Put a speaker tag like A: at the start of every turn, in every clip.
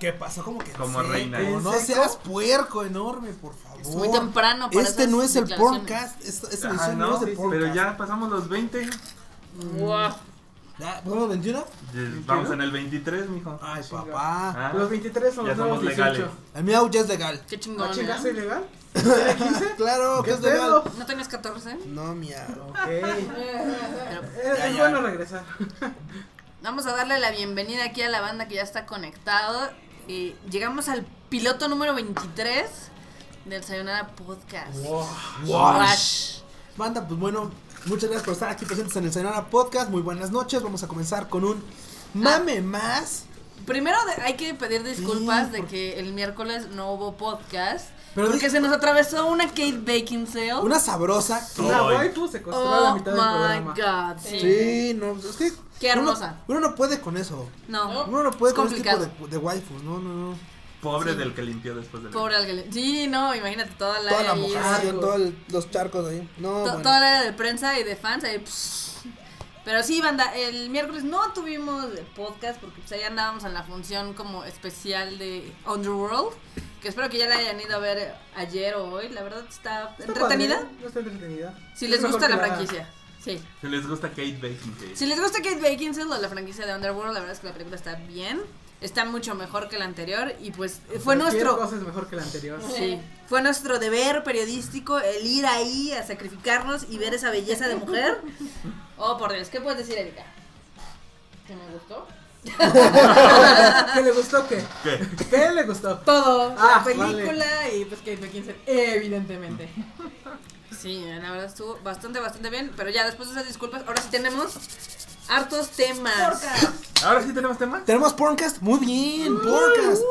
A: ¿Qué pasó? Como que
B: Como
A: seco?
B: reina.
A: No seas puerco enorme, por favor.
C: Es muy temprano para
A: Este no es el podcast. Esta, esta
B: Ah,
A: edición no,
B: no,
A: es el podcast.
B: pero ya pasamos los 20.
C: Guau.
A: ¿Ya? ¿Pasamos 21?
B: Eh, Vamos en el 23, mijo.
A: Ay, papá.
B: Ah,
D: Los 23 son
B: Ya
D: los
B: somos
D: 18.
B: legales.
A: El miau ya es legal.
C: Qué
D: ¿No
C: chingón.
D: chingas
C: ¿eh?
D: ilegal? ¿Tiene 15?
A: Claro, que
D: ¿Qué
A: es legal.
C: ¿No tenías 14?
A: No, miau.
D: Ok. Es,
A: Ya,
D: es
A: ya.
D: bueno regresar.
C: Vamos a darle la bienvenida aquí a la banda que ya está conectado. Y llegamos al piloto número 23 del Sayonara Podcast. Wash.
A: Banda, pues bueno, muchas gracias por estar aquí presentes en el Sayonara Podcast. Muy buenas noches. Vamos a comenzar con un mame más.
C: Primero de- hay que pedir disculpas
A: Sí,
C: de
A: por-
C: que el miércoles no hubo podcast.
A: Pero
C: porque se nos atravesó una Kate Beckinsale.
A: Una sabrosa. que-
D: Una waifu se costó a la
C: Oh
D: mitad del
C: my
D: programa.
C: god, sí.
A: Sí, no, es que.
C: Qué
A: uno-
C: hermosa.
A: Uno, no puede con eso.
C: No,
A: Uno no puede
C: es
A: con ese tipo de, de waifus. No, no, no.
B: Pobre
C: Sí.
B: del que limpió después del.
C: Pobre alguien. Sí, no, imagínate toda la
A: Toda la mojada,
D: sí.
A: todos los charcos ahí. No,
C: to-
A: bueno.
C: toda la área de prensa y de fans ahí, pss. Pero sí, banda, el miércoles no tuvimos podcast porque pues ahí andábamos en la función como especial de Underworld, que espero que ya la hayan ido a ver ayer o hoy, la verdad está,
D: Está
C: entretenida.
D: padre. Está entretenida.
C: Si
D: Es
C: les gusta la franquicia. Sí.
B: Si les gusta Kate Beckinsale.
C: Si les gusta Kate Beckinsale o la franquicia de Underworld, la verdad es que la película está bien. Está mucho mejor que la anterior y pues fue nuestro
D: cosa es mejor que la anterior.
C: Sí, fue nuestro deber periodístico el ir ahí a sacrificarnos y ver esa belleza de mujer. Oh, por Dios, ¿qué puedes decir, Erika? ¿Que me gustó?
D: ¿Qué le gustó qué?
B: ¿Qué?
D: ¿Qué le gustó?
C: Todo,
D: Ah,
C: la película y pues Kate Beckinsale, evidentemente. Sí, la verdad estuvo bastante, bastante bien, pero ya después de esas disculpas, ahora sí tenemos hartos temas.
B: Ahora sí tenemos tema.
A: Tenemos Porncast. Muy bien, Porncast.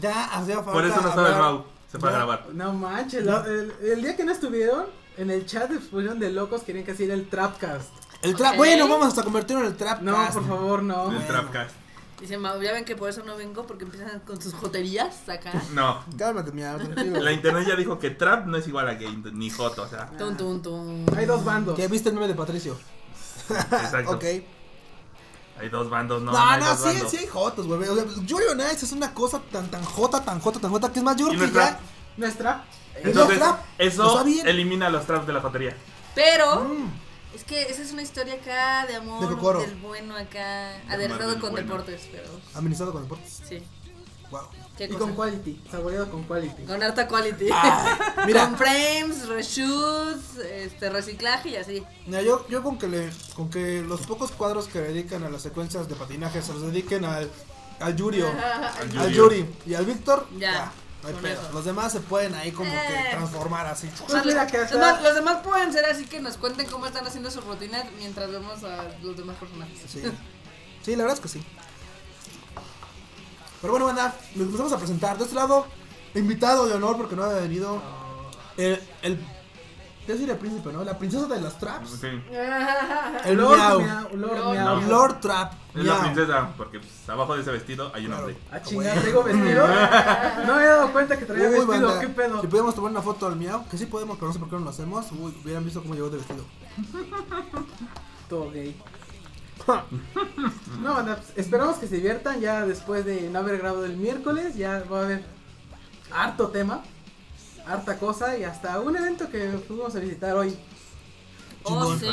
A: Ya hacía falta.
B: Por eso no estaba el Mau. Se fue a grabar.
D: No manches, el, el día que no estuvieron, en el chat de exposición de locos querían que hiciera el Trapcast.
A: El trap.
C: Ok.
A: Bueno, vamos a convertirlo en el Trap.
D: No, por favor, no.
B: El
A: Bueno.
B: Trapcast.
C: Dice ya ven que por eso no vengo, porque empiezan con sus joterías acá.
B: No.
A: Cálmate, tranquilo.
B: La internet ya dijo que Trap no es igual a gay ni Joto, o sea.
C: Tum, tum, tum.
D: Hay dos bandos.
A: ¿Ya viste el meme de Patricio?
B: Exacto.
A: Ok.
B: Hay dos bandos, no.
A: No,
B: No,
A: no,
B: hay dos
A: sí,
B: bandos.
A: sí hay jotos, güey. O sea, Julio Nice es una cosa tan, tan jota, tan jota, tan jota, que es más, yo
B: ¿Y
A: creo
B: no
A: que ya.
B: trap?
D: ¿No es trap?
B: Entonces,
A: ¿No es trap? ¿Lo
B: eso elimina los traps de la jotería.
C: Pero
A: Mm.
C: Es que esa es una historia acá de amor
A: De
C: del bueno acá, aderezado con
B: bueno.
C: deportes, pero
A: Administrado con deportes.
C: sí.
A: Wow.
C: ¿Qué
D: Y
C: cosa?
D: con quality, saboreado con quality.
C: Con harta quality.
A: Mira,
C: Con frames, reshoots, este, reciclaje y así.
A: mira, yo, yo con que le, con que los pocos cuadros que dedican a las secuencias de patinaje se los dediquen al, al Yurio,
B: Al
A: al
B: Yuri.
A: Yuri y al Víctor,
C: Ya,
A: ya, no hay
C: con
A: pedo.
C: eso.
A: Los demás se pueden ahí como
C: Eh.
A: que transformar así.
D: Pues mira que
C: Los
D: hasta-
C: demás, los demás pueden ser así que nos cuenten cómo están haciendo su rutina mientras vemos a los demás personajes.
A: Sí. Sí, la verdad es que sí. Pero bueno, banda, nos empezamos a presentar. De este lado, invitado de honor porque no había venido el, el ¿qué decir el príncipe, no? La princesa de las traps.
B: Sí.
A: El
D: Lord
A: miau.
D: Miau, Lord
C: Lord
D: Miau.
B: No.
A: Lord Trap.
B: Es la princesa, porque pues, abajo de ese vestido hay un
A: Claro.
B: hombre.
D: A chingar, traigo vestido. No me había dado cuenta que traía
A: Uy,
D: vestido.
A: banda,
D: ¿Qué pedo?
A: Si pudiéramos tomar una foto al miau, que sí podemos, pero no sé por qué no lo hacemos. Uy, hubieran visto cómo llegó de vestido.
D: Todo gay. No, banda, pues, esperamos que se diviertan ya después de no haber grabado el miércoles. Ya va a haber harto tema, harta cosa y hasta un evento que fuimos a visitar hoy.
C: Oh, sí.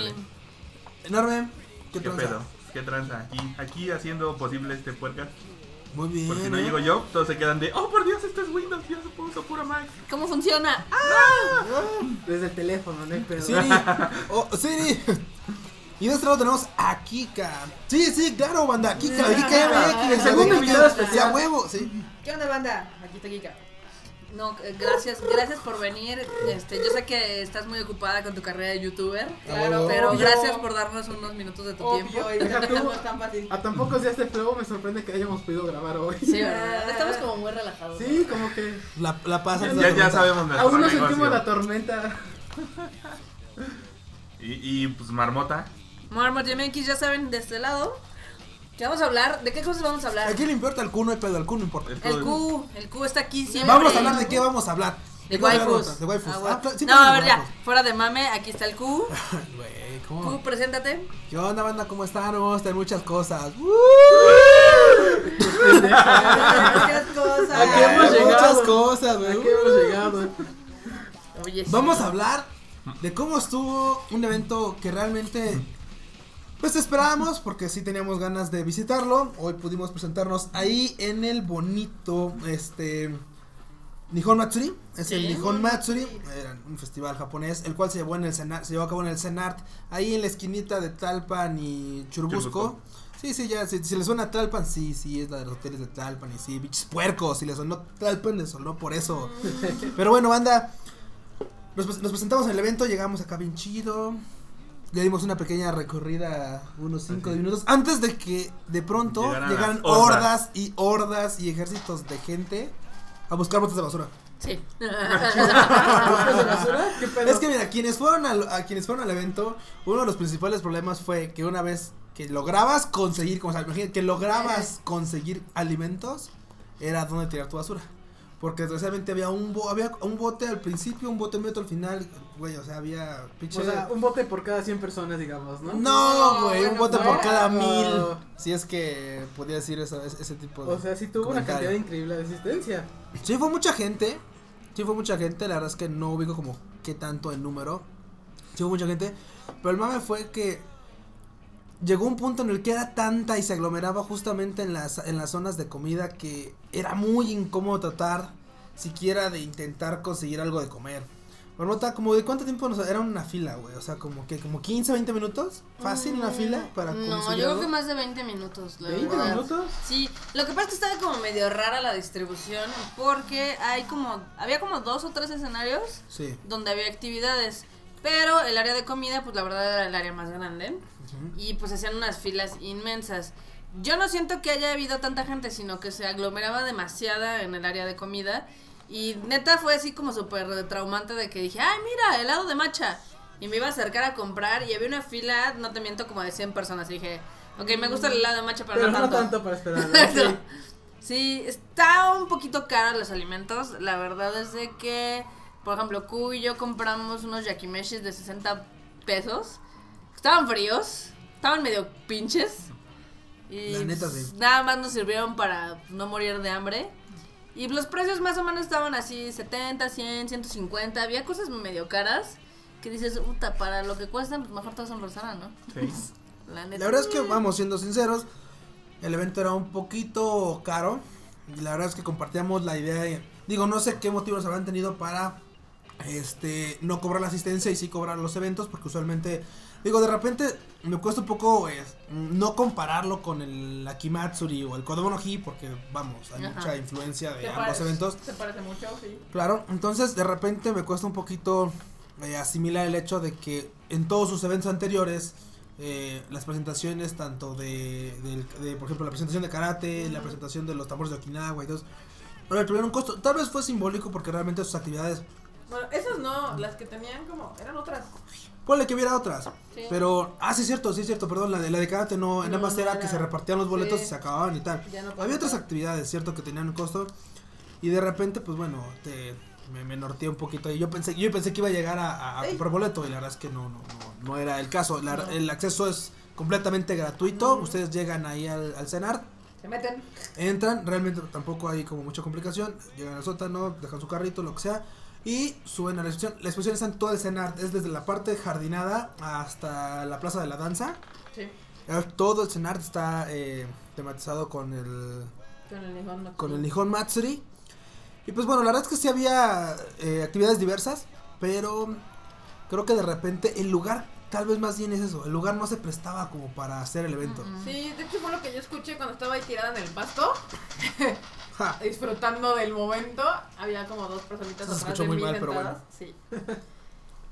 A: Enorme. ¿Qué
B: ¿Qué
A: tranza?
B: pedo? ¿Qué tranza? Aquí, aquí haciendo posible este podcast.
A: Muy bien.
B: Porque si no
A: ¿eh?
B: llego yo, todos se quedan de, oh por Dios, esto es Windows, ya se puso pura Mac.
C: ¿Cómo funciona? ¡Ah!
D: Desde el teléfono, no hay pedo.
A: Siri. Oh, Siri. Y de este lado tenemos a Kika. Sí, sí, claro, banda. Kika, Kika MX.
D: El segundo
A: Kika.
D: especial.
A: Sí, a huevo, sí.
C: ¿Qué onda, banda? Aquí está Kika. No, eh, gracias, gracias por venir. Este, yo sé que estás muy ocupada con tu carrera de youtuber,
A: Claro.
C: pero
D: Obvio.
C: gracias por darnos unos minutos de tu tiempo.
D: Obvio, y deja tú. A tan pocos días de flow me sorprende que hayamos podido grabar hoy.
C: Sí, ¿verdad? Estamos como muy relajados.
D: Sí, como que
A: La, la pasa.
B: Ya, ya sabemos nuestro
D: aún no sentimos la tormenta.
B: Y, y pues Marmota.
C: Marmot MX, ya saben, de este lado. ¿Qué vamos a hablar? ¿De qué cosas vamos a hablar?
A: ¿A quién le importa el Q? No hay pedo, el Q no importa.
C: El Q, el Q está aquí siempre.
A: Vamos a hablar de qué vamos a hablar.
C: De waifus.
A: De waifus.
C: Ah.
A: Ah,
C: no, a ver ya, fuera de mame, aquí está el Q.
A: Güey, ¿cómo?
C: Q, preséntate.
A: ¿Qué onda, banda? ¿Cómo están? Vamos a tener muchas cosas.
C: Muchas cosas.
D: ¿A qué hemos llegado?
A: Muchas cosas, güey.
D: Aquí hemos llegado.
C: Oye, sí.
A: Vamos a hablar de cómo estuvo un evento que realmente pues esperábamos porque sí teníamos ganas de visitarlo. Hoy pudimos presentarnos ahí en el bonito este Nihon Matsuri, es el. Nihon Matsuri, era un festival japonés, el cual se llevó en el Senart, se llevó a cabo en el Senart, ahí en la esquinita de Talpan y Churubusco. Sí, sí, ya, si, si le suena Talpan, sí, sí, es la de los hoteles de Talpan y sí, bichos puercos, si le sonó Talpan, le sonó por eso. Pero bueno, banda, nos, nos presentamos en el evento, llegamos acá bien chido. Le dimos una pequeña recorrida, unos 5
B: Así.
A: minutos, antes de que de pronto
B: Llegaran hordas.
A: hordas y hordas y ejércitos de gente a buscar botes de basura.
C: Sí.
D: ¿Botes de basura? ¿Qué pedo?
A: Es que mira, quienes fueron al, a quienes fueron al evento, uno de los principales problemas fue que una vez que lograbas conseguir, como sea, imagínate, que lograbas conseguir alimentos, era donde tirar tu basura. Porque desgraciadamente había un bo- había un bote al principio, un bote medio al final, güey, o sea, había pinche
D: O sea, un bote por cada 100 personas, digamos, ¿no?
A: No,
C: No,
A: güey, un
C: bueno,
A: bote por cada mil. Si es que podía decir eso, ese, ese tipo de.
D: O sea, sí tuvo una cantidad increíble de asistencia.
A: Sí, fue mucha gente. Sí, fue mucha gente. La verdad es que no ubico como qué tanto el número. Sí, fue mucha gente. Pero el mame fue que llegó un punto en el que era tanta y se aglomeraba justamente en las, en las zonas de comida que era muy incómodo tratar siquiera de intentar conseguir algo de comer. Marmota, como de cuánto tiempo nos era una fila, güey, o sea, como que como 15, 20 minutos, fácil una fila para
C: No, yo creo
A: algo?
C: que más de 20 minutos. La
D: ¿20
C: verdad.
D: minutos?
C: Sí, lo que pasa es que estaba como medio rara la distribución porque hay como, había como dos o tres escenarios
A: Sí.
C: donde había actividades, pero el área de comida, pues la verdad era el área más grande. Y pues hacían unas filas inmensas. Yo no siento que haya habido tanta gente, sino que se aglomeraba demasiada en el área de comida y neta fue así como súper traumante de que dije, ay mira, helado de matcha. Y me iba a acercar a comprar y había una fila, no te miento, como de 100 personas. Y dije, ok, me gusta el helado de matcha, pero,
D: Pero
C: no
D: no
C: tanto.
D: tanto para esperar. ¿no? Sí.
C: Sí, está un poquito caro los alimentos. La verdad es de que, por ejemplo, Q y yo compramos unos yakimeshis de 60 pesos. Estaban fríos, estaban medio pinches. Y
A: La neta,
C: pues,
A: sí.
C: nada más nos sirvieron para no morir de hambre. Y los precios más o menos estaban así, 70, 100, 150. Había cosas medio caras que dices, puta, para lo que cuestan, pues mejor te vas a restaurante, ¿no?
B: Sí.
C: La neta.
A: La verdad es que, vamos, siendo sinceros, el evento era un poquito caro. Y la verdad es que compartíamos la idea. de- digo, no sé qué motivos habrán tenido para este no cobrar la asistencia y sí cobrar los eventos. Porque usualmente, digo, de repente me cuesta un poco eh, no compararlo con el Akimatsuri o el Kodomo no Hi. Porque, vamos, hay
C: Ajá.
A: mucha influencia de
E: ¿Te
A: ambos
E: parece-
A: eventos.
E: ¿Te parece mucho? Sí.
A: Claro, entonces de repente me cuesta un poquito eh, asimilar el hecho de que en todos sus eventos anteriores, eh, las presentaciones tanto de, del- de, por ejemplo, la presentación de karate, la presentación de los tambores de Okinawa y todo, bueno, tuvieron un costo. Tal vez fue simbólico porque realmente sus actividades,
E: Bueno, esas no, las que tenían como, eran otras.
A: Ponle que hubiera otras.
C: Sí.
A: Pero, ah, sí es cierto, sí es cierto, perdón, la de la de karate no, nada
C: No,
A: más
C: no
A: era
C: era.
A: que se repartían los boletos
C: Sí.
A: y se acababan y tal.
C: No
A: Había otras actividades, cierto, que tenían un costo. Y de repente, pues bueno, te, me, me norteé un poquito. Y yo pensé, yo pensé que iba a llegar a, comprar boleto. Y la verdad es que no, no, no, no era el caso. La-. El acceso es completamente gratuito. Ustedes llegan ahí al, al cenar,
E: Se meten.
A: entran. Realmente tampoco hay como mucha complicación. Llegan al sótano, dejan su carrito, lo que sea. Y suben a la exposición. La exposición está en todo el cenar. Es desde la parte jardinada hasta la plaza de la danza.
E: Sí.
A: Todo el Senart está eh, tematizado con el
C: Con el Nihon Matsuri.
A: con el Nihon Matsuri. Y pues bueno, la verdad es que sí había eh, actividades diversas, pero creo que de repente el lugar, tal vez más bien es eso, el lugar no se prestaba como para hacer el evento.
E: Sí, de hecho fue lo que yo escuché cuando estaba ahí tirada en el pasto. disfrutando del momento. Había como dos personitas
A: Se
E: atrás de
A: muy
E: mí
A: mal, pero
E: sentadas. Sí.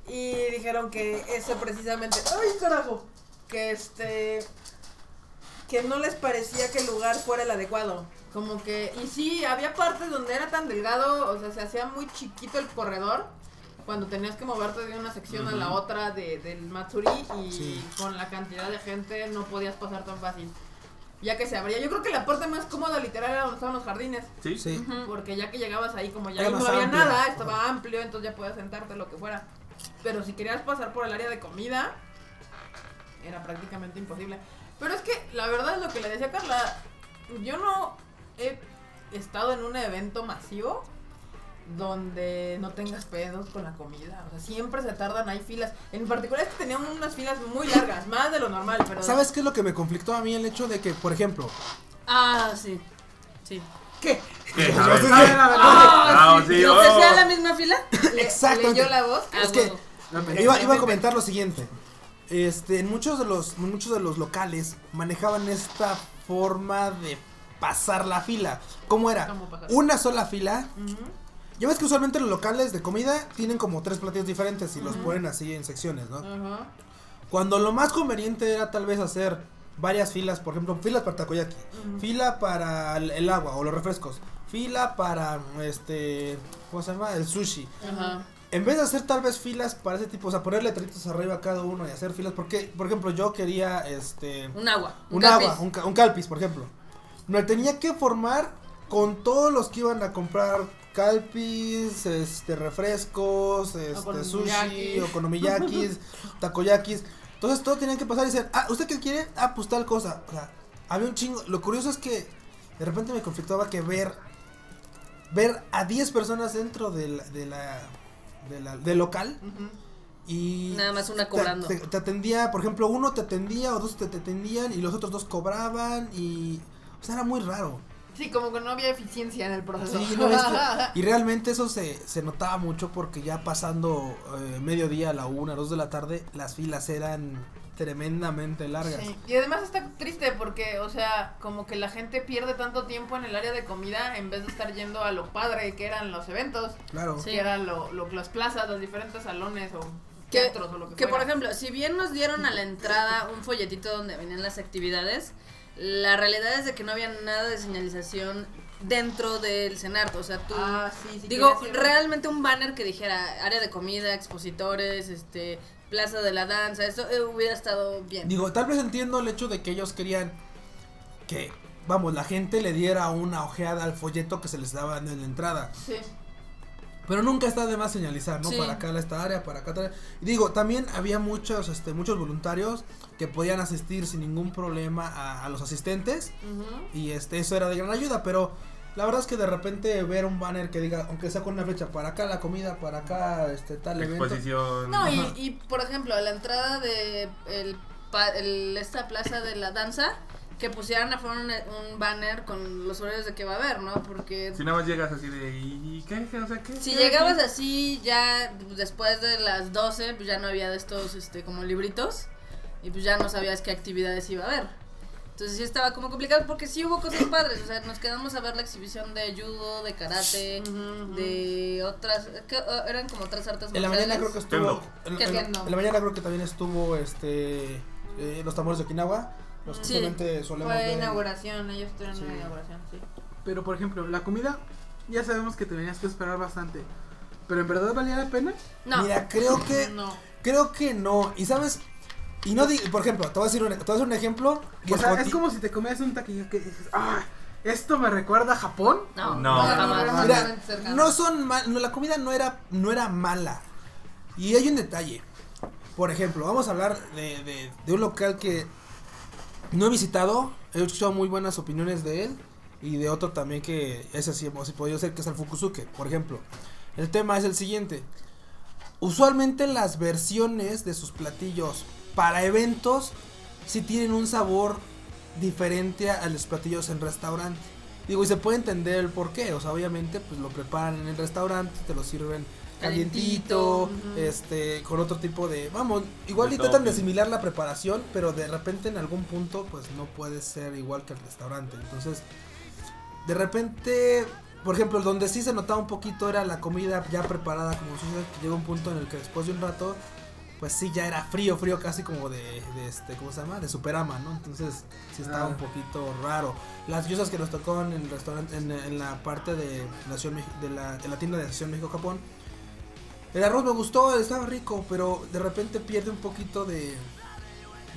E: Y dijeron que eso precisamente. ¡Ay, carajo! Que este. Que no les parecía que el lugar fuera el adecuado. Como que. Y sí, había partes donde era tan delgado, o sea, se hacía muy chiquito el corredor. Cuando tenías que moverte de una sección a la otra de, del Matsuri y
A: Sí.
E: con la cantidad de gente no podías pasar tan fácil. Ya que se abría. Yo creo que la parte más cómoda literal era donde estaban los jardines.
B: Sí.
A: Sí.
E: Porque ya que llegabas ahí, como ya ahí no había
A: amplio.
E: nada, estaba amplio, entonces ya podías sentarte lo que fuera. Pero si querías pasar por el área de comida, era prácticamente imposible. Pero es que la verdad es lo que le decía a Carla, yo no he estado en un evento masivo donde no tengas pedos con la comida. O sea, siempre se tardan, hay filas. En particular es que tenían unas filas muy largas, más de lo normal, pero...
A: ¿Sabes qué es lo que me conflictó a mí? El hecho de que, por ejemplo,
C: Ah, sí. Sí.
E: ¿Qué?
B: ¿Qué? A ver.
A: sé-
D: A ver, a ver,
B: Ah, sí,
C: ¿No
B: oh.
C: se sea la misma fila?
E: Le-
A: Exactamente.
E: ¿Leyó la voz?
A: Es
C: Ah,
A: que-
D: dame.
A: iba, iba a comentar lo siguiente. Este, en muchos de los, muchos de los locales manejaban esta forma de pasar la fila. ¿Cómo era?
E: ¿Cómo?
A: Una sola fila.
E: Ujú.
A: Ya ves que usualmente los locales de comida tienen como tres platillos diferentes y los ponen así en secciones, ¿no?
E: Ajá.
A: Cuando lo más conveniente era tal vez hacer varias filas, por ejemplo, filas para takoyaki, fila para el, agua o los refrescos, fila para este, ¿cómo se llama? El sushi.
C: Ajá.
A: En vez de hacer tal vez filas para ese tipo, o sea, poner letreritos arriba a cada uno y hacer filas, porque, por ejemplo, yo quería este
C: Un agua.
A: un,
C: calpis.
A: agua, un, un calpis, por ejemplo. Me tenía que formar con todos los que iban a comprar calpis, este, refrescos, este,
E: Okonomiyaki.
A: sushi, okonomiyakis, takoyakis. Entonces todos tenían que pasar y decir, ah, ¿usted qué quiere? Ah, pues tal cosa. O sea, había un chingo. Lo curioso es que de repente me conflictaba que ver, ver a 10 personas dentro del, de la, de la- del local y
C: Nada más una
A: te-
C: cobrando.
A: Te, te atendía, por ejemplo, uno te atendía o dos te, te atendían y los otros dos cobraban y o sea, era muy raro.
E: Sí, como que no había eficiencia en el proceso.
A: Sí, no, es que- y realmente eso se, se notaba mucho porque ya pasando eh, mediodía a la una, dos de la tarde, las filas eran tremendamente largas.
E: Sí, Y además está triste porque, o sea, como que la gente pierde tanto tiempo en el área de comida en vez de estar yendo a lo padre que eran los eventos,
A: Claro.
C: Sí.
E: que eran lo, lo- las plazas, los diferentes salones o
C: Que,
E: teatros o lo que,
C: que por ejemplo, si bien nos dieron a la entrada un folletito donde venían las actividades, la realidad es de que no había nada de señalización dentro del CENART. O sea, tú.
E: Ah, sí, sí.
C: digo, realmente un banner que dijera área de comida, expositores, este, plaza de la danza, eso eh, hubiera estado bien.
A: Digo, tal vez entiendo el hecho de que ellos querían que, vamos, la gente le diera una ojeada al folleto que se les daba en la entrada.
E: Sí.
A: Pero nunca está de más señalizar, ¿no?
C: Sí.
A: Para acá esta área, para acá digo, también había muchos, este, muchos voluntarios que podían asistir sin ningún problema a, a los asistentes. Y este, eso era de gran ayuda, pero la verdad es que de repente ver un banner que diga, aunque sea con una flecha, para acá la comida, para acá este tal evento.
B: Exposición.
C: No, y, y, por ejemplo, a la entrada de el, esta plaza de la danza, que pusieran afuera un, un banner con los horarios de que va a haber, ¿no? Porque
B: Si nada más llegas así de. ¿Y qué? ¿Qué? O sea, ¿qué?
C: si
B: ¿Qué?
C: llegabas así ya después de las 12, pues ya no había de estos este como libritos y pues ya no sabías qué actividades iba a haber. Entonces sí estaba como complicado porque sí hubo cosas padres, o sea, nos quedamos a ver la exhibición de judo, de karate, de otras, que, uh, eran como otras artes
A: En la mañana creo que estuvo. En,
C: ¿Qué
A: en-
C: kendo?
A: en la mañana creo que también estuvo este eh, los tambores de Okinawa. Los que
C: Sí.
A: solemos
E: Fue
A: ver.
E: inauguración, ellos tuvieron
A: Sí.
E: una inauguración, sí.
D: Pero por ejemplo, la comida, ya sabemos que tenías que esperar bastante. Pero en verdad valía la pena.
C: No,
A: Mira, creo que
E: No.
A: creo que no. Y sabes, y no di- por ejemplo, te voy a decir un, te voy a hacer un ejemplo. que
D: O sea, es como si te comías un taquillo que dices, ah, esto me recuerda a Japón.
C: no,
B: No.
C: jamás.
E: No,
A: Mira,
E: Realmente cercano.
A: no son mal, no, la comida no era no era mala. Y hay un detalle. Por ejemplo, vamos a hablar de, de, de un local que no he visitado. He escuchado muy buenas opiniones de él. Y de otro también que ese sí hemos podido ser, que es el Fukusuke, por ejemplo. El tema es el siguiente. Usualmente las versiones de sus platillos para eventos sí tienen un sabor diferente a los platillos en restaurante. Digo, y se puede entender el por qué. O sea, obviamente, pues lo preparan en el restaurante, te lo sirven calientito,
C: Calientito, ujú.
A: este, con otro tipo de, vamos, igual
B: De
A: y tratan de asimilar la preparación, pero de repente en algún punto, pues no puede ser igual que el restaurante. Entonces, de repente, por ejemplo, donde sí se notaba un poquito era la comida ya preparada, como sucede, que llega un punto en el que después de un rato, pues sí ya era frío, frío casi como de, de este, ¿cómo se llama? De superama, ¿no? Entonces sí estaba
D: Ah.
A: un poquito raro. Las cosas que nos tocó en el restaurante, en, en la parte de, Nación, de, la, de la tienda de Nación México-Japón, el arroz me gustó, estaba rico, pero de repente pierde un poquito de...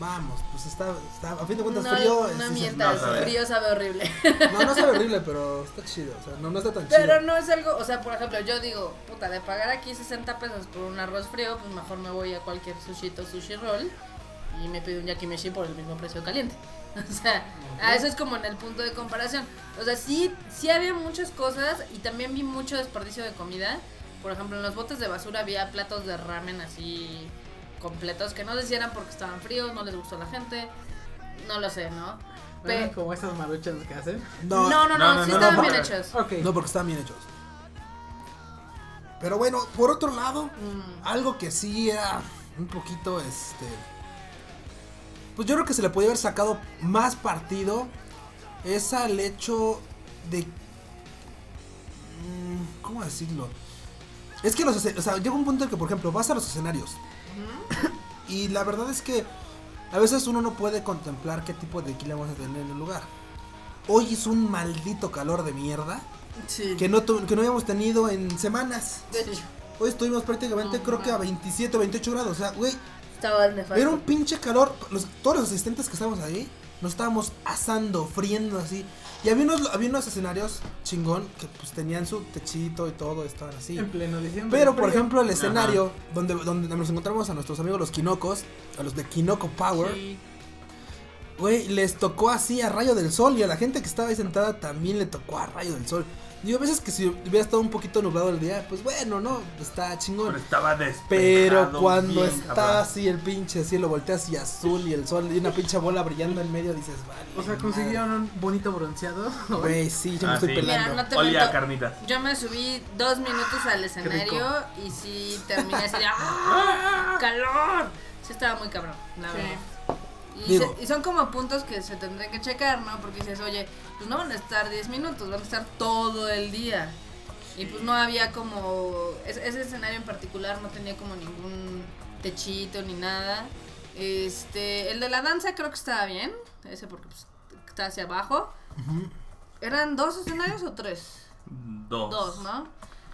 A: Vamos, pues está, está a fin de cuentas
C: No,
A: frío.
C: no mientas,
B: no
C: frío sabe horrible.
A: no, no sabe horrible, pero está chido. O sea, no, no está tan chido.
C: Pero no es algo, o sea, por ejemplo, yo digo, puta, de pagar aquí 60 pesos por un arroz frío, pues mejor me voy a cualquier sushito, sushi roll y me pido un yakimeshi por el mismo precio caliente. O sea, a eso es como en el punto de comparación. O sea, sí, sí había muchas cosas y también vi mucho desperdicio de comida. Por ejemplo, en los botes de basura había platos de ramen así completos que no sé si eran porque estaban fríos, no les gustó a la gente, no lo sé, ¿no?
D: Bueno,
C: Pe-
D: como esas maruchas que hacen.
C: no, no, no,
B: no, no,
C: sí
B: no,
C: estaban
B: no,
C: bien
B: no.
C: hechos.
A: No, porque están bien hechos. Pero bueno, por otro lado,
C: Mm.
A: algo que sí era un poquito este. Pues yo creo que se le podía haber sacado más partido. Es al hecho de. mm, ¿Cómo decirlo? Es que los o sea, llega un punto en que, por ejemplo, vas a los escenarios. Y la verdad es que a veces uno no puede contemplar qué tipo de equilibrio vamos a tener en el lugar. Hoy hizo un maldito calor de mierda
C: Sí.
A: que no, que no habíamos tenido en semanas.
C: De hecho,
A: Hoy estuvimos prácticamente creo que a
C: mames.
A: 27 o 28 grados. O sea, güey,
C: estaba
A: era un pinche calor. Los- todos los asistentes que estábamos ahí nos estábamos asando, friendo así. Y había unos, había unos escenarios chingón que pues tenían su techito y todo, estaban así.
D: En pleno diciembre.
A: Pero por ejemplo el escenario donde, donde nos encontramos a nuestros amigos los Kinokos, a los de Kinoko Power,
C: Sí.
A: güey, les tocó así a rayo del sol y a la gente que estaba ahí sentada también le tocó a rayo del sol. Digo, a veces que si hubiera estado un poquito nublado el día, pues bueno, no, está chingón.
B: Pero estaba despejado.
A: Pero cuando
B: bien,
A: está
B: cabrón.
A: así el pinche cielo volteas y azul y el sol y una pinche bola brillando en medio, dices, vale.
D: O sea, consiguieron un bonito bronceado.
A: Güey, sí, yo me
B: Ah,
A: estoy
B: sí.
A: pelando.
C: Mira, no te
B: Olía a
C: miento.
B: carnitas.
C: Yo me subí dos minutos al escenario y sí terminé así de ¡Ah! ¡Calor! Sí estaba muy cabrón, la
E: Sí.
C: verdad. Y,
A: Digo-
C: se- y son como puntos que se tendrían que checar, ¿no? Porque dices, oye, pues no van a estar 10 minutos, van a estar todo el día. Y pues no había como. Ese, ese escenario en particular no tenía como ningún techito ni nada. Este. El de la danza creo que estaba bien. Ese porque pues, está hacia abajo. ¿Eran dos escenarios o tres?
B: Dos.
C: Dos, ¿no?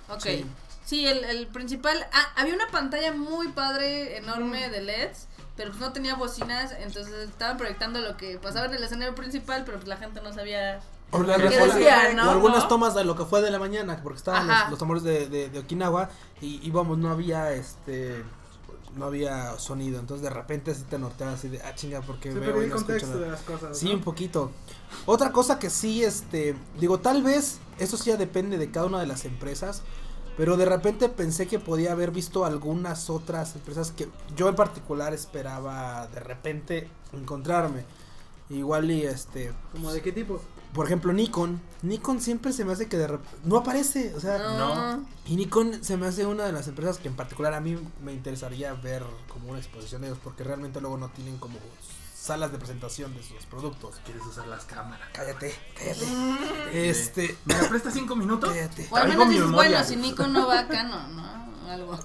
C: Ok.
A: Sí.
C: Sí, el, el principal. Ah, había una pantalla muy padre, enorme de LEDs, pero pues no tenía bocinas, entonces estaban proyectando lo que pasaba en el escenario principal, pero pues la gente no sabía.
A: O, las-
C: ¿Qué
A: o las-
C: decía, no?
A: o algunas
C: ¿No?
A: tomas de lo que fue de la mañana, porque estaban los, los tambores de, de, de Okinawa y íbamos, no había este no había sonido, entonces de repente así te norteabas así de ah chinga porque
D: Se
A: veo y
D: el
A: no escucho
D: contexto
A: nada".
D: de las cosas.
A: Sí,
D: ¿no?
A: un poquito. Otra cosa que sí, este, digo, tal vez, eso sí ya depende de cada una de las empresas, pero de repente pensé que podía haber visto algunas otras empresas que yo en particular esperaba de repente encontrarme. Igual y este,
D: ¿Como de qué tipo?
A: por ejemplo, Nikon. Nikon siempre se me hace que de repente no aparece, o sea,
C: No.
A: y Nikon se me hace una de las empresas que en particular a mí me interesaría ver como una exposición de ellos, porque realmente luego no tienen como salas de presentación de sus productos.
B: ¿Quieres usar las cámaras?
A: Cállate, cállate. Este,
B: ¿Me la prestas cinco minutos?
A: cállate.
C: O al menos dices,
B: memoria.
C: bueno, si Nico no va a Canon, ¿no? Algo.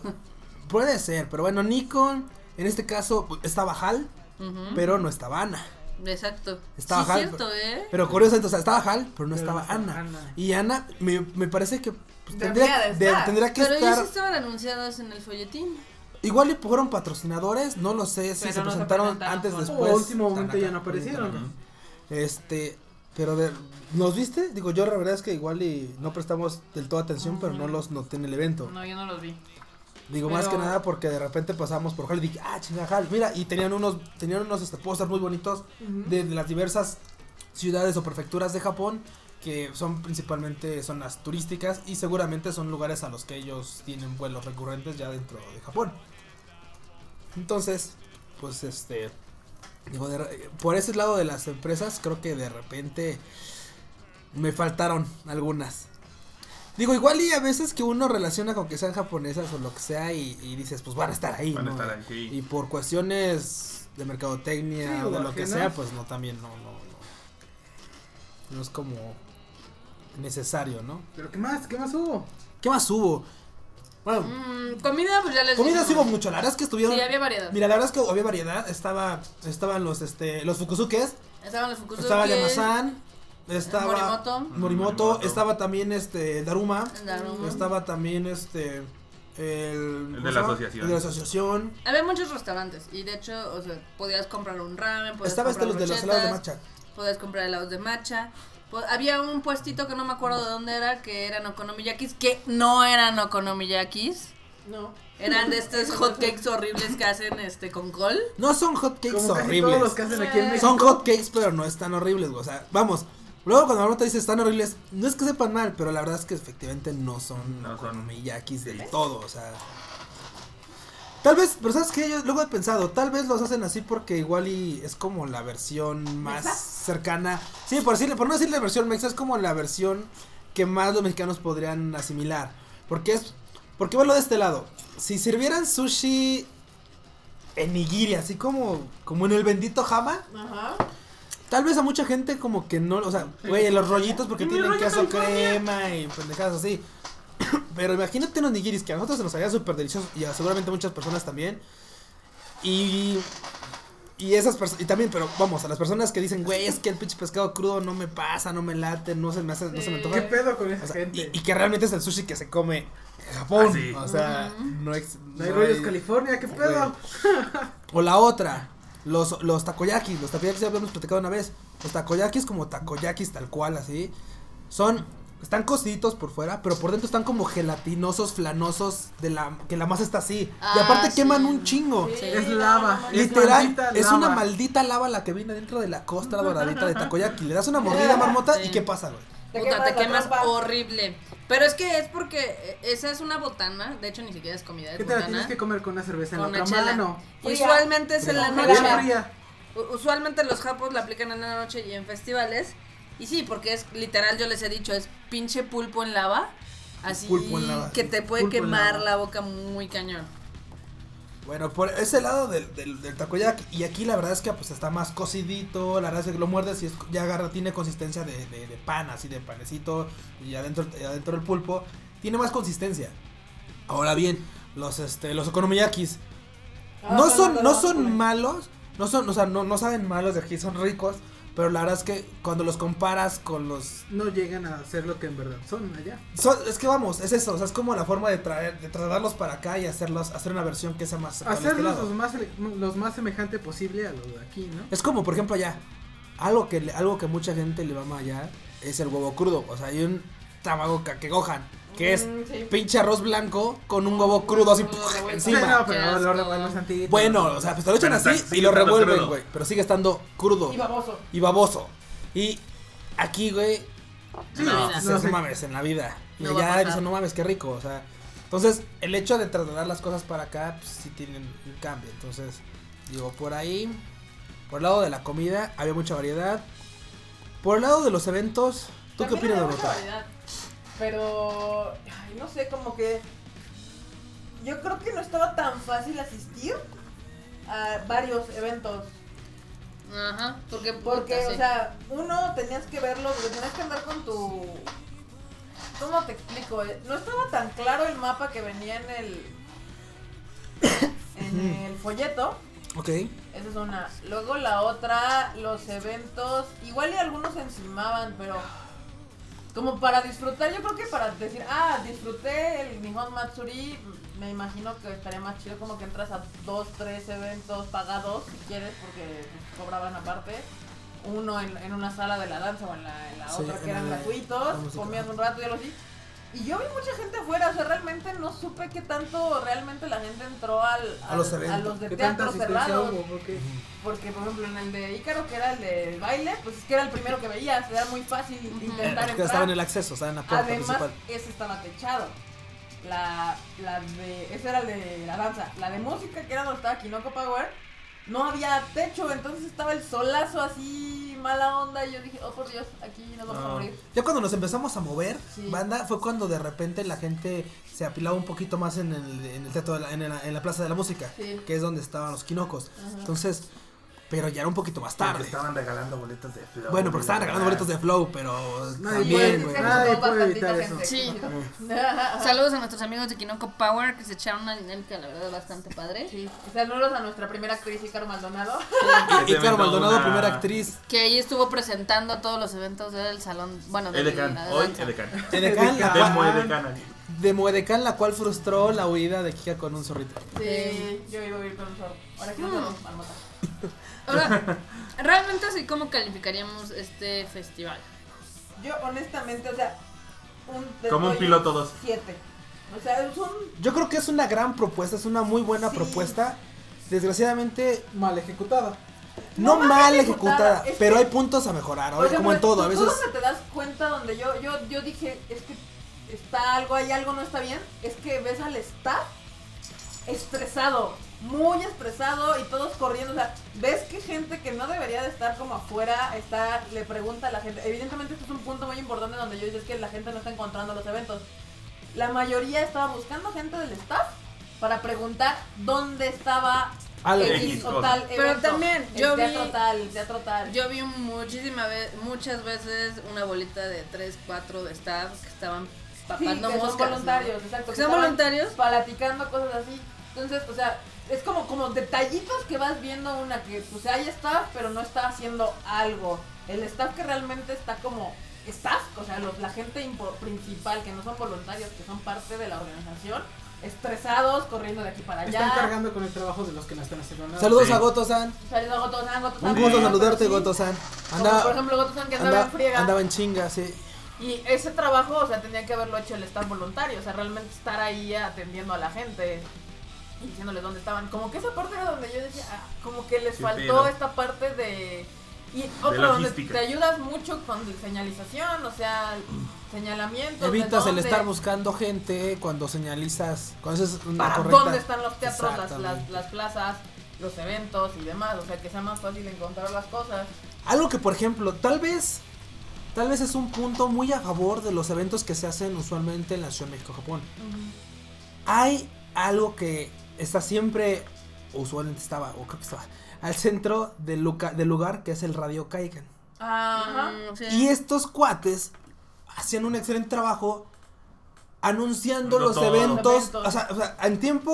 A: Puede ser, pero bueno, Nikon, en este caso, pues, estaba HAL,
C: Ujú.
A: pero no estaba Ana.
C: Exacto.
A: Estaba
C: sí,
A: Hal,
C: cierto, ¿eh?
A: Pero curiosamente, o sea, estaba HAL, pero no
D: Pero
A: estaba Ana.
D: Ana.
A: Y Ana, me, me parece que pues, tendría,
E: de
A: de-
E: estar.
A: tendría que
C: Pero ellos estaban anunciados en el folletín.
A: Igual y fueron patrocinadores, no lo sé si
E: Pero
A: se
E: no se
A: presentaron
E: presentaron
A: antes, después.
D: O último momento ya no aparecieron.
A: Este, pero de, ¿nos viste? Digo, yo la verdad es que igual y no prestamos del todo atención, pero no los noté en el evento.
E: No, yo no los vi.
A: Digo, más que nada porque de repente pasamos por Hal y dije, ah, chinga Hal, mira, y tenían unos, tenían unos este, pósters muy bonitos de, de las diversas ciudades o prefecturas de Japón, que son principalmente zonas turísticas y seguramente son lugares a los que ellos tienen vuelos recurrentes ya dentro de Japón. Entonces, pues este, Digo, de por ese lado de las empresas, creo que de repente me faltaron algunas. Digo, igual y a veces que uno relaciona con que sean japonesas o lo que sea y, y dices, pues van a estar ahí,
B: Van a estar ahí, sí.
A: Y por cuestiones de mercadotecnia
D: Sí,
A: o de lo que sea, pues no, también no, no, no. No es como necesario, ¿no?
D: Pero ¿qué más? ¿Qué más hubo?
A: ¿Qué más hubo? Bueno,
C: Mm, comida, pues ya les
A: comida sí hubo mucho, la verdad es que estuvieron...
C: Sí, había variedad.
A: Mira, la verdad es que había variedad, estaba, estaban los, este, los fukuzukes,
C: Estaban los fukusuke.
A: estaba Yamazan, estaba
C: Morimoto.
A: Morimoto,
B: Morimoto.
A: estaba también este Daruma,
C: Daruma.
A: estaba también este el,
B: El
A: ¿cómo
B: de la asociación.
A: El de la asociación.
C: Había muchos restaurantes y de hecho, o sea, podías comprar un ramen, podías
A: Estaba este
C: comprar
A: los de los helados de matcha.
C: Podías comprar helados de matcha. Po- Había un puestito que no me acuerdo de dónde era, que eran okonomiyakis, que no eran okonomiyakis.
E: No.
C: Eran de estos hotcakes horribles que hacen este con col.
A: No son hotcakes
D: Como casi
A: horribles.
D: todos los que hacen aquí en
C: Eh,
D: México.
A: Son hotcakes, pero no están horribles, güey. O sea, vamos. Luego cuando Marmota dice están horribles, no es que sepan mal, pero la verdad es que efectivamente no son
B: No son.
A: okonomiyakis del todo, o sea. Tal vez, pero sabes qué, yo luego he pensado, tal vez los hacen así porque igual y es como la versión más
E: ¿Mexa?
A: cercana. Sí, por decirle, por no decirle versión mexa, es como la versión que más los mexicanos podrían asimilar. Porque es, porque verlo de este lado. Si sirvieran sushi en nigiri, así como, como en el bendito jama,
E: Ajá.
A: Tal vez a mucha gente como que no, o sea, güey, los rollitos porque tienen queso crema y pendejadas así. Pero imagínate unos nigiris que a nosotros se nos haría súper deliciosos y a seguramente muchas personas también. Y y esas personas y también, pero vamos, a las personas que dicen, "Güey, es que el pinche pescado crudo no me pasa, no me late, no se me hace, no se me
E: Sí.
A: antoja."
D: ¿Qué pedo con esa
A: O sea,
D: gente?
A: y, y que realmente es el sushi que se come en Japón.
B: Ah, sí.
A: O sea, no, ex-
D: No hay
A: no
D: rollos
A: hay-
D: California, ¿qué pedo?
A: o la otra, los, los takoyakis, los takoyakis ya habíamos platicado una vez. Los takoyakis como takoyakis tal cual, así. Son, están cociditos por fuera, pero por dentro están como gelatinosos, flanosos, de la, que la masa está así. y
C: Ah,
A: aparte
C: sí.
A: queman un chingo.
E: Sí,
D: Es lava. Es
A: Literal, es una
D: lava.
A: maldita lava la que viene dentro de la costra doradita de takoyaki. Le das una mordida marmota
C: Sí.
A: y ¿qué pasa, güey?
E: Te
C: Puta,
E: quemas
C: te quemas horrible. Pero es que es porque eh, esa es una botana. De hecho, ni siquiera es comida, es
D: ¿Qué te la tienes que comer con una cerveza en
C: con
D: la
C: una
D: otra
C: chela.
D: mano?
E: Fría.
C: Usualmente es en la noche. Usualmente los japos la aplican en la noche y en festivales. Y sí, porque es literal, yo les he dicho, es pinche pulpo en lava. Así
A: Pulpo en lava,
C: que
A: sí.
C: te puede
D: Pulpo
C: quemar la boca muy cañón.
A: Bueno, por ese lado del, del, del takoyaki, y aquí la verdad es que pues está más cocidito, la verdad es que lo muerdes y es- ya agarra, tiene consistencia de, de, de pan, así de panecito, y adentro, y adentro del pulpo, tiene más consistencia. Ahora bien, los este, los okonomiyakis,
E: Ah,
A: no
E: son
A: no son malos, no son, o sea, no, no saben malos de aquí, son ricos, pero la verdad es que cuando los comparas con los
D: No llegan a ser lo que en verdad son allá.
A: son- es que vamos, es eso, o sea, es como la forma de traer, de trasladarlos para acá y hacerlos, hacer una versión que sea más este
D: Hacerlos
A: lado.
D: los más, los más semejante posible a lo de aquí, ¿no?
A: Es como, por ejemplo, allá. Algo que, algo que mucha gente le mama allá es el huevo crudo. O sea, hay un tamago que gohan, que es
E: Mm, sí.
A: pinche arroz blanco con un huevo crudo así encima.
D: no, pero lo antiguito.
A: Bueno, o sea, pues te lo echan así y lo revuelven, güey. Pero sigue estando crudo
E: Y baboso.
A: y baboso. Y aquí, güey,
D: Sí,
C: No,
D: no, sé.
A: mames en la vida. Y
C: No va a
A: allá
C: pasar.
A: dicen, no mames, qué rico. O sea, entonces el hecho de trasladar las cosas para acá, pues sí tienen un cambio. Entonces, digo, por ahí, por el lado de la comida, había mucha variedad. Por el lado de los eventos, ¿tú qué opinas de
E: Pero, ay, no sé, como que yo creo que no estaba tan fácil asistir a varios eventos.
C: Ajá, porque
E: Porque,
C: puta,
E: o
C: sí.
E: sea, uno tenías que verlo, porque tenías que andar con tu... ¿Cómo te explico? Eh, No estaba tan claro el mapa que venía en el... En el folleto.
A: Ok.
E: Esa es una. Luego la otra, los eventos. Igual y algunos encimaban, pero. Como para disfrutar, yo creo que para decir, ah, disfruté el Nihon Matsuri, me imagino que estaría más chido como que entras a dos, tres eventos pagados, si quieres, porque cobraban aparte. Uno en, en una sala de la danza o en la, en la
A: Sí,
E: otra que eran gratuitos, comías un rato y algo así. Y yo vi mucha gente afuera, o sea, realmente no supe qué tanto realmente la gente entró al,
A: A los eventos.
E: los de
D: ¿Qué tanta
E: teatro cerrados.
D: hubo? Porque
E: Porque, por ejemplo, en el de Ícaro, que era el del baile, pues es que era el primero que veías, era muy fácil intentar
A: Porque estaba en
E: entrar.
A: el acceso, estaba en la puerta
E: Además,
A: principal.
E: ese estaba techado. La, la de, ese era el de la danza. La de música, que era donde estaba Kinoko Power, no había techo, entonces estaba el solazo así, mala onda, y yo dije, oh por Dios, aquí nos vamos a morir.
A: Ya cuando nos empezamos a mover,
E: Sí.
A: banda, fue cuando de repente la gente se apilaba un poquito más en el, en el teatro, de la- en, la, en la Plaza de la Música,
E: Sí.
A: que es donde estaban los quinocos.
E: Ajá.
A: Entonces, pero ya era un poquito más
B: Porque
A: tarde.
B: estaban regalando boletos de flow.
A: Bueno, porque estaban regalando boletos de Flow, pero
D: Nadie
A: también,
D: puede-
A: güey.
D: Nadie puede evitar
E: gente.
C: Sí. Saludos a nuestros amigos de Kinoko Power que se echaron una dinámica, la verdad, bastante padre.
E: Sí, saludos a nuestra primera actriz, Ícaro Maldonado.
A: Y Caro Maldonado,
B: Una-
A: primera actriz.
C: Que ahí estuvo presentando todos los eventos del salón, bueno, de
B: Edecán,
C: la
B: hoy
A: cual-
B: Edecán.
A: de Moedecán, la cual frustró la huida de Kika con un zorrito.
E: Sí, yo iba a ir con un zorro. Ahora quiero un zorro, marmota.
C: Ahora, realmente así como calificaríamos este festival.
E: Yo, honestamente, o sea, un,
B: Como un piloto dos.
E: Siete. O sea, es un.
A: Yo creo que es una gran propuesta, es una muy buena
E: Sí.
A: propuesta. Desgraciadamente,
D: Mal ejecutada.
A: no, mal ejecutada, pero
E: que-
A: hay puntos a mejorar, oye, como en
E: ejemplo,
A: todo, a veces...
E: Tú te das cuenta donde yo, yo, yo dije, es que está algo ahí, algo no está bien, es que ves al staff estresado, muy estresado y todos corriendo, o sea, ves que gente que no debería de estar como afuera, está, le pregunta a la gente, evidentemente este es un punto muy importante donde yo digo es que la gente no está encontrando los eventos. La mayoría estaba buscando gente del staff para preguntar dónde estaba. X o tal
C: Pero también,
E: el
C: yo vi-
E: teatro tal, el teatro tal.
C: Yo vi muchísimas veces, muchas veces una bolita de 3, 4 de staff que estaban
E: Sí,
C: papando
E: que son
C: moscas. ¿no?
E: voluntarios, exacto.
C: Que
E: que
C: son voluntarios.
E: Platicando cosas así. Entonces, o sea, es como, como detallitos que vas viendo una que, pues hay staff, pero no está haciendo algo. El staff que realmente está como staff, o sea, los- la gente principal, que no son voluntarios, que son parte de la organización, estresados, corriendo de aquí para allá.
D: Están cargando con el trabajo de los que no están haciendo nada.
A: Saludos
B: Sí.
A: a Goto-san,
E: Saliendo Goto-san, Goto-san,
A: un gusto saludarte,
E: sí,
A: Goto-san.
E: por ejemplo, Goto-san que andaba
A: anda-
E: en friega.
A: andaba en chinga, sí.
E: Y ese trabajo, o sea, tenía que haberlo hecho el staff voluntario, o sea, realmente estar ahí atendiendo a la gente y diciéndoles dónde estaban. Como que esa parte era donde yo decía, ah, como que les
B: Qué
E: faltó esta parte de... Y otro, donde te ayudas mucho con señalización, o sea, señalamientos. de
A: Evitas el estar buscando gente cuando señalizas, cuando haces una
E: para
A: correcta.
E: dónde están los teatros, las, las, las plazas, los eventos y demás, o sea, que sea más fácil encontrar las cosas.
A: Algo que, por ejemplo, tal vez, tal vez es un punto muy a favor de los eventos que se hacen usualmente en la Ciudad de México, Japón. Hay algo que está siempre, o usualmente estaba, o creo que estaba, al centro del, luca- del lugar que es el Radio Kaiken.
E: Ajá.
C: Mm, sí.
A: Y estos cuates hacían un excelente trabajo anunciando los
B: todo.
A: eventos,
E: Eventos.
A: O, sea, o sea, en tiempo,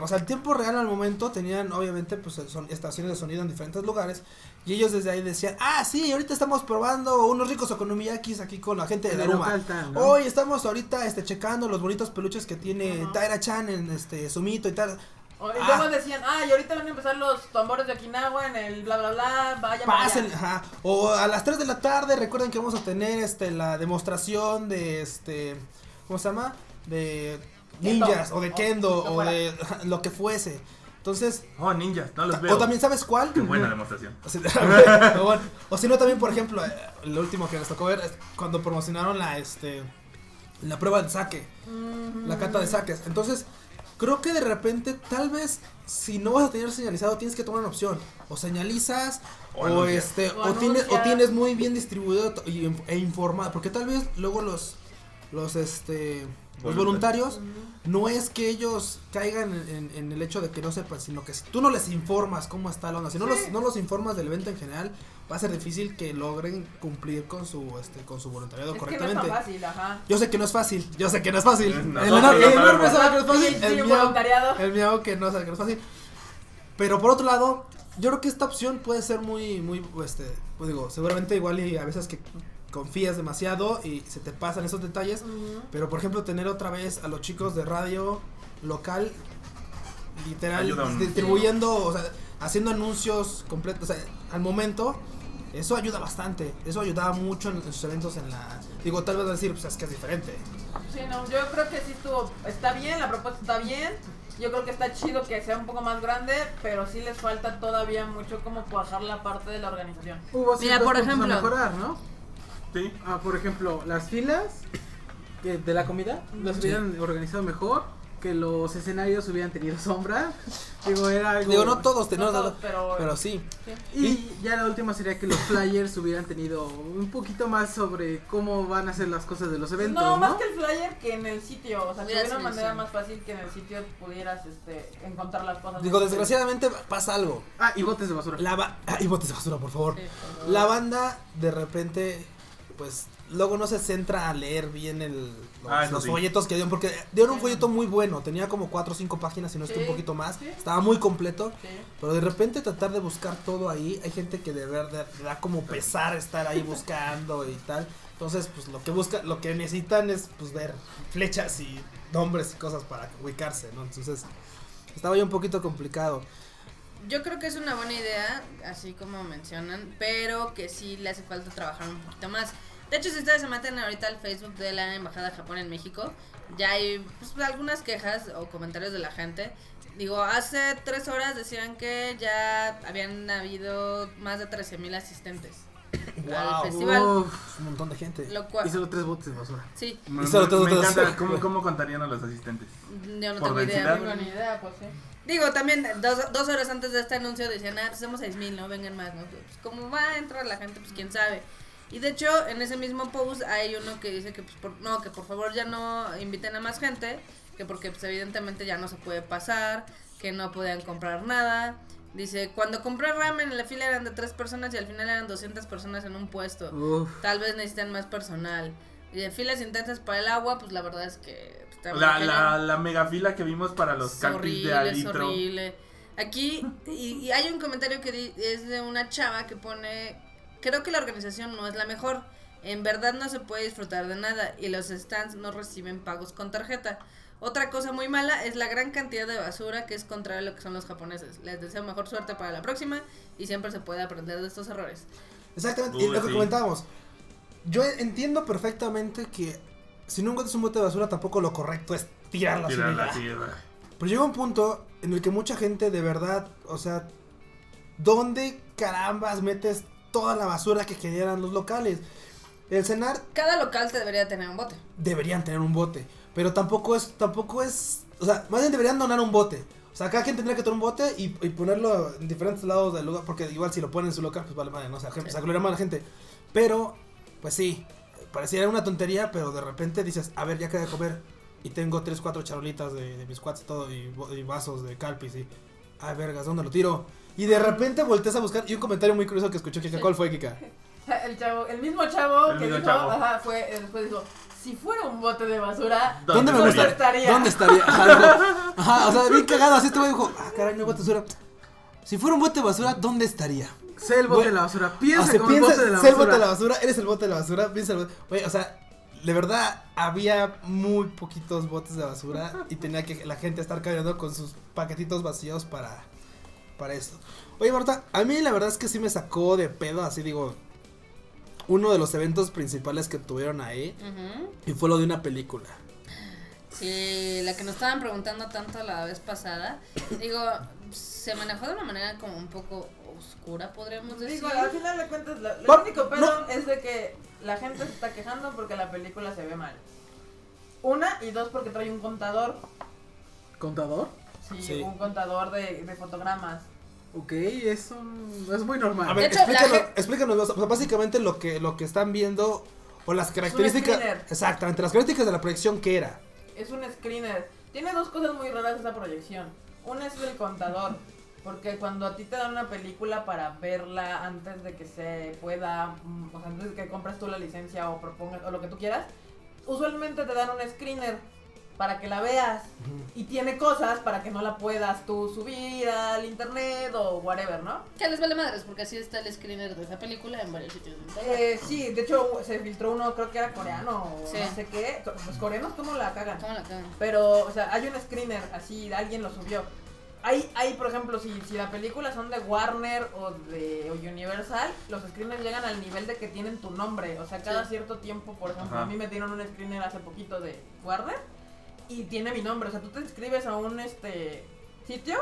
A: o sea, en tiempo real al momento tenían obviamente pues son estaciones de sonido en diferentes lugares y ellos desde ahí decían, "Ah, sí, ahorita estamos probando unos ricos okonomiyakis aquí con la gente de Daruma. Hoy estamos ahorita este checando los bonitos peluches que tiene
E: Ajá.
A: Taira Chan en este Sumito y tal.
E: Y
A: Ah.
E: luego decían, ah, y ahorita van a empezar los tambores de Okinawa en el bla bla bla, vaya para
A: Pasen,
E: allá".
A: ajá. O a las 3 de la tarde, recuerden que vamos a tener este la demostración de este ¿cómo se llama? De
E: Kendo.
A: ninjas o de kendo o de lo que fuese. Entonces,
B: Oh, ninjas, no los veo.
A: o también sabes cuál?
B: Qué buena demostración.
A: O si, o bueno, o si no también, por ejemplo, eh, lo último que nos tocó ver es cuando promocionaron la este la prueba de saque, la cata de saques. Entonces, creo que de repente tal vez si no vas a tener señalizado tienes que tomar una opción, o señalizas
B: O
A: este
E: O
A: o, tienes o tienes muy bien distribuido e informado, porque tal vez luego los los este los voluntarios no es que ellos caigan en, en- en el hecho de que no sepan, sino que si tú no les informas cómo está la onda, si no,
E: Sí.
A: los, no los informas del evento en general, va a ser difícil que logren cumplir con su este con su voluntariado
E: Es que no es
A: correctamente.
E: tan fácil, ajá.
A: yo sé que no es fácil, yo sé que no es fácil. El enorme, sabe que no es fácil. El, miau,
E: voluntariado.
A: el miau que no sabe que no es fácil. Pero por otro lado, yo creo que esta opción puede ser muy, muy, este, pues digo, seguramente igual y a veces que confías demasiado y se te pasan esos detalles. Pero por ejemplo, tener otra vez a los chicos de radio local, literal,
B: Ayuda un-
A: distribuyendo, o sea, haciendo anuncios completos, o sea, al momento, eso ayuda bastante. Eso ayudaba mucho en, en sus eventos en la. Digo, tal vez decir, pues es que es diferente.
E: Sí, no, yo creo que sí estuvo, está bien, la propuesta está bien. Yo creo que está chido que sea un poco más grande, pero sí les falta todavía mucho como cuajar la parte de la organización.
D: Hubo
C: Mira, por ejemplo.
D: mejorar, ¿no?
B: Sí.
D: Ah, por ejemplo, las filas de la comida las
A: Sí.
D: hubieran organizado mejor. que los escenarios hubieran tenido sombra. Digo, era algo.
A: Digo, no todos tenemos,
E: No todos, pero-
A: pero sí.
D: Y ya la última sería que los flyers hubieran tenido un poquito más sobre cómo van a ser las cosas de los eventos.
E: No,
D: No,
E: más que el flyer que en el sitio. O sea, que
C: Hubiera
E: una manera más fácil que en el sitio pudieras este, encontrar las cosas.
A: Digo, desgraciadamente pasa algo.
D: Ah, y botes de basura.
A: La ba- ah, y botes de basura, por favor.
C: Sí.
A: La banda, de repente, pues, luego no se centra a leer bien el, los,
B: Ah,
A: los
B: sí.
A: folletos que dieron, porque dieron un folleto muy bueno, tenía como 4 o 5 páginas, si no es que un
E: Sí,
A: poquito más,
E: sí.
A: estaba muy completo,
E: Sí.
A: pero de repente tratar de buscar todo ahí, hay gente que de verdad le da como pesar estar ahí buscando y tal, entonces, pues, lo que busca, lo que necesitan es, pues, ver flechas y nombres y cosas para ubicarse, ¿no? Entonces, estaba ya un poquito complicado.
C: Yo creo que es una buena idea, así como mencionan, pero que sí le hace falta trabajar un poquito más. De hecho, si ustedes se meten ahorita al Facebook de la Embajada de Japón en México, ya hay pues, algunas quejas o comentarios de la gente. Digo, hace tres horas decían que ya habían habido más de 13.000 asistentes al
A: Wow.
C: festival.
D: Uf,
A: un montón de gente.
C: Lo cual,
D: y solo tres botes de basura.
C: sí,
B: Me,
A: Y solo todos
B: me
A: los-
B: encanta cómo, cómo contarían a los asistentes.
C: yo no
B: Por
C: tengo idea.
E: No tengo ni idea, pues sí.
C: Digo, también dos, dos horas antes de este anuncio decían, ah, pues somos 6.000, no vengan más, ¿no? Pues como va a entrar la gente, pues quién sabe. Y de hecho, en ese mismo post hay uno que dice que, pues, por, no, que por favor ya no inviten a más gente, que porque, pues, evidentemente ya no se puede pasar, que no podían comprar nada. Dice, cuando compré ramen en la fila eran de tres personas y al final eran 200 personas en un puesto.
D: Uf.
C: Tal vez necesitan más personal. Y de filas intensas para el agua, pues la verdad es que... pues, está muy
B: La, la, la mega fila que vimos para los calpis de al
C: horrible, es
B: litro.
C: horrible. Aquí, y, y hay un comentario que di- es de una chava que pone, creo que la organización no es la mejor. En verdad no se puede disfrutar de nada y los stands no reciben pagos con tarjeta. Otra cosa muy mala es la gran cantidad de basura que es contrario a lo que son los japoneses. Les deseo mejor suerte para la próxima y siempre se puede aprender de estos errores.
A: Exactamente,
B: Uy,
A: y lo que
B: sí.
A: comentábamos. Yo entiendo perfectamente que si no encuentras un bote de basura, tampoco lo correcto es.
B: Tirar la tierra.
A: Pero llega un punto en el que mucha gente de verdad, o sea, ¿dónde carambas metes toda la basura que generan los locales? El cenar
C: Cada local te debería tener un bote.
A: deberían tener un bote, pero tampoco es, tampoco es, o sea, más bien deberían donar un bote. O sea, cada quien tendría que tener un bote y, y ponerlo en diferentes lados del lugar, porque igual si lo ponen en su local, pues vale madre, ¿no? O sea,
C: Sí.
A: se más la gente. Pero, pues sí, pareciera una tontería, pero de repente dices, a ver, ya quedé de comer y tengo tres, cuatro charolitas de, de biscuits y todo, y, y vasos de calpis y, ay, vergas, ¿dónde lo tiro? Y de repente volteas a buscar, y un comentario muy curioso que escuché, Kika. ¿cuál fue, Kika?
E: El chavo, el mismo chavo
B: El
E: que
B: mismo
E: dijo,
B: chavo.
E: ajá, fue, después dijo, si fuera un bote de basura,
A: ¿Dónde me
B: estaría?
A: gusta?
E: estaría?
A: ¿Dónde estaría? Ajá, dijo, ajá, o sea, bien cagado, así este dijo, ah, caray, no hay bote de basura. Si fuera un bote de basura, ¿dónde estaría?
D: Sé el bote de la basura.
A: O
D: Piensa
A: sea,
D: como el
A: piensa,
D: bote de la
A: sé el bote de la
D: basura.
A: basura, eres el bote de la basura, piensa el bote. Güey, o sea, de verdad había muy poquitos botes de basura y tenía que la gente estar caminando con sus paquetitos vacíos para, para esto. Oye, Marta, a mí la verdad es que sí me sacó de pedo, así digo, uno de los eventos principales que tuvieron ahí y fue lo de una película.
C: Sí, la que nos estaban preguntando tanto la vez pasada. Digo, se manejó de una manera como un poco oscura, podríamos decir.
E: Digo, al final de cuentas, lo, lo único pedo
A: no.
E: es de que la gente se está quejando porque la película se ve mal. Una, y dos, porque trae un contador.
D: ¿Contador?
E: Sí,
A: Sí.
E: un contador de, de fotogramas.
D: Ok, es, un, es muy normal.
A: A ver,
C: hecho, la
A: explícanos,
C: gen-
A: explícanos, o sea, básicamente lo que, lo que están viendo o las características.
E: screener.
A: Exactamente, las características de la proyección que era.
E: Es un screener. Tiene dos cosas muy raras esa proyección. Una es el contador. Porque cuando a ti te dan una película para verla antes de que se pueda, mm, o sea, antes de que compres tú la licencia o propongas o lo que tú quieras, usualmente te dan un screener para que la veas y tiene cosas para que no la puedas tú subir al internet o whatever, ¿no?
C: Que les vale madres, porque así está el screener de esa película en varios sitios. de internet.
E: Eh, sí, de hecho se filtró uno, creo que era coreano o
C: Sí.
E: no sé qué. Los coreanos, ¿cómo la cagan?
C: ¿Cómo la cagan?
E: Pero, o sea, hay un screener, así, alguien lo subió. Hay, hay por ejemplo, si, si la película son de Warner o de o Universal, los screeners llegan al nivel de que tienen tu nombre. O sea, cada
C: Sí.
E: cierto tiempo, por ejemplo,
B: Ajá.
E: a mí me dieron un screener hace poquito de Warner y tiene mi nombre. O sea, tú te inscribes a un este sitio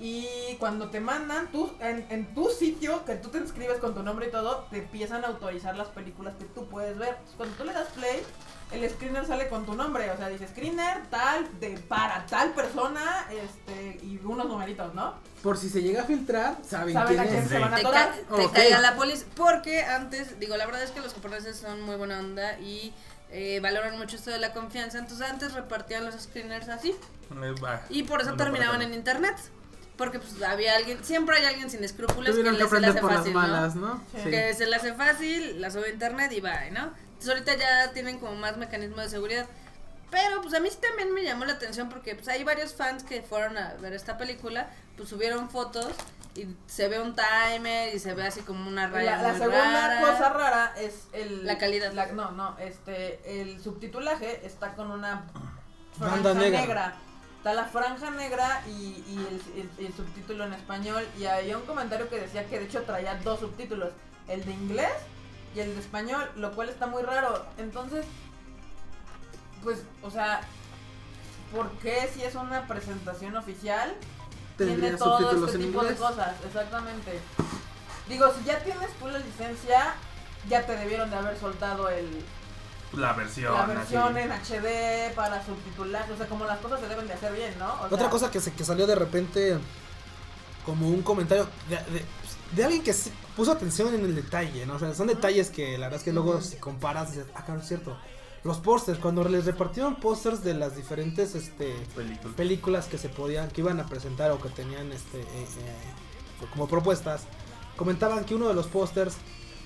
E: Y cuando te mandan, tú, en, en tu sitio, que tú te inscribes con tu nombre y todo, te empiezan a autorizar las películas que tú puedes ver. Entonces, cuando tú le das play, el screener sale con tu nombre. O sea, dice screener tal, de para tal persona, este, y unos numeritos, ¿no?
D: Por si se llega a filtrar, saben
E: Saben
D: quién
E: a quién
D: es.
E: se van a
C: te, te caiga la policía. Porque antes, digo, la verdad es que los japoneses son muy buena onda y eh, valoran mucho esto de la confianza. Entonces antes repartían los screeners así. Y por eso
B: Bueno,
C: terminaban en internet. Porque pues había alguien, siempre hay alguien sin escrúpulos que
D: Tuvieron que
C: se le hace
D: por las
C: fácil,
D: malas,
C: ¿no?
D: ¿no?
E: Sí.
C: Que se le hace fácil, la sube a internet y va, ¿no? Entonces ahorita ya tienen como más mecanismos de seguridad. Pero pues a mí sí también me llamó la atención porque pues hay varios fans que fueron a ver esta película, pues subieron fotos y se ve un timer y se ve así como una raya
E: La, la
C: muy
E: segunda
C: rara.
E: cosa rara es el
C: La calidad.
E: la- no, no, este el subtitulaje está con una
A: Banda
E: franja
A: negra.
E: Está la franja negra y, y el, el- el subtítulo en español y había un comentario que decía que de hecho traía dos subtítulos, el de inglés y el de español, lo cual está muy raro. Entonces, pues, o sea, ¿por qué si es una presentación oficial tiene
D: Tendría
E: todo
D: subtítulos
E: este
D: en
E: tipo de cosas, exactamente. Digo, si ya tienes tú la licencia, ya te debieron de haber soltado el,
B: La versión.
E: la versión
B: así.
E: en HD para subtitular, o sea, como las cosas se deben de hacer bien, ¿no? O
A: Otra
E: sea,
A: cosa que, se, que salió de repente como un comentario de, de- de alguien que puso atención en el detalle, ¿no? O sea, son detalles que la verdad es que luego si comparas dices, ah, claro, es cierto. Los pósters, cuando les repartieron pósters de las diferentes este,
B: Película.
A: películas que se podían, que iban a presentar o que tenían este eh, eh, como propuestas, comentaban que uno de los pósters,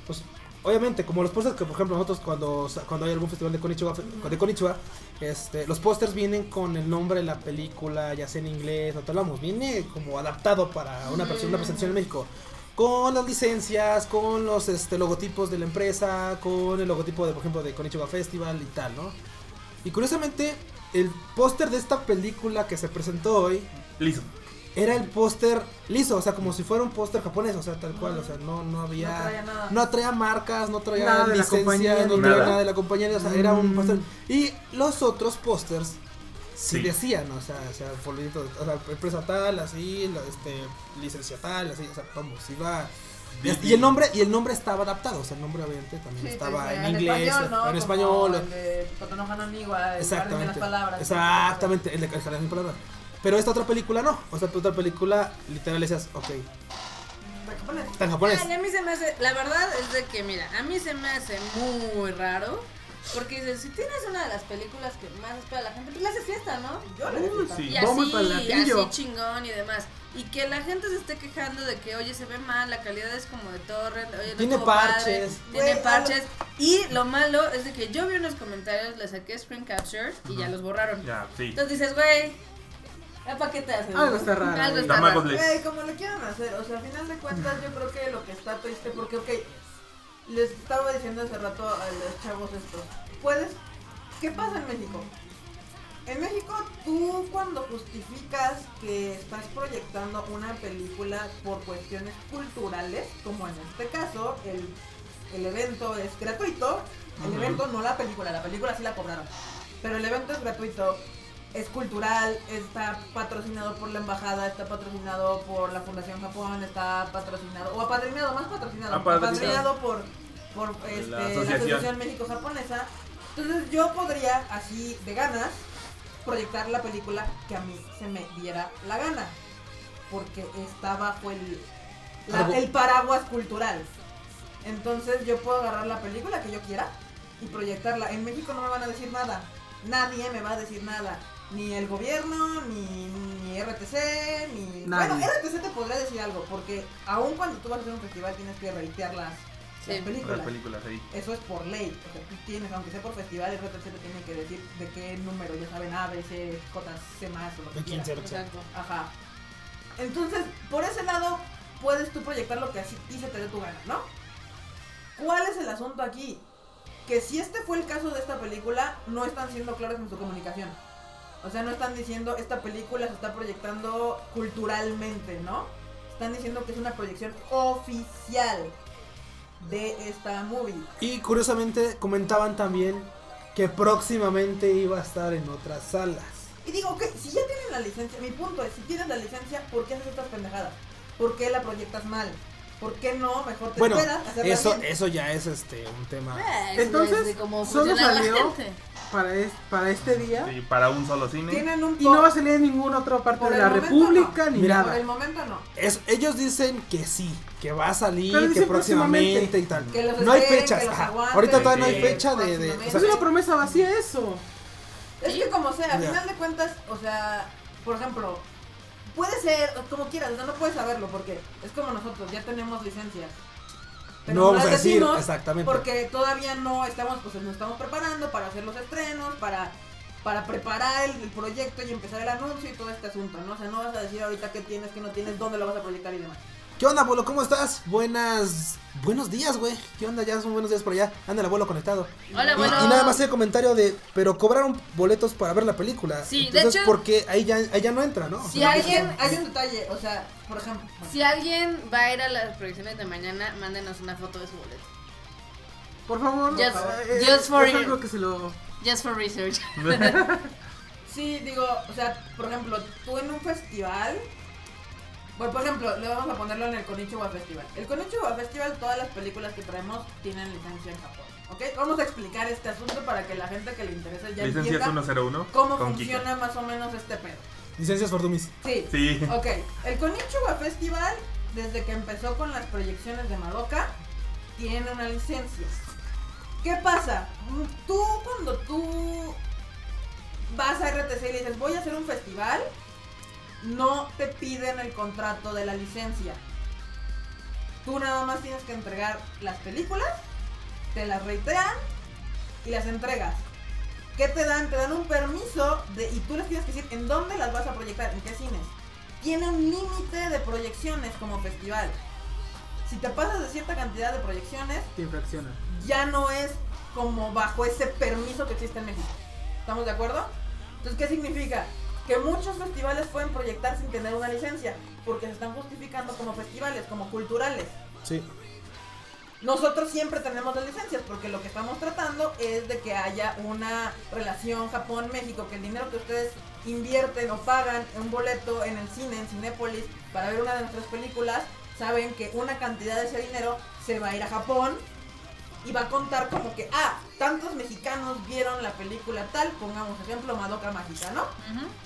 A: pues obviamente como los pósters que por ejemplo nosotros cuando cuando hay algún festival de Konichiwa, de Konichiwa este, los pósters vienen con el nombre de la película, ya sea en inglés, no te hablamos, viene como adaptado para una, persona, una presentación en México. Con las licencias, con los este, logotipos de la empresa, con el logotipo de, por ejemplo, de Konichiwa Festival y tal, ¿no? Y curiosamente, el póster de esta película que se presentó hoy
B: Listo.
A: era el póster liso, o sea, como si fuera un póster japonés, o sea, tal cual, o sea, no, no había...
E: No traía nada.
A: no traía marcas, no traía
D: Nada de la
A: licencia,
D: compañía,
A: no traía
B: nada.
A: nada de la compañía, o sea, era un
D: Mm.
A: póster. Y los otros pósters sí,
B: Sí.
A: decían, o sea, o sea, folleto, o sea, empresa tal, así, este, licencia tal, así, o sea, vamos, iba... Y, y el nombre y el nombre estaba adaptado, o sea, el nombre obviamente también
E: sí,
A: estaba
E: te-
A: en inglés,
E: español, ¿no?
A: en español,
E: El de
A: Exactamente.
E: las palabras.
A: Exactamente, el de el Jardín de las palabras. Pero esta otra película no. O sea, esta otra película literal decías, ok,
E: De japonés.
A: está en japonés.
C: Ay, a mí se me hace, la verdad es de que, mira, a mí se me hace muy raro. Porque dices, si tienes una de las películas que más espera la gente, pues le haces fiesta, ¿no?
E: Yo le
B: Uy,
E: decía,
B: sí.
C: Y así, así chingón y demás. Y que la gente se esté quejando de que, oye, se ve mal, la calidad es como de torrent, oye, no
A: Tiene
C: padre,
A: parches.
C: tiene parches. Y lo malo es de que yo vi unos comentarios, le saqué screen capture y ya los borraron.
B: Ya, sí.
C: Entonces dices, güey, ¿para qué te haces?
D: Algo está raro
C: Algo está raro.
E: como le quieran hacer, o sea, al final de cuentas yo creo que lo que está triste, porque, ok, les estaba diciendo hace rato a los chavos esto, puedes, ¿qué pasa en México? En México tú cuando justificas que estás proyectando una película por cuestiones culturales, como en este caso, el, el evento es gratuito, el evento no la película, la película sí la cobraron, pero el evento es gratuito, es cultural, está patrocinado por la embajada, está patrocinado por la Fundación Japón, está patrocinado, o apadrinado, más patrocinado,
B: Apadrinado.
E: apadrinado por, por este, la,
B: asociación.
E: Asociación México-Japonesa. Entonces yo podría, así de ganas, proyectar la película que a mí se me diera la gana, porque está bajo el, la- el paraguas cultural. Entonces yo puedo agarrar la película que yo quiera y proyectarla. En México no me van a decir nada. Nadie me va a decir nada. Ni el gobierno, ni, ni RTC, ni...
D: Nadie.
E: Bueno, RTC te podría decir algo, porque aun cuando tú vas a hacer un festival tienes que reitear las,
C: Sí.
E: las películas.
B: Las películas ahí.
E: Eso es por ley. O sea, tú tienes, aunque sea por festival, el RTC te tiene que decir de qué número, ya saben, A, B, C, J, C más o lo que
A: De 15,
E: quieras.
C: Exacto.
E: Ajá. Entonces, por ese lado, puedes tú proyectar lo que así ti se te dé tu gana, ¿no? ¿Cuál es el asunto aquí? Que si este fue el caso de esta película, no están siendo claros en su comunicación. O sea, no están diciendo esta película se está proyectando culturalmente, ¿no? Están diciendo que es una proyección oficial de esta movie.
A: Y curiosamente comentaban también que próximamente iba a estar en otras salas.
E: Y digo, ok, si ya tienen la licencia, mi punto es, si tienes la licencia, ¿por qué haces estas pendejadas? ¿Por qué la proyectas mal? ¿Por qué no? Mejor te
A: Bueno,
E: esperas
A: eso,
E: bien.
A: eso ya es este un tema.
C: Eh,
D: Entonces,
C: es de cómo
D: solo
C: la
D: salió
C: gente.
D: Para, es- para este día.
B: Sí, para un solo cine.
E: Tienen un
D: Y no va a salir en ninguna otra parte
E: Por
D: de la República
E: no.
D: ni
A: Mira,
E: Por
D: nada.
E: el momento no.
A: Es, ellos dicen que sí, que va a salir, que próximamente
D: próximamente.
A: y tal.
E: Que los
A: no hay fechas.
E: que los aguanten,
A: Ahorita todavía no hay fecha de. de- o sea,
D: Es una promesa vacía eso.
E: Es que como sea, al
A: Ya.
E: final de cuentas, o sea, por ejemplo, puede ser como quieras, o sea, no puedes saberlo porque es como nosotros, ya tenemos licencias. Pero
A: No vamos
E: las
A: a decir
E: decimos
A: exactamente.
E: Porque todavía no estamos, pues nos estamos preparando para hacer los estrenos, para, para preparar el, el proyecto y empezar el anuncio y todo este asunto, ¿no? O sea, no vas a decir ahorita qué tienes, qué no tienes, dónde lo vas a proyectar y demás.
A: ¿Qué onda, abuelo? ¿Cómo estás? Buenas. Buenos días, güey. ¿Qué onda? Ya son buenos días por allá. Anda el abuelo conectado.
C: Hola,
A: Y,
C: bueno.
A: y nada más el comentario de. Pero cobraron boletos para ver la película.
C: Sí, de
A: Entonces,
C: hecho-
A: porque ahí ya, ahí ya no entra, ¿no? O sea,
C: alguien-
E: Hay un detalle, o sea, por ejemplo,
C: Si alguien va a ir a las proyecciones de mañana, mándenos una foto de su boleto.
D: Por favor.
C: Just-
D: eh,
C: just for
D: es
C: you.
D: algo que se lo.
C: Just for research.
E: Sí, digo, o sea, por ejemplo, tú en un festival. Bueno, por ejemplo, le vamos a ponerlo en el Konichiwa Festival. El Konichiwa Festival, todas las películas que traemos tienen licencia en Japón. ¿Ok? Vamos a explicar este asunto para que la gente que le interese ya
B: Licencia es
E: entienda
B: 101.
E: cómo
B: con Kika.
E: funciona más o menos este pedo.
A: Licencias for Dummies.
E: Sí.
B: Sí.
E: Ok, el Konichiwa Festival, desde que empezó con las proyecciones de Madoka, tiene una licencia. ¿Qué pasa? Tú, cuando tú vas a RTC y le dices, voy a hacer un festival, no te piden el contrato de la licencia. Tú nada más tienes que entregar las películas, te las reiteran y las entregas. ¿Qué te dan? Te dan un permiso de, y tú les tienes que decir en dónde las vas a proyectar, en qué cines. Tiene un límite de proyecciones como festival. Si te pasas de cierta cantidad de proyecciones,
D: Te infracciona.
E: ya no es como bajo ese permiso que existe en México. ¿Estamos de acuerdo? Entonces, ¿qué significa? Que muchos festivales pueden proyectar sin tener una licencia, porque se están justificando como festivales, como culturales.
A: Sí.
E: Nosotros siempre tenemos las licencias porque lo que estamos tratando es de que haya una relación Japón-México, que el dinero que ustedes invierten o pagan en un boleto en el cine, en Cinépolis, para ver una de nuestras películas, saben que una cantidad de ese dinero se va a ir a Japón y va a contar como que, ah, tantos mexicanos vieron la película tal, pongamos ejemplo Madoka Mágica, ¿no?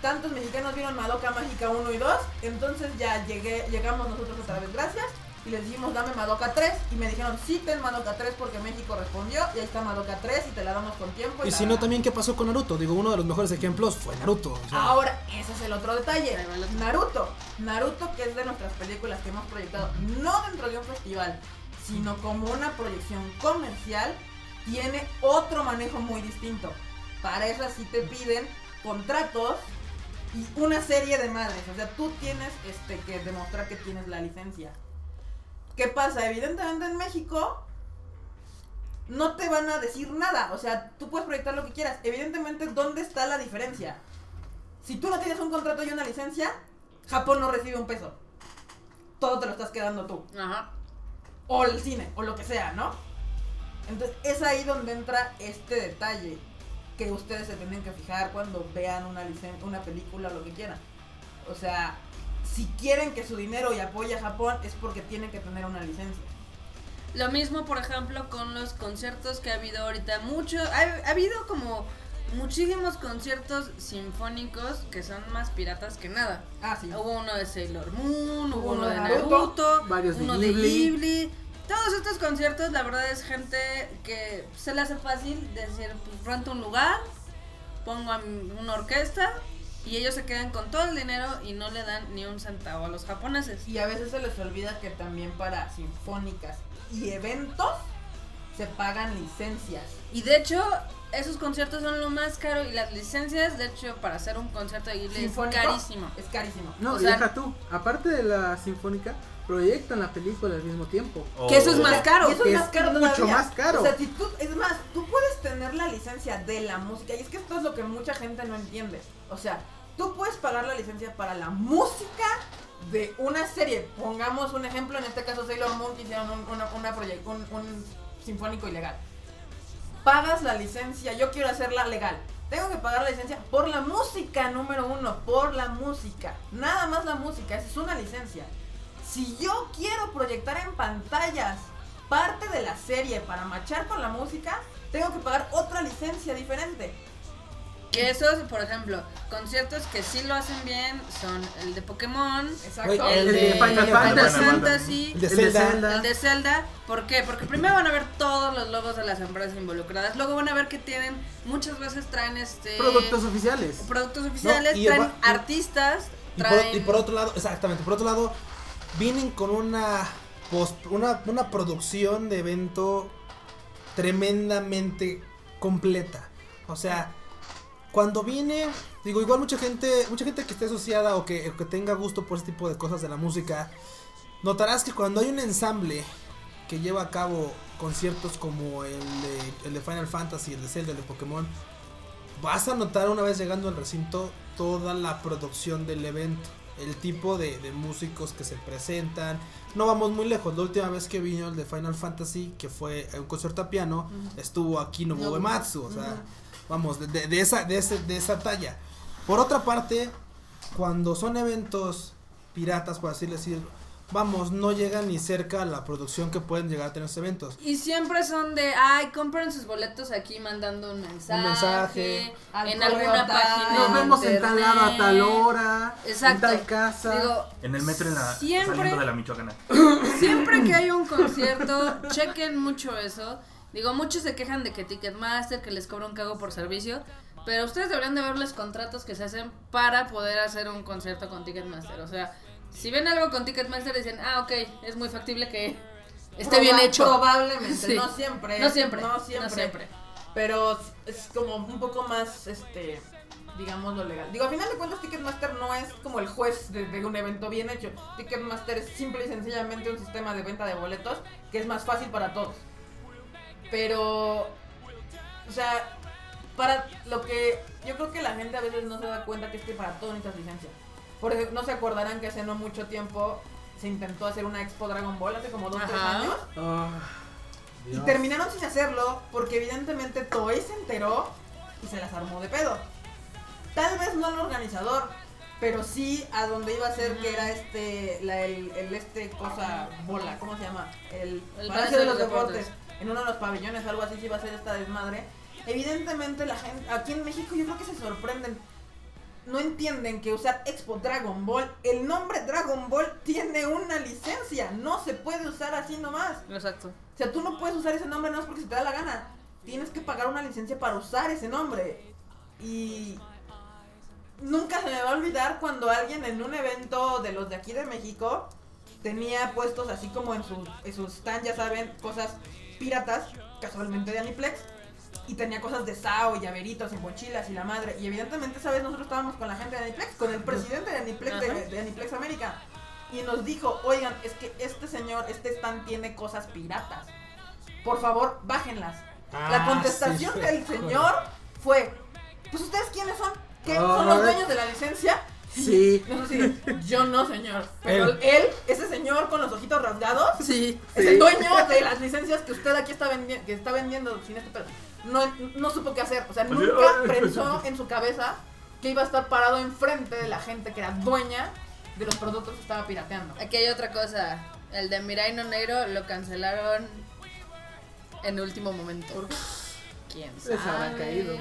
E: Tantos mexicanos vieron Madoka Mágica 1 y 2, entonces ya llegué, llegamos nosotros otra vez, gracias, y les dijimos dame Madoka 3, y me dijeron sí, ten Madoka 3 porque México respondió, y ahí está Madoka 3 y te la damos con tiempo.
A: Y
E: la-
A: si no, también, ¿qué pasó con Naruto? Digo, uno de los mejores ejemplos fue Naruto. o sea,
E: Ahora, ese es el otro detalle. Naruto. Naruto, que es de nuestras películas que hemos proyectado, no dentro de un festival, sino como una proyección comercial, tiene otro manejo muy distinto. Para eso sí te piden contratos y una serie de madres. O sea, tú tienes este, que demostrar que tienes la licencia. ¿Qué pasa? Evidentemente en México no te van a decir nada. O sea, tú puedes proyectar lo que quieras. Evidentemente, ¿dónde está la diferencia? Si tú no tienes un contrato y una licencia, Japón no recibe un peso. Todo te lo estás quedando tú.
C: Ajá.
E: O el cine, o lo que sea, ¿no? Entonces, es ahí donde entra este detalle que ustedes se tienen que fijar cuando vean una licen una película o lo que quieran. O sea, si quieren que su dinero y apoye a Japón es porque tienen que tener una licencia.
C: Lo mismo, por ejemplo, con los conciertos que ha habido ahorita. Mucho, ha, ha habido como muchísimos conciertos sinfónicos que son más piratas que nada.
E: Ah, sí.
C: Hubo uno de Sailor Moon, hubo uno de
E: Naruto,
C: Naruto,
D: varios de
C: uno de
D: Ghibli.
C: Ghibli. Todos estos conciertos, la verdad es gente que se le hace fácil decir, pues rento un lugar, pongo a una orquesta y ellos se quedan con todo el dinero y no le dan ni un centavo a los japoneses.
E: Y a veces se les olvida que también para sinfónicas y eventos se pagan licencias.
C: Y de hecho, esos conciertos son lo más caro y las licencias, de hecho, para hacer un concierto de Ghibli es carísimo.
E: Es carísimo.
D: No,
C: O sea-
D: deja tú. Aparte de la sinfónica, proyectan la película al mismo tiempo.
C: Que eso es más caro.
E: Eso
D: que
E: es
D: es
E: más caro
D: mucho
E: todavía.
D: más caro.
E: O sea, si tú, es más, tú puedes tener la licencia de la música. Y es que esto es lo que mucha gente no entiende. O sea, tú puedes pagar la licencia para la música de una serie. Pongamos un ejemplo, en este caso Sailor Moon que hicieron un, una, una proye- un, un sinfónico ilegal. Pagas la licencia, yo quiero hacerla legal. tengo que pagar la licencia por la música, número uno, por la música. Nada más la música, esa es una licencia. Si yo quiero proyectar en pantallas parte de la serie para machar con la música, tengo que pagar otra licencia diferente.
C: Que esos, por ejemplo, conciertos que sí lo hacen bien son el de Pokémon,
E: Exacto.
C: El, de
D: Final Fantasy.
A: El de
D: El de
A: Zelda.
C: El de Zelda. ¿Por qué? Porque primero van a ver todos los logos de las empresas involucradas. Luego van a ver que tienen, muchas veces traen este
D: Productos oficiales.
C: productos oficiales,
A: y
C: traen
A: va- y-
C: artistas,
A: Y por,
C: traen
A: y por otro lado, exactamente, por otro lado, vienen con una, post- una, una producción de evento tremendamente completa. O sea, cuando viene, digo, igual mucha gente, mucha gente que esté asociada o que, o que tenga gusto por este tipo de cosas de la música, notarás que cuando hay un ensamble que lleva a cabo conciertos como el de, el de Final Fantasy, el de Zelda, el de Pokémon, vas a notar una vez llegando al recinto toda la producción del evento, el tipo de, de músicos que se presentan. No vamos muy lejos, la última vez que vino el de Final Fantasy, que fue un concierto a piano, estuvo aquí Nobuo
C: Nobuo.
A: Uematsu, o sea, vamos, de, de- de esa, de, ese- de esa talla. Por otra parte, cuando son eventos piratas, por así decirlo, vamos, no llegan ni cerca a la producción que pueden llegar a tener estos eventos.
C: Y siempre son de, ay, compren sus boletos aquí mandando un mensaje.
A: mensaje.
E: Al
C: en alguna
E: tal.
C: página.
D: Nos vemos en tal lado a tal hora.
C: Exacto.
D: En tal casa.
C: Digo,
B: En el metro en la,
C: Siempre-
B: saliendo de la Michoacana.
C: siempre que hay un concierto, chequen mucho eso. Digo, muchos se quejan de que Ticketmaster, que les cobra un cago por servicio. Pero ustedes deberían de ver los contratos que se hacen para poder hacer un concierto con Ticketmaster. O sea, si ven algo con Ticketmaster, dicen, ah, ok, es muy factible que esté bien hecho.
E: Probablemente,
C: Sí.
E: no siempre.
C: No siempre,
E: No siempre.
C: no siempre.
E: Pero es como un poco más, este, digamos lo legal. Digo, a final de cuentas Ticketmaster no es como el juez de, de un evento bien hecho. Ticketmaster es simple y sencillamente un sistema de venta de boletos que es más fácil para todos. Pero, o sea, para lo que yo creo que la gente a veces no se da cuenta que es que para todo necesitas licencia. Por ejemplo, no se acordarán que hace no mucho tiempo se intentó hacer una expo Dragon Ball hace como dos o tres años.
D: Ah,
E: Y terminaron sin hacerlo porque evidentemente Toei se enteró y se las armó de pedo. Tal vez no al organizador, pero sí a donde iba a ser que era este, la, el, el este cosa bola, ¿cómo se llama? El,
C: El
E: Palacio de los Deportes. En uno de los pabellones, algo así, sí iba a ser esta desmadre. Evidentemente la gente, aquí en México yo creo que se sorprenden. No entienden que usar Expo Dragon Ball, el nombre Dragon Ball tiene una licencia, no se puede usar así nomás.
C: Exacto.
E: O sea, tú no puedes usar ese nombre no es porque se te da la gana. Tienes que pagar una licencia para usar ese nombre. Y nunca se me va a olvidar cuando alguien en un evento de los de aquí de México tenía puestos así como en su, en su stand, ya saben, cosas piratas, casualmente de Aniplex. Y tenía cosas de Sao y llaveritos y mochilas y la madre. Y evidentemente, ¿sabes? Nosotros estábamos con la gente de Aniplex, con el presidente de Aniplex, de, Aniplex América. Y nos dijo, oigan, es que este señor, este stand tiene cosas piratas. Por favor, bájenlas. la
A: Ah,
E: contestación
A: sí,
E: del señor fue, pues ustedes quiénes son? ¿Qué
D: Ay.
E: son los dueños de la licencia?
D: Sí.
E: Nosotros sí, yo no, señor. Pero
A: Él.
E: él, ese señor con los ojitos rasgados,
C: Sí.
E: es
D: Sí.
E: el dueño de las licencias que usted aquí está, vendi- que está vendiendo sin este pedo. No, no supo qué hacer. O sea, nunca
B: ay,
E: pensó en su cabeza que iba a estar parado enfrente de la gente que era dueña de los productos que estaba pirateando.
C: Aquí hay otra cosa. El de Mirai no Negro lo cancelaron en último momento. ¿Quién
D: Les
C: sabe?
D: habrá caído.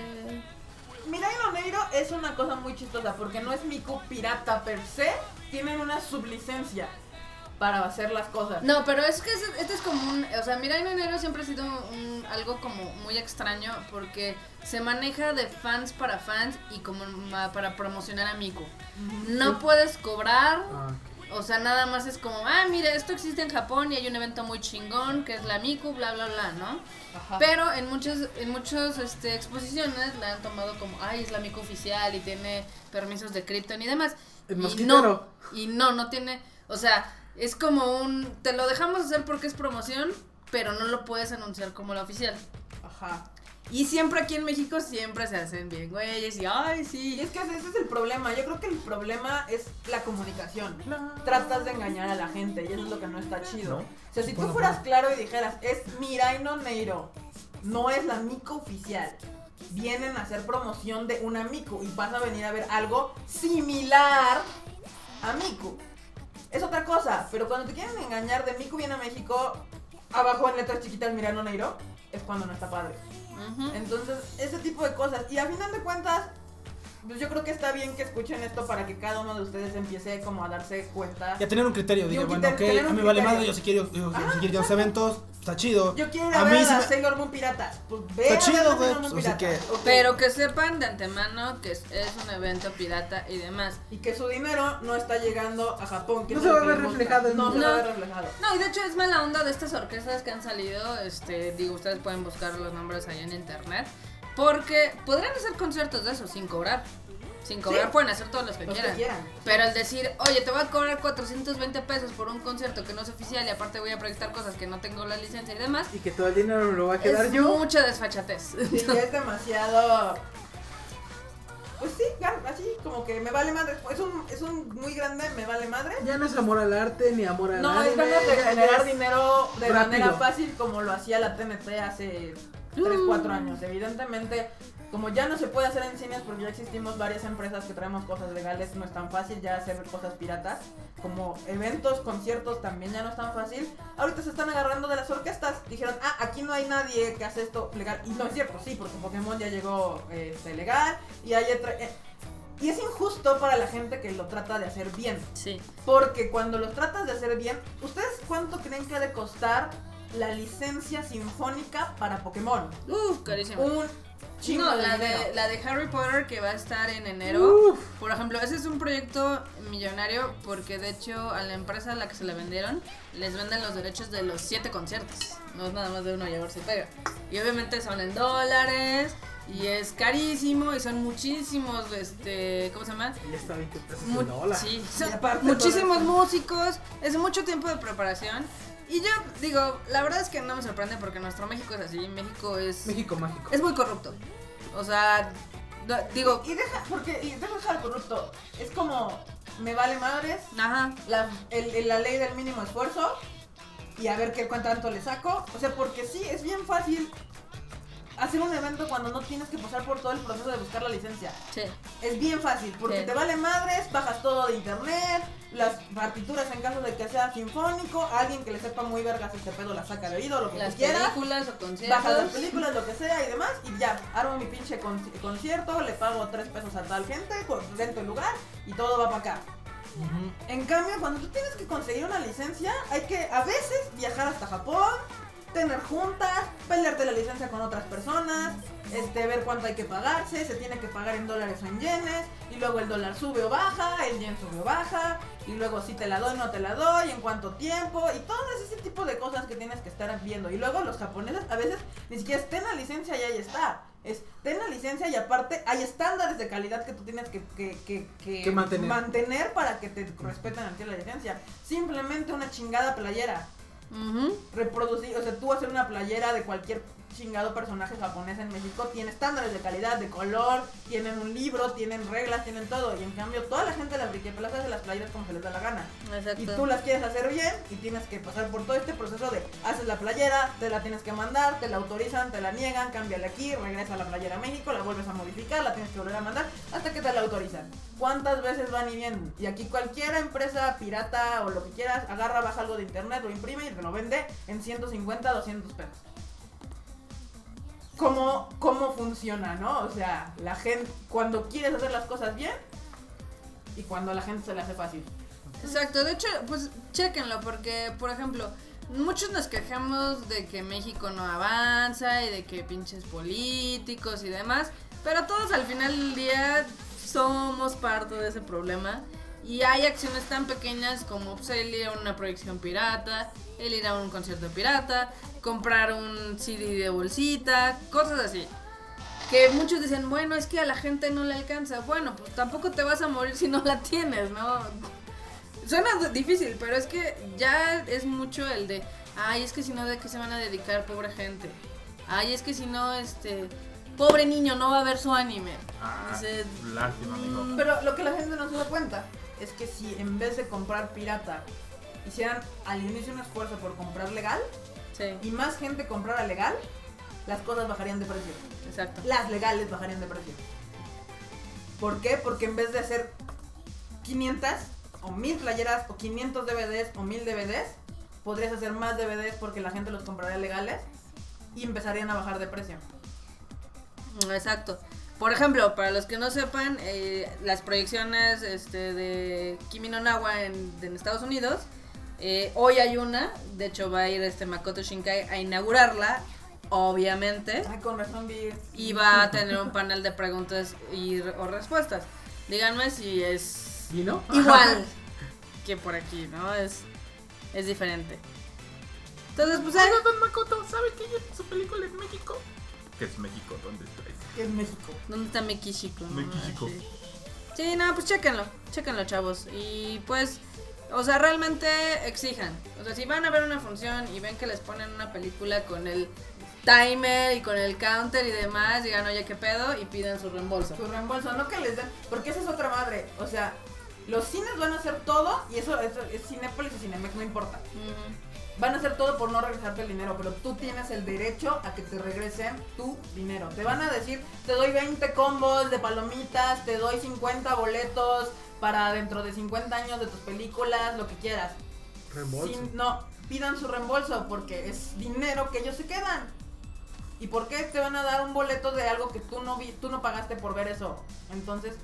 E: Mirai no Negro es una cosa muy chistosa porque no es Miku pirata per se, tienen una sublicencia para hacer las cosas.
C: No, pero es que este, este es como un... O sea, Mirai Negro siempre ha sido un- algo como muy extraño porque se maneja de fans para fans y como para promocionar a Miku. No puedes cobrar...
D: Ah,
C: O sea, nada más es como, ah, mira, esto existe en Japón y hay un evento muy chingón que es la Miku, bla, bla, bla, ¿no?
E: Ajá.
C: Pero en muchas en muchas este, exposiciones la han tomado como, ay, es la Miku oficial y tiene permisos de Krypton y demás.
D: El
C: y no, y no, no tiene, o sea, es como un, te lo dejamos hacer porque es promoción, pero no lo puedes anunciar como la oficial.
E: Ajá.
C: Y siempre aquí en México siempre se hacen bien, güeyes, y ay,
E: Y
C: sí.
E: es que ese es el problema. Yo creo que el problema es la comunicación. Tratas de engañar a la gente y eso es lo que no está chido.
B: ¿No?
E: O sea, si tú
A: Bueno,
E: fueras claro y dijeras, es Mirai no Neiro, no es la Mico oficial. vienen a hacer promoción de una Miku y vas a venir a ver algo similar a Miku. Es otra cosa, pero cuando te quieren engañar de Miku viene a México, abajo en letras chiquitas Mirano Neiro, es cuando no está padre. Entonces, ese tipo de cosas. Y a final de cuentas, pues yo creo que está bien que escuchen esto para que cada uno de ustedes empiece como a darse cuenta.
A: Y a tener un criterio,
E: un
A: bueno, ok, a mí vale
E: criterio.
A: madre, yo sí quiero, yo,
E: Ah,
A: sí quiero ir a los eventos, está chido.
E: Yo quiero ir a,
A: A
E: ver a
A: me-
E: Sailor Moon Pirata. Pues ve
A: Está
E: a
A: chido, güey, pues,
E: Pirata.
A: que-
E: Ok.
C: Pero que sepan de antemano que es, es un evento pirata y demás.
E: Y que su dinero no está llegando a Japón. que
D: No se va a ver reflejado
E: No se va a ver reflejado.
C: No, y de hecho es mala onda de estas orquestas que han salido. Este, digo, ustedes pueden buscar los nombres ahí en internet. Porque podrían hacer conciertos de eso sin cobrar. Sin cobrar
E: Sí.
C: pueden hacer todos los que,
E: Los que
C: quieran. Pero el decir, oye, te voy a cobrar 420 pesos por un concierto que no es oficial y aparte voy a proyectar cosas que no tengo la licencia y demás,
D: Y que todo el dinero me lo va a quedar
C: es
D: yo.
C: mucha desfachatez.
E: Sí, ya es demasiado. Pues sí, ya, así como que me vale madre. Es un, es un muy grande, me vale madre.
D: Ya no es amor al arte ni amor al
E: No, es
D: anime,
E: ganas de generar
D: es-
E: dinero de
D: rápido.
E: manera fácil como lo hacía la TNT hace 3, 4 años. Evidentemente, como ya no se puede hacer en cines porque ya existimos varias empresas que traemos cosas legales, no es tan fácil ya hacer cosas piratas. Como eventos, conciertos también ya no es tan fácil. Ahorita se están agarrando de las orquestas. Dijeron, ah, aquí no hay nadie que hace esto legal. Y no es cierto, sí, porque Pokémon ya llegó este, legal y hay otra... eh, y es injusto para la gente que lo trata de hacer bien.
C: Sí.
E: Porque cuando los tratas de hacer bien, ¿ustedes cuánto creen que ha de costar la licencia sinfónica para Pokémon?
C: Uf, carísimo.
E: Un chingo
C: No,
E: de
C: la
E: dinero.
C: de, la de Harry Potter que va a estar en enero.
D: Uf.
C: Por ejemplo, ese es un proyecto millonario porque de hecho a la empresa a la que se le vendieron les venden los derechos de los siete conciertos. No es nada más de uno llevarse pega. Y obviamente son en dólares y es carísimo y son muchísimos, este, ¿cómo se llama?
D: Ya está 20 pesos
C: Mu-
D: el dólar.
C: sí,
E: Y
C: son
E: aparte
C: muchísimos músicos, es mucho tiempo de preparación. Y yo digo, la verdad es que no me sorprende porque nuestro México es así, México es
D: México mágico.
C: es muy corrupto. O sea, no- digo,
E: Y deja, porque, y deja dejar corrupto. Es como, me vale madres,
C: ajá,
E: la, el- el- la ley del mínimo esfuerzo y a ver qué cuánto tanto le saco. O sea, porque sí, es bien fácil hacer un evento cuando no tienes que pasar por todo el proceso de buscar la licencia.
C: sí.
E: Es bien fácil, porque
C: Sí.
E: te vale madres, bajas todo de internet, las partituras en caso de que sea sinfónico, alguien que le sepa muy vergas este pedo la saca de oído, lo que
C: Las
E: tú quieras.
C: películas o conciertos.
E: Bajas las películas, lo que sea y demás, y ya, armo mi pinche con- concierto, le pago tres pesos a tal gente, dentro del lugar, y todo va para acá. En cambio, cuando tú tienes que conseguir una licencia, hay que a veces viajar hasta Japón, tener juntas, pelearte la licencia con otras personas, este, ver cuánto hay que pagarse, se tiene que pagar en dólares o en yenes, y luego el dólar sube o baja, el yen sube o baja, y luego si te la doy no te la doy, en cuánto tiempo, y todo ese tipo de cosas que tienes que estar viendo. Y luego los japoneses a veces ni siquiera es ten la licencia y ahí está. Es ten la licencia y aparte hay estándares de calidad que tú tienes que, que, que,
D: mantener.
E: mantener para que te respeten a ti la licencia. Simplemente una chingada playera.
C: Ujú.
E: Reproducir, o sea, tú hacer una playera de cualquier chingado personaje japonés en México tiene estándares de calidad, de color, tienen un libro, tienen reglas, tienen todo. Y en cambio, toda la gente de las briquepelas hace las playeras como se les da la gana.
C: Exacto.
E: Y tú las quieres hacer bien y tienes que pasar por todo este proceso de haces la playera, te la tienes que mandar, te la autorizan, te la niegan, cámbiale aquí, regresa a la playera a México, la vuelves a modificar, la tienes que volver a mandar hasta que te la autorizan. ¿Cuántas veces van y vienen? Y aquí cualquier empresa pirata o lo que quieras, agarra, baja algo de internet, lo imprime y te lo vende en 150, 200 pesos. ¿Cómo, cómo funciona, no? O sea, la gente, cuando quieres hacer las cosas bien y cuando la gente se le hace fácil.
C: Exacto, de hecho, pues chéquenlo, porque, por ejemplo, muchos nos quejamos de que México no avanza y de que pinches políticos y demás, pero todos al final del día somos parte de ese problema. Y hay acciones tan pequeñas como pues, el ir a una proyección pirata, el ir a un concierto pirata, comprar un CD de bolsita, cosas así. Que muchos dicen, bueno, es que a la gente no le alcanza. Bueno, pues tampoco te vas a morir si no la tienes, ¿no? Suena difícil, pero es que ya es mucho el de, ay, es que si no, ¿de qué se van a dedicar, pobre gente? Ay, es que si no, este, pobre niño, no va a ver su anime.
B: Ah,
C: Dices,
B: lástima, amigo.
C: mm,
E: Pero lo que la gente no se da cuenta es que si en vez de comprar pirata hicieran al inicio un esfuerzo por comprar legal
C: sí.
E: y más gente comprara legal, las cosas bajarían de precio.
C: Exacto.
E: Las legales bajarían de precio. ¿Por qué? Porque en vez de hacer 500 o 1000 playeras o 500 DVDs o 1000 DVDs, podrías hacer más DVDs porque la gente los compraría legales y empezarían a bajar de precio.
C: Exacto. Por ejemplo, para los que no sepan, eh, las proyecciones este, de Kimi no Nawa en, en Estados Unidos, eh, hoy hay una, de hecho va a ir este Makoto Shinkai a inaugurarla, obviamente,
E: Ay, con razón vi.
C: y va a tener un panel de preguntas y, o respuestas. Díganme si es
D: ¿Y no?
C: igual que por aquí, ¿no? Es, es diferente. Entonces, pues
B: don Makoto, ¿sabe que su película es México? ¿Qué es México? ¿Dónde está
E: es México.
C: ¿Dónde está no?
B: Mekishiko.
C: Sí. Sí, no, pues chéquenlo, chéquenlo, chavos. Y pues, o sea, realmente exijan. O sea, si van a ver una función y ven que les ponen una película con el timer y con el counter y demás, digan, oye, ¿qué pedo? Y pidan su reembolso.
E: Su reembolso, no que les den. Porque esa es otra madre. O sea, los cines van a hacer todo y eso, eso es Cinépolis y Cinemex, no importa.
C: Ujú.
E: Van a hacer todo por no regresarte el dinero, pero tú tienes el derecho a que te regresen tu dinero. Te van a decir, te doy 20 combos de palomitas, te doy 50 boletos para dentro de 50 años de tus películas, lo que quieras.
D: Reembolso.
E: Sin- no, pidan su reembolso porque es dinero que ellos se quedan. ¿Y por qué te van a dar un boleto de algo que tú no vi, tú no pagaste por ver eso? Entonces,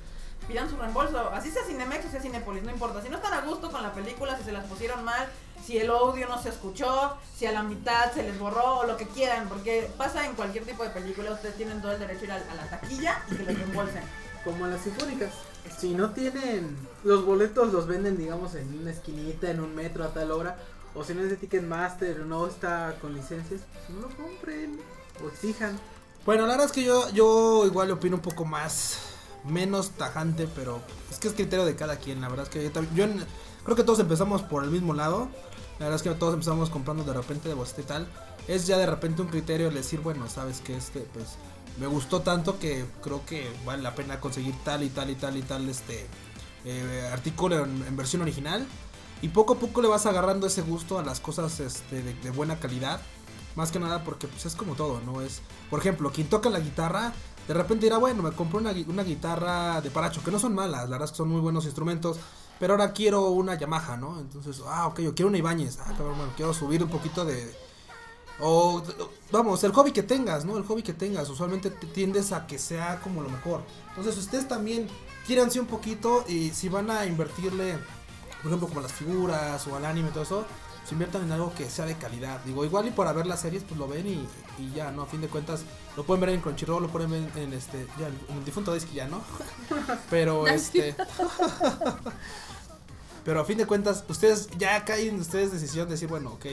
E: pidan su reembolso. Así sea Cinemex o sea Cinepolis, no importa. Si no están a gusto con la película, si se las pusieron mal, si el audio no se escuchó, si a la mitad se les borró o lo que quieran, porque pasa en cualquier tipo de película, ustedes tienen todo el derecho a ir a, a la taquilla y que les reembolsen.
D: Como las sinfónicas. Si no tienen los boletos, los venden, digamos, en una esquinita, en un metro a tal hora. O si no es de Ticketmaster no está con licencias, pues no lo compren o exijan.
A: Bueno, la verdad es que yo, yo igual opino un poco más, menos tajante, pero es que es criterio de cada quien. La verdad es que yo, creo que todos empezamos por el mismo lado. La verdad es que todos empezamos comprando de repente de bolsita y tal. Es ya de repente un criterio el decir, bueno, sabes que este, pues, me gustó tanto que creo que vale la pena conseguir tal y tal y tal y tal este eh, artículo en, versión original. Y poco a poco le vas agarrando ese gusto a las cosas este, de, de buena calidad. Más que nada porque pues, es como todo, ¿no? Es, por ejemplo, quien toca la guitarra, de repente dirá, bueno, me compré una, una guitarra de paracho, que no son malas, la verdad es que son muy buenos instrumentos, pero ahora quiero una Yamaha, ¿no? Entonces, ah, ok, yo quiero una Ibáñez, ah, cabrón, bueno, quiero subir un poquito de... O, vamos, el hobby que tengas, ¿no? El hobby que tengas, usualmente te tiendes a que sea como lo mejor. Entonces, ustedes también quíranse un poquito y si van a invertirle, por ejemplo, como las figuras o al anime y todo eso, se inviertan en algo que sea de calidad. Digo, igual y para ver las series, pues lo ven y, y ya, ¿no? A fin de cuentas, lo pueden ver en Crunchyroll, lo pueden ver en, este, ya, en el difunto Disque ya, ¿no? Pero este. Pero a fin de cuentas, ustedes ya caen ustedes decisión de decir, bueno, ok.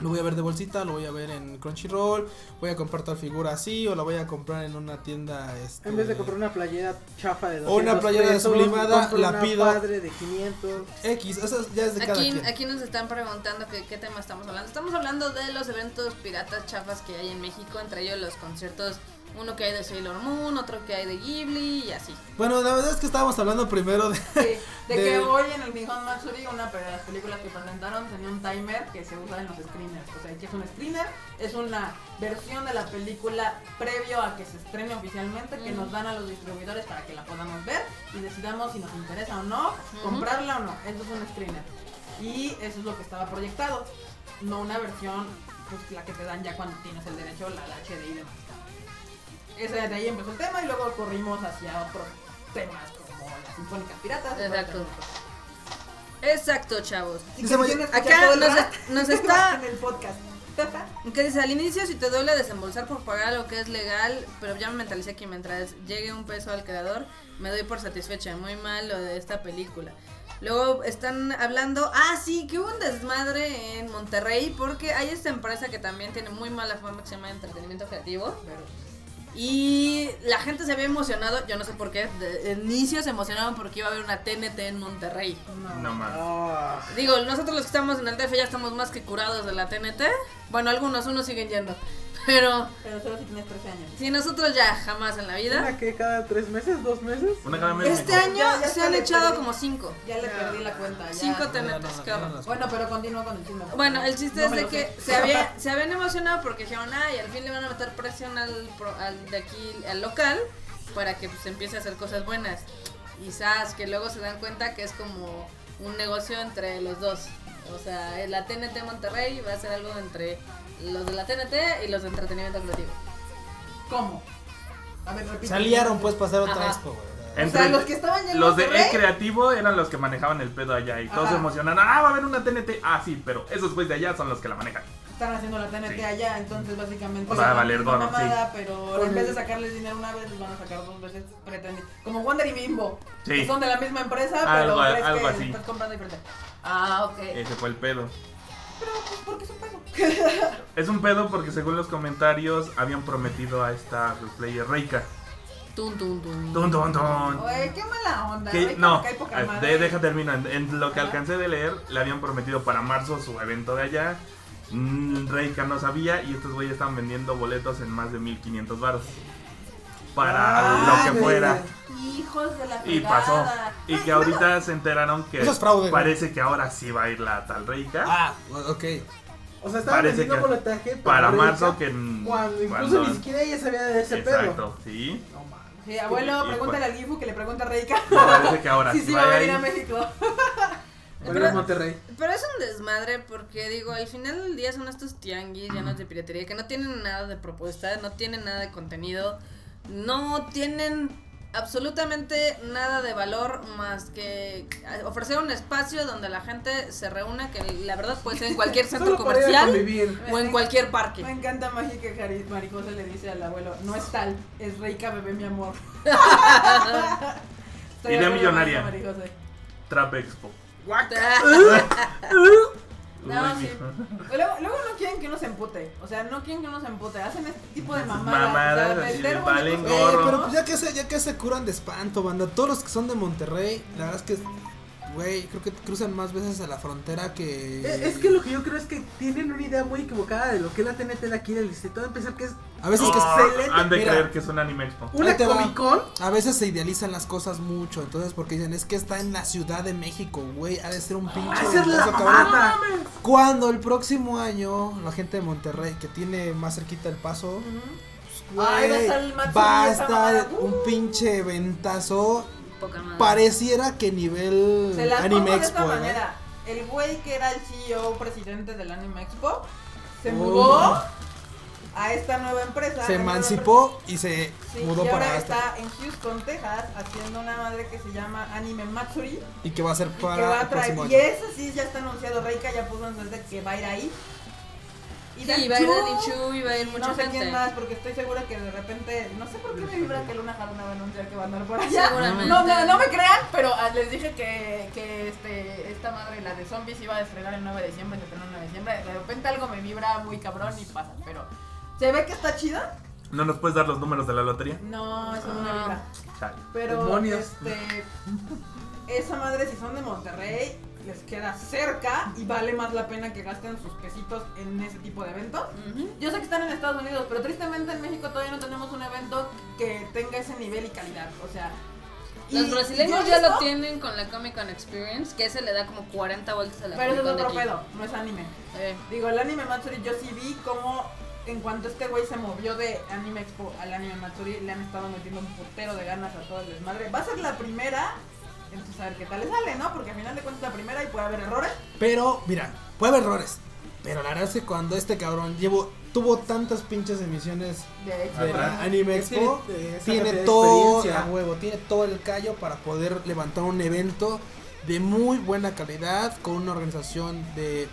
A: Lo voy a ver de bolsita, lo voy a ver en Crunchyroll, voy a comprar tal figura así, o la voy a comprar en una tienda. Este,
D: En vez de comprar una playera chafa de 200
A: O una playera
D: pesos,
A: sublimada, la
D: una
A: pido.
D: padre de 500.
A: X, eso ya es de cada
C: Aquí,
A: quien.
C: aquí nos están preguntando que, qué tema estamos hablando. Estamos hablando de los eventos piratas chafas que hay en México, entre ellos los conciertos, uno que hay de Sailor Moon, otro que hay de Ghibli y así.
A: Bueno, la verdad es que estábamos hablando primero de.
E: Sí, de
A: De-
E: que hoy en el Nihon Matsuri, una de las películas que presentaron tenía un timer que se usa en los screeners. O sea, que es un screener, es una versión de la película previo a que se estrene oficialmente que nos dan a los distribuidores para que la podamos ver y decidamos si nos interesa o no, comprarla o no. Eso es un screener. Y eso es lo que estaba proyectado. No una versión, pues la que te dan ya cuando tienes el derecho, la, la HD y demás. Ese de ahí empezó el tema y luego corrimos hacia otros temas como las sinfónicas piratas.
C: Exacto. Exacto, chavos.
E: Que
C: acá nos nos está-
E: en el podcast.
C: Que dice, al inicio si te duele desembolsar por pagar lo que es legal, pero ya me mentalicé que mientras llegue un peso al creador, me doy por satisfecha. Muy mal lo de esta película. Luego están hablando, ah sí, que hubo un desmadre en Monterrey porque hay esta empresa que también tiene muy mala fama que se llama Entretenimiento Creativo. Y la gente se había emocionado, yo no sé por qué, de de inicio se emocionaban porque iba a haber una TNT en Monterrey.
B: No más.
D: Ah,
C: Digo, nosotros los que estamos en el DF ya estamos más que curados de la TNT. Bueno, algunos, unos siguen yendo. Pero
E: Pero solo si tienes 13 años.
C: si nosotros ya jamás en la vida.
D: ¿Una que cada tres meses, dos meses?
B: Una cada mes.
C: Este año
E: Ya- ya
C: se han echado
E: perdí.
C: como cinco.
E: Ya le perdí la cuenta. ya.
C: Cinco
A: No, no,
C: tenetes,
A: no,
C: qué
A: no,
C: horror.
A: no, no.
E: Bueno, pero continúa con el chisme.
C: Bueno, el chiste
E: No
C: es de que
E: sé.
C: se, había, se habían emocionado porque dijeron, ay, al fin le van a meter presión al, pro- al de aquí, al local, para que pues empiece a hacer cosas buenas. Y sabes que luego se dan cuenta que es como un negocio entre los dos. O sea, la TNT Monterrey va a ser algo entre los de la TNT y los de entretenimiento creativo.
E: ¿Cómo? A ver, repite.
A: Se aliaron pues para hacer otra
C: Ajá.
A: expo, güey.
E: O sea, los que estaban ya en
B: los de
E: Monterrey.
B: E Creativo eran los que manejaban el pedo allá y todos
E: Ajá.
B: se emocionan. Ah, va a haber una TNT. Ah, sí, pero esos güeyes de allá son los que la manejan.
E: Están haciendo la TNT
B: Sí.
E: allá, entonces básicamente.
B: O sea,
E: la
B: valer gorro,
E: mamada, Pero
D: Con
E: en vez de sacarles dinero una vez, les van a sacar dos veces pretendiendo. Como Wonder y Bimbo.
B: Sí.
E: Que son de la misma empresa,
B: Algo-
E: pero crees
B: algo
E: que
B: así.
E: estás comprando diferente. Ah, ok.
B: Ese fue el pedo.
E: Pero, pues, ¿por qué es un pedo?
B: Es un pedo porque según los comentarios habían prometido a esta cosplayer Reika.
C: Tun, tun, tun.
B: Tun, tun, tun.
E: Oye, qué mala onda.
B: Que- no,
E: como que hay poca madre.
B: de- deja termino. En, en lo que alcancé de leer, le habían prometido para marzo su evento de allá. Mm, Reika no sabía y estos güeyes estaban vendiendo boletos en más de 1500 baros. Para
A: Ah,
B: lo que fuera.
E: Hijos de la
B: Y pasó. Y que ahorita se enteraron que
A: Eso es fraude,
B: parece que ahora sí va a ir la tal Reika.
A: Ah, ok.
D: O sea, estaban
B: Parece
D: vendiendo
B: que
D: boletaje
B: para
D: Reika,
B: marzo que
D: Cuando incluso
B: cuando-
D: ni siquiera ella sabía de ese pedo.
B: Exacto, sí.
D: No mames.
E: Sí, abuelo,
B: Y- y
E: pregúntale
B: fue-
E: al Gifu que le pregunte a Reika.
B: Parece que ahora
E: Sí,
B: sí,
E: sí,
B: va
E: va a venir a
B: ir.
E: México.
D: En Monterrey.
C: Pero es un desmadre porque digo, al final del día son estos tianguis llenos de piratería que no tienen nada de propuesta, no tienen nada de contenido, no tienen absolutamente nada de valor más que ofrecer un espacio donde la gente se reúna, que la verdad puede ser en cualquier centro comercial o en cualquier parque.
E: Me encanta Mágica Marijosa le dice al abuelo, no es tal, es Reika bebé mi amor.
B: Idea millonaria. Trap Expo.
E: No,
B: Uy,
E: sí. Luego, luego no quieren que uno se empute. O sea, no quieren que uno se empute. Hacen este tipo de mamadas.
B: Mamadas,
E: o sea,
B: así
E: bonitos
B: valen gorro.
A: Eh, pero pues ya que se, ya que se curan de espanto, banda. Todos los que son de Monterrey, la verdad es que, güey, creo que cruzan más veces a la frontera que.
D: Es que lo que yo creo es que tienen una idea muy equivocada de lo que es la TNT de aquí del distrito. De empezar que es
A: A veces que
D: excelente.
B: han de
A: Mira.
B: creer que es un anime expo.
D: una. Comic Con.
A: a veces se idealizan las cosas mucho, entonces porque dicen, es que está en la Ciudad de México, güey, ha de ser un pinche
D: Ah, esa es la.
A: Cuando el próximo año la gente de Monterrey que tiene más cerquita el paso,
E: Ay, va a estar el Matsuri
A: va a
E: esa
A: estar
E: mamada.
A: un pinche eventazo.
C: Poca madre.
A: Pareciera que nivel
E: Se las
A: Anime
E: pongo de
A: Expo,
E: esta
A: ¿eh?
E: manera. El güey que era el CEO presidente del Anime Expo se
A: Oh.
E: mudó a esta nueva empresa.
A: Se
E: a
A: emancipó y se.
E: Sí,
A: mudó
E: y
A: para
E: ahora
A: esta.
E: está en Houston, Texas, haciendo una madre que se llama Anime Matsuri.
A: Y que va a ser
E: y que va
A: para
E: a
A: el
E: traer.
A: próximo
E: Y
A: año.
E: ese sí ya está anunciado. Reika ya puso en su de que va a ir ahí. Y
C: Sí, va a ir Danny Chu y va a ir mucha
E: no sé
C: gente.
E: quién más, porque estoy segura que de repente, no sé por qué me vibra que Luna Haruna va a anunciar que va a andar por allá.
C: Seguramente.
E: No, no, no me crean, pero ah, les dije que, que este, esta madre, la de zombies, iba a estrenar el 9 de diciembre, se estrenó el 9 de diciembre. De repente algo me vibra muy cabrón y pasa, pero ¿se ve que está chida?
B: ¿No nos puedes dar los números de la lotería?
E: No, eso no me
C: Ah.
E: vibra. Pero
D: Demonios.
E: este esa madre si son de Monterrey les queda cerca y vale más la pena que gasten sus pesitos en ese tipo de eventos.
C: Ujú.
E: Yo sé que están en Estados Unidos, pero tristemente en México todavía no tenemos un evento que tenga ese nivel y calidad, o sea,
C: Los brasileños ya lo tienen con la Comic Con Experience, que ese le da como 40 vueltas a la
E: Pero eso es otro pedo, no es anime.
C: Eh,
E: Digo, el anime Matsuri yo sí vi como en cuanto este güey se movió de Anime Expo al Anime Matsuri, le han estado metiendo un putero de ganas a todo el desmadre. Va a ser la primera, entonces a ver qué tal le sale, ¿no? Porque al final de cuentas es la primera y puede haber errores.
A: Pero, mira, puede haber errores. Pero la verdad es que cuando este cabrón llevo, tuvo tantas pinches emisiones
E: De hecho.
A: Anime
D: Es que tiene,
A: Expo, tiene todo a huevo, tiene todo el callo para poder levantar un evento de muy buena calidad con una organización de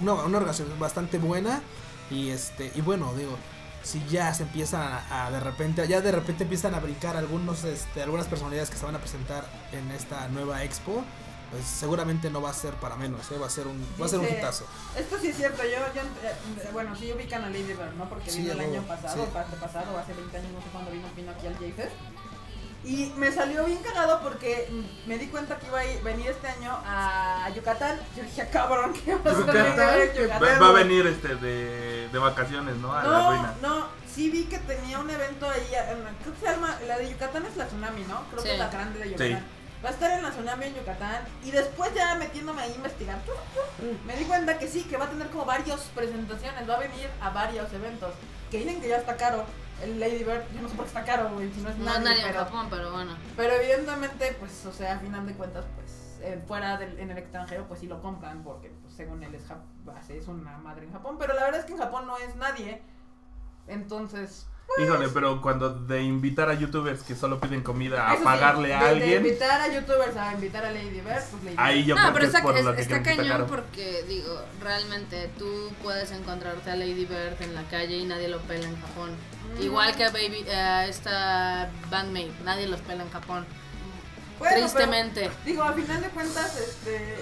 A: no, una organización bastante buena y este y bueno digo si ya se empiezan a, a de repente ya de repente empiezan a brincar algunos este algunas personalidades que se van a presentar en esta nueva expo pues seguramente no va a ser para menos ¿eh? va a ser un va a ser un hitazo
E: Esto sí es cierto, yo, yo eh, bueno, sí ubican a Lady Bird, ¿no? Porque
A: Sí,
E: vino el año pasado,
A: sí.
E: o antepasado, o hace 20 años, no sé cuándo vino, vino aquí al J-Fest. Y me salió bien cagado porque me di cuenta que iba a ir- venir este año a Yucatán. Yo dije, "Ah, cabrón, ¿qué va a
D: ¿Yucatán? ¿Qué
B: Va,
E: Yucatán?
B: va a venir este de, de vacaciones, ¿no? A la
E: No,
B: ruina.
E: no, sí vi que tenía un evento ahí, en la- creo que se llama, la de Yucatán es la Tsunami, ¿no? Creo
C: Sí.
E: que es la grande de Yucatán.
B: Sí.
E: Va a estar en la Tsunami en Yucatán y después ya metiéndome ahí a investigar, ¡chu, chu! me di cuenta que sí, que va a tener como varias presentaciones, va a venir a varios eventos, que dicen que ya está caro. El Lady Bird, yo no sé por qué está caro, güey, si no es
C: No
E: nadie,
C: es nadie en
E: pero,
C: Japón, pero bueno.
E: pero evidentemente, pues, o sea, a final de cuentas, pues, eh, fuera del, en el extranjero, pues sí lo compran, porque pues, según él es, Jap- es una madre en Japón, pero la verdad es que en Japón no es nadie, entonces...
B: Híjole, pero cuando de invitar a youtubers que solo piden comida a
E: sí,
B: pagarle a
E: de- De
B: alguien,
E: invitar a youtubers a invitar a Lady Bird, pues Lady
B: ahí
E: Bird.
B: yo
C: no,
B: creo
C: pero
B: que es por
C: es-
B: lo que
C: está
B: creen que está
C: cañón
B: caro.
C: porque, digo, realmente tú puedes encontrarte a Lady Bird en la calle y nadie lo pela en Japón. Igual que a Baby, a esta bandmate, nadie los pela en Japón.
E: Bueno, pero,
C: Tristemente.
E: digo, a final de cuentas, este...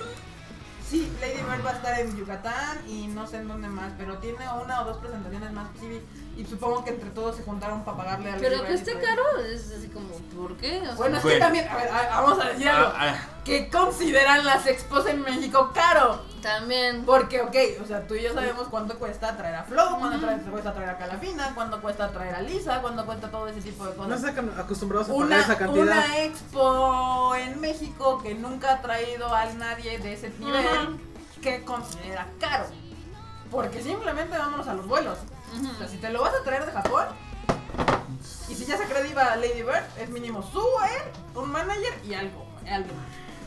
E: Sí, Lady Bird va a estar en Yucatán y no sé en dónde más, pero tiene una o dos presentaciones más, sí, y supongo que entre todos se juntaron para pagarle a Lady
C: Pero que esté caro es así como, ¿por qué? O sea,
E: Bueno, es que también, a ver, a- vamos a decir algo.
B: Ah, ah,
E: que consideran las expos en México caro.
C: también.
E: Porque, ok, o sea, tú y yo sabemos cuánto cuesta traer a Flow, cuánto cuesta traer a Calafina, cuánto cuesta traer a Lisa, cuánto cuesta todo ese tipo de
D: No
E: cosas.
D: están acostumbrados a pagar
E: Una,
D: esa cantidad.
E: una expo en México que nunca ha traído a nadie de ese nivel
C: Ujú.
E: que considera caro. Porque simplemente vámonos a los vuelos. O sea, si te lo vas a traer de Japón, y si ya se acredita Lady Bird, es mínimo su él, un manager y algo, algo.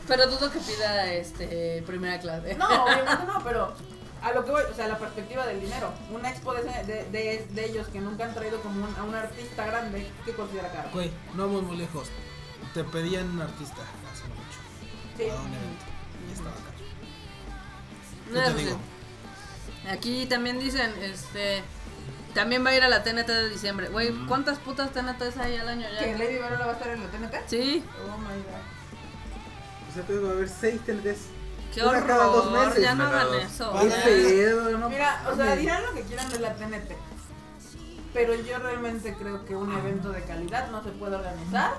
C: Pero dudo que pida este primera clase.
E: No, obviamente no, pero a lo que voy, o sea, la perspectiva del dinero. Una expo de, ese- de, de- de ellos que nunca han traído como un- a un artista grande, ¿qué considera caro?
A: Güey, no vamos muy lejos. Te pedían un artista hace mucho.
E: Sí.
A: Un evento. Y estaba caro.
C: No,
A: ¿Qué te
C: sí.
A: digo?
C: Aquí también dicen, este, también va a ir a la TNT de diciembre. Güey,
B: Mm.
C: ¿cuántas putas TNTs hay al año
E: ¿Que
C: ya?
E: Lady Bird va a estar en la TNT?
C: Sí,
E: Oh my god.
D: O sea, pues va a haber seis TNTs.
C: qué
D: Una cada dos
C: horror,
D: meses.
C: ya no hagan eso.
A: Vale.
D: pedo, no
E: Mira, o sea, dirán lo que quieran de la TNT. Pero yo realmente creo que un evento de calidad no se puede organizar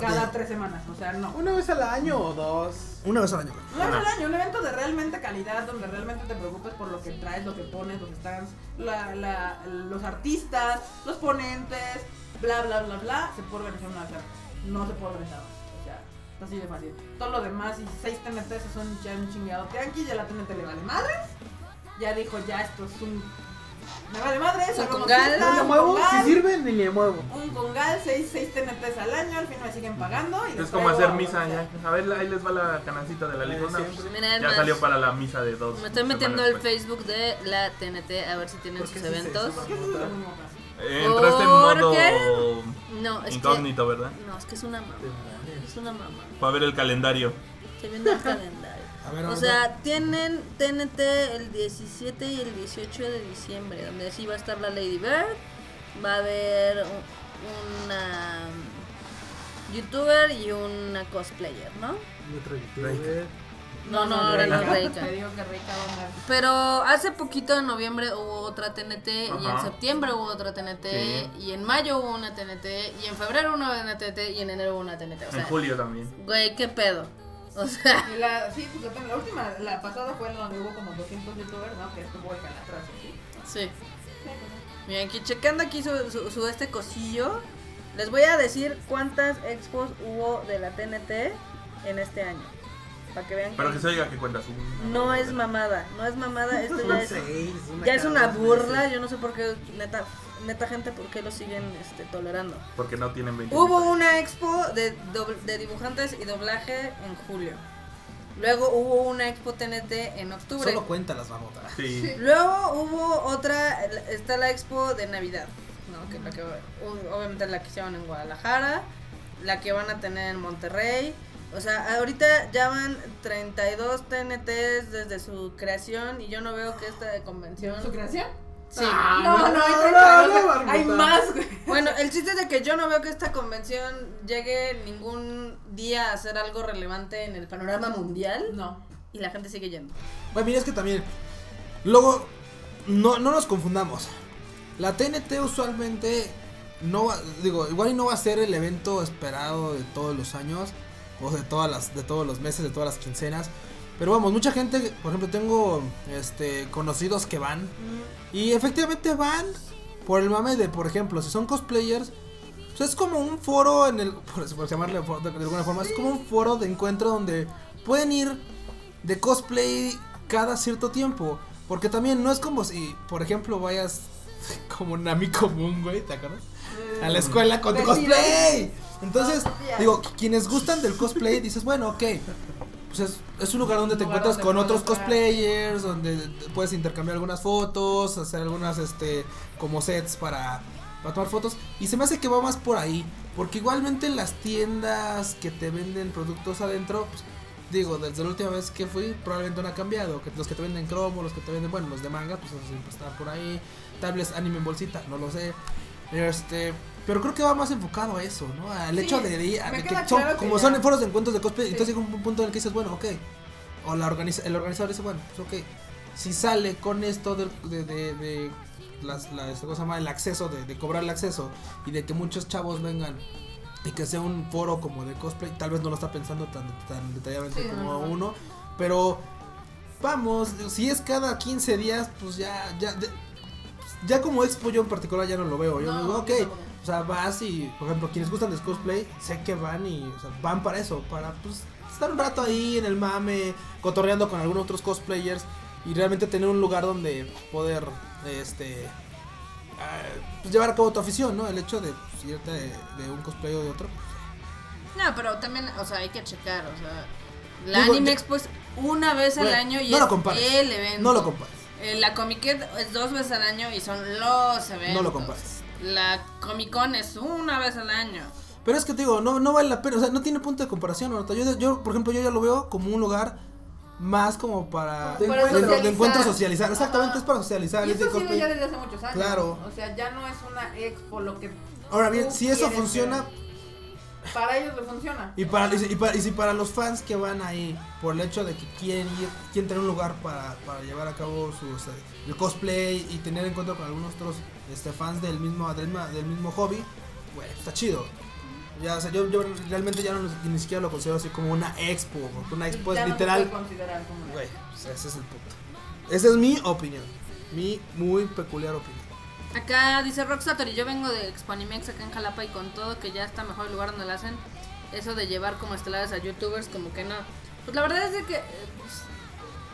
E: cada tres semanas. O sea, no.
D: Una vez al año o dos.
A: Una vez al año. güey.
E: Una vez al año, un evento de realmente calidad, donde realmente te preocupes por lo que traes, lo que pones, los stands, la, la, los artistas, los ponentes, bla, bla, bla, bla, se puede organizar una vez al año. No se puede organizar más. O sea, está así de fácil. Todo lo demás y seis TNTs son ya un chingado tianqui, ya la TNT le vale madres. Ya dijo, ya esto es un... Me vale madres,
C: Un congal.
D: No
E: un
D: muevo, si
E: congal,
D: sirve ni le muevo.
E: Un congal, seis, seis TNTs al año, al fin me siguen pagando. Y
B: Es como hacer misa ya. A ver, ahí les va la canancita de la limona.
D: siempre.
C: Mira, es
B: Ya
C: más,
B: salió para la misa de dos.
C: Me estoy metiendo al
B: después.
C: Facebook de la TNT a ver si tienen
D: ¿Por qué
C: sus eventos.
E: ¿Por qué eso es lo mismo, pues?
B: Entraste en
C: ¿Por
B: modo?
C: No, es
B: incógnito, ¿verdad?
C: no, es que es una mamá. Es una mamá.
B: Para ver el calendario.
C: Estoy viendo el calendario.
A: A ver,
C: O sea, tienen TNT el 17 y el 18 de diciembre, donde sí va a estar la Lady Bird, va a haber un- una youtuber y una cosplayer, ¿no?
D: Y otro youtuber.
C: No, no, ahora no es Reika.
E: Te digo que Reika va a andar.
C: Pero hace poquito en noviembre hubo otra TNT y en septiembre hubo otra TNT
B: Sí.
C: y en mayo hubo una TNT y en febrero una TNT y en enero hubo una TNT. O
B: En julio también.
C: güey, qué pedo. O sea,
E: Y la, sí, pues la, la última, la pasada fue en donde hubo como 200 youtubers, ¿no? Que estuvo el Calatras, ¿sí?
C: sí. Miren, aquí checando aquí su, su- su este cosillo, les voy a decir cuántas expos hubo de la TNT en este año. Para que vean
B: Pero
C: que
B: que se oiga que cuentas un.
C: no es mamada, no es mamada, esto ya es, ya es una burla, yo no sé por qué, neta, neta gente, por qué lo siguen este, tolerando.
B: Porque no tienen 20
C: Hubo una expo de, de dibujantes y doblaje en julio. Luego hubo una expo TNT en octubre.
A: Solo cuenta las babotas.
B: Sí.
C: Luego hubo otra, está la expo de Navidad, ¿no? Que, la que u- obviamente la que hicieron en Guadalajara, la que van a tener en Monterrey. O sea, ahorita ya van 32 TNTs desde su creación y yo no veo que esta convención...
E: ¿Su creación?
C: Sí.
D: Ah,
E: No, no,
D: no,
E: hay,
D: no,
E: 32,
D: no,
E: hay más, güey.
C: Bueno, el chiste es de que yo no veo que esta convención llegue ningún día a ser algo relevante en el panorama mundial
E: No.
C: y la gente sigue yendo.
A: Bueno, mira, es que también. Luego, no, no nos confundamos. La TNT usualmente no va, digo, igual y no va a ser el evento esperado de todos los años o de todas las de todos los meses, de todas las quincenas, pero vamos, mucha gente, por ejemplo, tengo este conocidos que van y efectivamente van por el mame de, por ejemplo, si son cosplayers, pues es como un foro en el por, por llamarle de, de alguna forma, es como un foro de encuentro donde pueden ir de cosplay cada cierto tiempo, porque también no es como si, por ejemplo, vayas como Nami común, güey, ¿te acuerdas? a la escuela con tu cosplay. Entonces, digo, quienes gustan del cosplay, dices, bueno, ok. Pues es, es un lugar donde te
E: lugar
A: encuentras
E: donde
A: con otros cosplayers, donde puedes intercambiar algunas fotos, hacer algunas, este, como sets para, para tomar fotos. Y se me hace que va más por ahí. Porque igualmente en las tiendas que te venden productos adentro, pues, digo, desde la última vez que fui, probablemente no ha cambiado. Que los que te venden cromo, los que te venden, bueno, los de manga, pues eso siempre están por ahí. Tablets anime en bolsita, no lo sé. Este, pero creo que va más enfocado a eso, ¿no? Al
E: Sí,
A: hecho de, de- que
E: queda
A: son,
E: claro que
A: como
E: ya-
A: son foros de encuentros de cosplay,
E: Sí.
A: entonces llega un punto en el que dices, bueno, ok. O la organiza, el organizador dice, bueno, pues ok. Si sale con esto de, de, de las, la, este, ¿cómo se llama? el acceso, de, de cobrar el acceso y de que muchos chavos vengan y que sea un foro como de cosplay, tal vez no lo está pensando tan, tan detalladamente
E: Sí,
A: como
E: no, no.
A: uno, pero vamos, si es cada 15 días, pues ya, ya, de- ya como expo yo en particular ya no lo veo, yo
E: No,
A: digo, ok. O sea, vas y, por ejemplo, quienes gustan de cosplay, sé que van y, o sea, van para eso, para, pues, estar un rato ahí en el mame, cotorreando con algunos otros cosplayers y realmente tener un lugar donde poder, este, ah, pues, llevar a cabo tu afición, ¿no? El hecho de pues, irte de, de un cosplay o de otro.
C: No, pero también, o sea, hay que checar, o sea, la
A: Digo,
C: Anime Expo es una vez al año y
A: no lo
C: es
A: compares.
C: el evento.
A: No lo compares.
C: Eh, La Comic es dos veces al año y son los eventos.
A: No lo compares.
C: La Comic Con es una vez al año.
A: Pero es que te digo, no, no vale la pena, o sea, no tiene punto de comparación, Marta. Yo, yo, por ejemplo, yo ya lo veo como un lugar más como para
D: De encuentro.
A: de- de encuentro
E: socializar.
A: Exactamente,
E: Ajá.
A: es para socializar.
E: Y
A: es de
E: eso ya desde hace muchos años.
A: Claro.
E: O sea, ya no es una expo lo que
A: Ahora bien, si eso funciona,
E: ver. para ellos le funciona.
A: y para, y, si- y para, y si para los fans que van ahí, por el hecho de que quieren ir, quieren tener un lugar para, para llevar a cabo su, o sea, el cosplay y tener encuentro con algunos otros este, fans del mismo, del, del mismo hobby, güey, está chido. Ya, o sea, yo, yo realmente ya no, ni siquiera lo considero así como una expo, porque una expo
E: Ya
A: es
E: no
A: literal.
E: como una
A: Güey, o sea, ese es el punto. Esa es mi opinión. Mi muy peculiar opinión.
C: Acá dice Rocksator y yo vengo de Exponimex acá en Jalapa y con todo que ya está mejor el lugar donde lo hacen. Eso de llevar como estelares a youtubers como que no. Pues la verdad es de que eh, pues,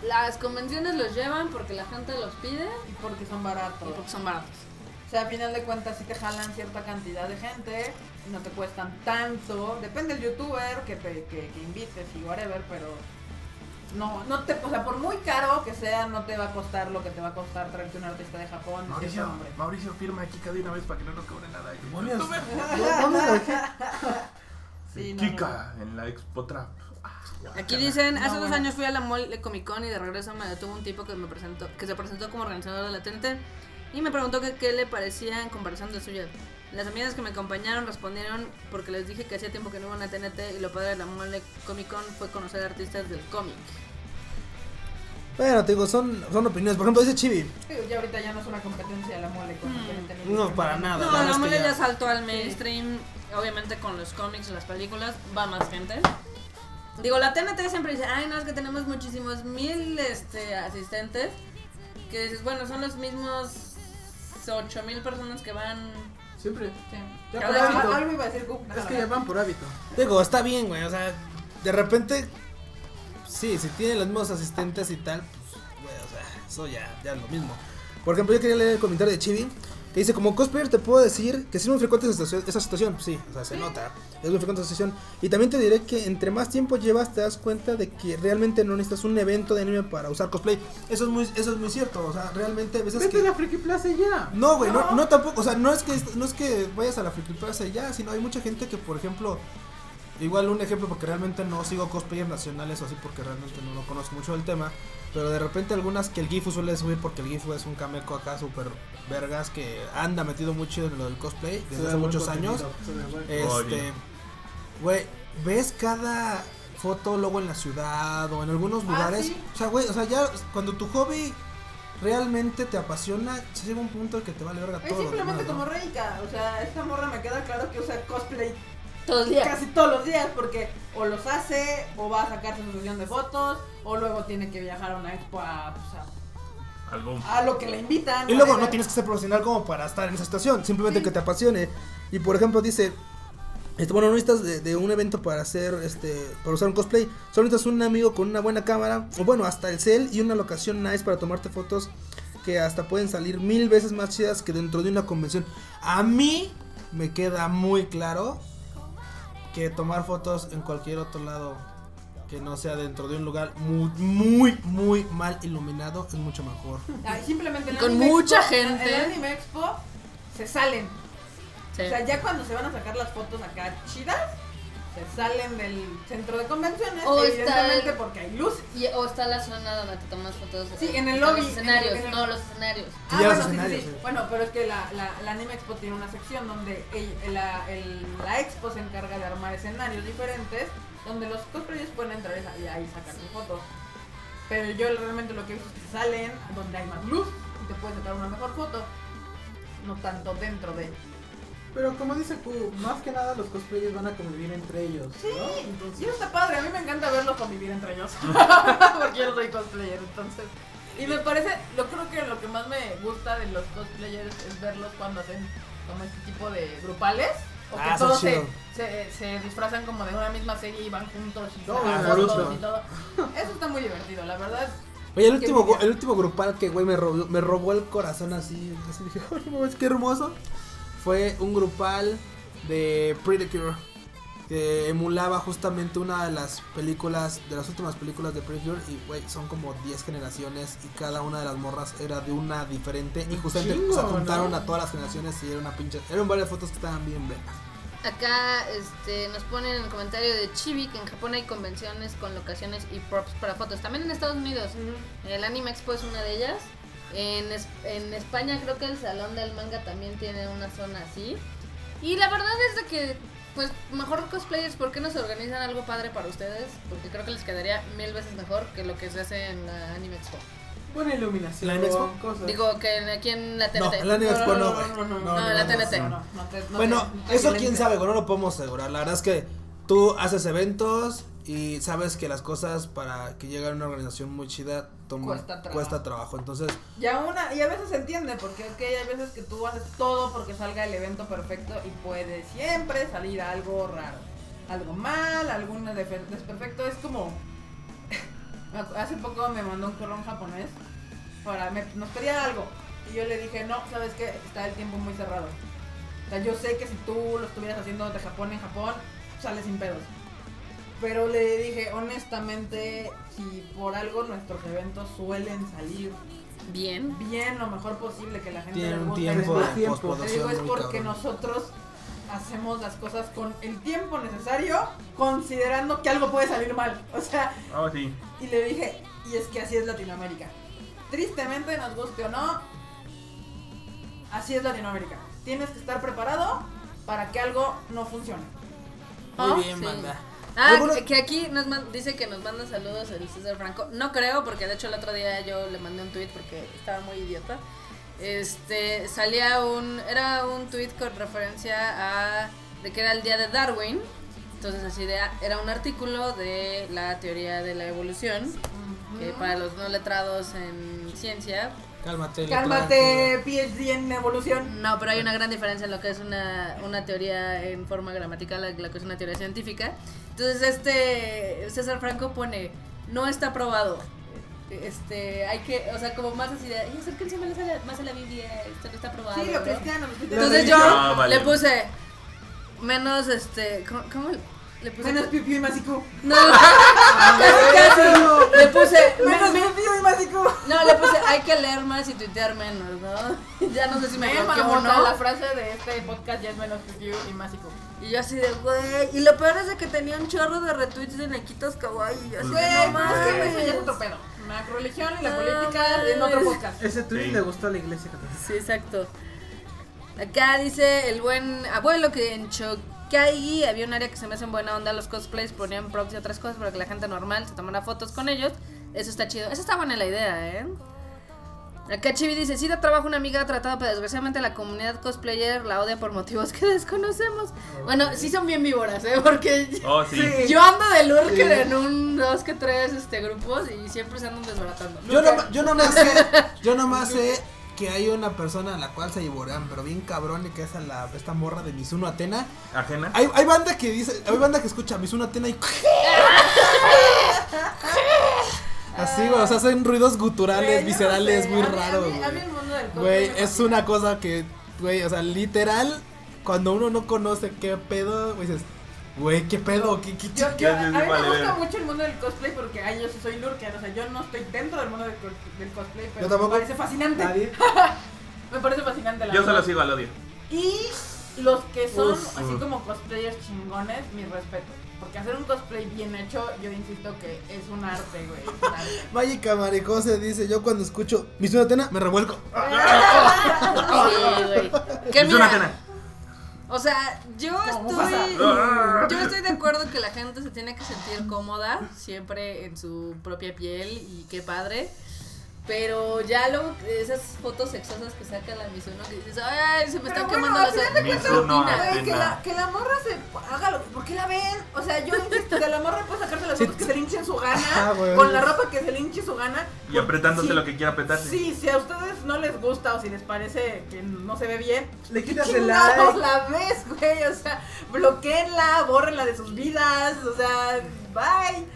C: las convenciones los llevan porque la gente los pide
E: y porque son
C: y
E: baratos.
C: porque son baratos.
E: O sea, a final de cuentas sí te jalan cierta cantidad de gente y no te cuestan tanto. Depende del youtuber que te que, que invites y whatever, pero no, no te, o sea, por muy caro que sea, no te va a costar lo que te va a costar traerte un artista de Japón.
B: Mauricio,
E: hombre.
B: Mauricio, firma aquí cada una vez para que no nos cobre nada.
E: Sí, no,
B: Kika en la Expo Trap.
C: Aquí dicen, hace
E: No,
C: dos
E: bueno.
C: años fui a la Mall de Comic Con y de regreso me detuvo un tipo que me presentó, que se presentó como organizador de la TNT y me preguntó que qué le parecía en comparación de suya. Las amigas que me acompañaron respondieron porque les dije que hacía tiempo que no iba a una TNT y lo padre de la Mall de Comic Con fue conocer artistas del cómic.
A: Bueno, te digo, son, son opiniones. Por ejemplo, dice Chibi.
E: Sí, ya ahorita ya no es una competencia la mole con
C: Mm.
A: No, para nada.
C: No,
A: la
C: la Mall
A: ya-
C: ya saltó al mainstream, obviamente con los cómics y las películas, va más gente. Digo, la TNT siempre dice, ay, no, es que tenemos muchísimos mil este, asistentes. Que dices, bueno, son los mismos ocho mil personas que van.
D: Siempre.
E: Sí.
D: Ya por
E: Algo,
D: hábito.
E: algo iba a decir.
D: Es que ya van por hábito.
A: Digo, está bien, güey. O sea, de repente. Sí, si tienen los mismos asistentes y tal, pues, güey, o sea, eso ya, ya es lo mismo. Por ejemplo, yo quería leer el comentario de Chibi. Que dice, como cosplayer te puedo decir que es muy frecuente esa situación. Sí, o sea, se nota. Es muy frecuente esa situación. Y también te diré que entre más tiempo llevas te das cuenta de que realmente no necesitas un evento de anime para usar cosplay. Eso es muy, eso es muy cierto. O sea, realmente a veces
D: Vete
A: que...
D: a la Friki Plaza ya.
A: No, güey, no, no tampoco, o sea, no es que no es que vayas a la Friki Plaza ya, sino hay mucha gente que, por ejemplo, igual un ejemplo porque realmente no sigo cosplayers nacionales o así porque realmente no lo conozco mucho del tema, pero de repente algunas que el Gifu suele subir porque el Gifu es un cameco acá súper vergas que anda metido mucho en lo del cosplay desde hace muchos años. Este, güey, ves cada foto luego en la ciudad o en algunos lugares.
E: sí.
A: O sea, güey, o sea, ya cuando tu hobby realmente te apasiona, se llega un punto en que te vale verga
E: Es
A: todo. lo
E: simplemente
A: demás, ¿no?
E: como Reika. O sea, esta morra me queda claro que usa cosplay
C: Todos los días.
E: casi todos los días porque o los hace o va a sacarse su sesión de fotos o luego tiene que viajar a una expo a, pues, a-
B: Algo.
E: a lo que le invitan.
A: Y luego no tienes que ser profesional como para estar en esa situación, simplemente
E: Sí.
A: que te apasione. Y por ejemplo dice, este, bueno, no necesitas de, de un evento para hacer, este, para usar un cosplay, solo necesitas un amigo con una buena cámara, o bueno, hasta el cel y una locación nice para tomarte fotos que hasta pueden salir mil veces más chidas que dentro de una convención. A mí me queda muy claro que tomar fotos en cualquier otro lado que no sea dentro de un lugar muy, muy, muy mal iluminado es mucho mejor.
E: Ay, simplemente en
C: Con
E: Anime
C: mucha
E: Expo-
C: gente.
E: En el Anime Expo se salen.
C: Sí.
E: O sea, ya cuando se van a sacar las fotos acá chidas, se salen del centro de convenciones.
C: O está
E: evidentemente
C: el-
E: porque hay luz.
C: Y- o está la zona donde te tomas fotos.
E: Sí, en el lobby,
C: Los escenarios,
E: en el- en el-
C: no, los escenarios.
E: Ah,
A: los
E: bueno, sí, sí, sí.
A: sí.
E: Bueno, pero es que la, la, la Anime Expo tiene una sección donde el- la, el- la Expo se encarga de armar escenarios diferentes donde los cosplayers pueden entrar y ahí sacar sus fotos. Pero yo realmente lo que he visto es que salen donde hay más luz y te puedes sacar una mejor foto. No tanto dentro de.
D: Pero como dice Q, más que nada los cosplayers van a convivir entre ellos.
E: Sí,
D: ¿no?
E: y
D: Entonces,
E: eso está padre. A mí me encanta verlos convivir entre ellos. Porque yo no soy cosplayer, entonces. Y me parece, lo creo que lo que más me gusta de los cosplayers es verlos cuando hacen como este tipo de grupales. O que
A: Ah,
E: todos
A: es
E: se, se, se disfrazan como de una misma serie y van juntos y
D: No,
E: fotos y todo. Eso está muy divertido, la verdad.
A: Oye, el último, el último grupal que, güey, me robó, me robó el corazón así. Así dije, "Ay, no mames, qué hermoso. Fue un grupal de Pretty Cure. Que emulaba justamente una de las películas, de las últimas películas de Pretty Cure. Y, güey, son como 10 generaciones. Y cada una de las morras era de una diferente. Y justamente
D: chingo,
A: se juntaron
D: ¿no?
A: a todas las generaciones. Y era una pinche. Eran varias fotos que estaban bien vergas.
C: Acá este, nos ponen en el comentario de Chibi que en Japón hay convenciones con locaciones y props para fotos. También en Estados Unidos. El Anime Expo es una de ellas. En, es- en España creo que el Salón del Manga también tiene una zona así. Y la verdad es de que, pues, mejor cosplayers, ¿por qué no se organizan algo padre para ustedes? Porque creo que les quedaría mil veces mejor que lo que se hace en la Anime Expo.
D: buena iluminación.
A: ¿La Anime Expo?
D: cosas.
C: Digo que en- aquí en la TNT.
A: No, el Anime Expo no, güey.
E: no, no,
C: no, la TNT.
E: No, no, no te- no
A: Bueno, eso quién sabe, güey, no lo podemos asegurar. La verdad es que tú haces eventos y sabes que las cosas para que llegue a una organización muy chida toma,
E: Cuesta
A: cuesta,
E: trabajo.
A: trabajo. Entonces,
E: Y, a una, y a veces se entiende, porque ok, hay veces que tú haces todo porque salga el evento perfecto y puede siempre salir algo raro. Algo mal, algún desperfecto. Es como. Hace poco me mandó un correo japonés para. me- nos pedía algo. Y yo le dije, no, sabes que está el tiempo muy cerrado. O sea, yo sé que si tú lo estuvieras haciendo de Japón en Japón, sale sin pedos. Pero le dije, honestamente, si por algo nuestros eventos suelen salir
C: Bien.
E: bien lo mejor posible que la gente
A: tiene
E: le
A: un
E: guste.
A: tiempo de
D: tiempo.
E: Te digo, es
A: muy
E: porque
A: cabrón.
E: nosotros hacemos las cosas con el tiempo necesario, considerando que algo puede salir mal. O sea,
B: Oh, sí.
E: y le dije, y es que así es Latinoamérica. Tristemente, nos guste o no, así es Latinoamérica. Tienes que estar preparado para que algo no funcione.
A: Muy
C: Ah,
A: bien,
C: sí.
A: banda.
C: Ah, que, aquí nos man- dice que nos manda saludos el César Franco. No creo, porque de hecho el otro día yo le mandé un tweet porque estaba muy idiota. Este, salía un, era un tweet con referencia a, de que era el día de Darwin. Entonces así de, era un artículo de la teoría de la evolución, que para los no letrados en ciencia,
A: Cálmate.
E: Cálmate, PhD en evolución.
C: no, pero hay una gran diferencia en lo que es una, una teoría en forma gramatical, a lo que es una teoría científica. Entonces, este César Franco pone, no está probado. Este, hay que, o sea, como más así de, "Ay, acérquense más a la, más a la Biblia, esto no está probado.
E: Sí, lo
C: ¿no?".
E: cristiano.
C: Entonces yo
B: Ah, vale.
C: le puse menos, este, ¿cómo, cómo le puse?
E: Menos piu piu y masicu.
C: No, casi, casi. Le puse,
E: Menos
C: me-
E: piu piu y masicu.
C: no, le puse, hay que leer más y tuitear menos, ¿no? Ya no sé si me equivoqué o no.
E: la frase de este podcast ya es menos piu piu y masicu.
C: Y yo así de, güey. Y lo peor es de que tenía un chorro de retweets de Nequitos Kawaii. Y yo así
E: Güey,
C: de, no
E: es que eso ya es otro pedo. La religión y la
C: No
E: política en otro podcast.
D: Ese tweet
B: Sí.
D: le gustó a la iglesia católica.
C: Sí, exacto. Acá dice el buen abuelo que en Chokaigi había un área que se me hacen buena onda. Los cosplays ponían props y otras cosas para que la gente normal se tomara fotos con ellos. Eso está chido. Esa está buena la idea, ¿eh? Acá Chibi dice, sí da trabajo una amiga tratado, pero desgraciadamente la comunidad cosplayer la odia por motivos que desconocemos. Bueno, sí son bien víboras, ¿eh? Porque
B: Oh, sí.
C: yo ando de lurker en un, dos, que tres este, grupos y siempre se andan desbaratando.
A: Yo no, yo nomás sé, yo nomás sé que hay una persona a la cual se divorcian, pero bien cabrón, y que es a la, esta morra de Mizuno Atena.
B: Ajena.
A: Hay, hay banda que dice, hay banda que escucha Mizuno Atena y así, güey, o sea, hacen ruidos guturales,
E: Güey, yo no
A: viscerales,
E: sé,
A: muy
E: a mí- a
A: raros,
E: mí- A mí
A: güey.
E: el mundo del cosplay
A: Güey,
E: me
A: es una cosa que, güey, o sea, literal, cuando uno no conoce qué pedo, güey, dices, güey, qué pedo, qué, qué,
E: Yo,
A: qué-
E: yo, a mí me gusta mucho el mundo del cosplay porque ay, yo sí soy lurker, o sea, yo no estoy dentro del mundo del, cos- del cosplay, pero
A: Yo tampoco.
E: me parece fascinante.
D: Nadie.
E: Me parece fascinante la
B: Yo solo sigo al odio.
E: Y los que son
D: Uf,
E: así como cosplayers chingones, mi respeto. Porque hacer un cosplay bien hecho, yo insisto que es un arte, güey.
A: Mágica Maricose dice, yo cuando escucho Mizuno Atena me revuelco.
C: Sí, güey.
B: Pena.
C: O sea, yo estoy, yo estoy de acuerdo que la gente se tiene que sentir cómoda siempre en su propia piel y qué padre. Pero ya luego esas fotos sexosas que saca la Mizuno que dices, ay, se me
E: Pero
C: están
E: bueno,
C: quemando las
B: Mizuno
E: que la, que la morra se haga lo ¿Por qué la ven? O sea, yo insisto, de la morra puede sacarse las
A: Sí.
E: fotos que se le hinche su gana,
A: Ah, güey.
E: con la ropa que se le hinche su gana.
B: Y apretándose
E: Sí.
B: lo que quiera apretarse.
E: Sí, si a ustedes no les gusta o si les parece que no se ve bien,
D: Le
E: ¿qué
D: quitas el like.
E: la ves, güey? O sea, bloqueenla, bórrenla de sus vidas, o sea, bye.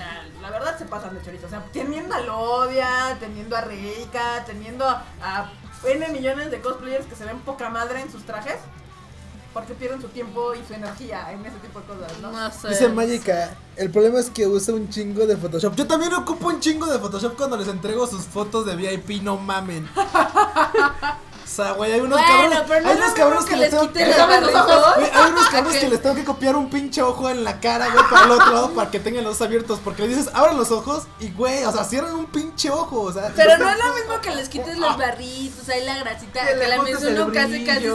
E: Sea, la verdad se pasan de chorizo. O sea, teniendo a Lodia, teniendo a Reika, teniendo a N millones de cosplayers que se ven poca madre en sus trajes. Porque pierden su tiempo y su energía en ese tipo de cosas, ¿no?
C: No sé.
A: Dice Mágica, el problema es que usa un chingo de Photoshop. Yo también ocupo un chingo de Photoshop cuando les entrego sus fotos de VIP, no mamen. O sea, güey, hay unos
C: Bueno,
A: cabrones,
C: pero no
A: hay unos cabrones que,
C: que
A: les
C: les
A: tengo que
C: los
A: hay unos cabrones
C: ¿A
A: que les tengo que copiar un pinche ojo en la cara, güey, para el otro lado para que tengan los ojos abiertos, porque le dices, abran los ojos y güey, o sea, cierran un pinche ojo, o sea,
C: Pero no es lo mismo que les quites los barritos, ahí la grasita,
D: Que
C: la
D: el
C: casi casi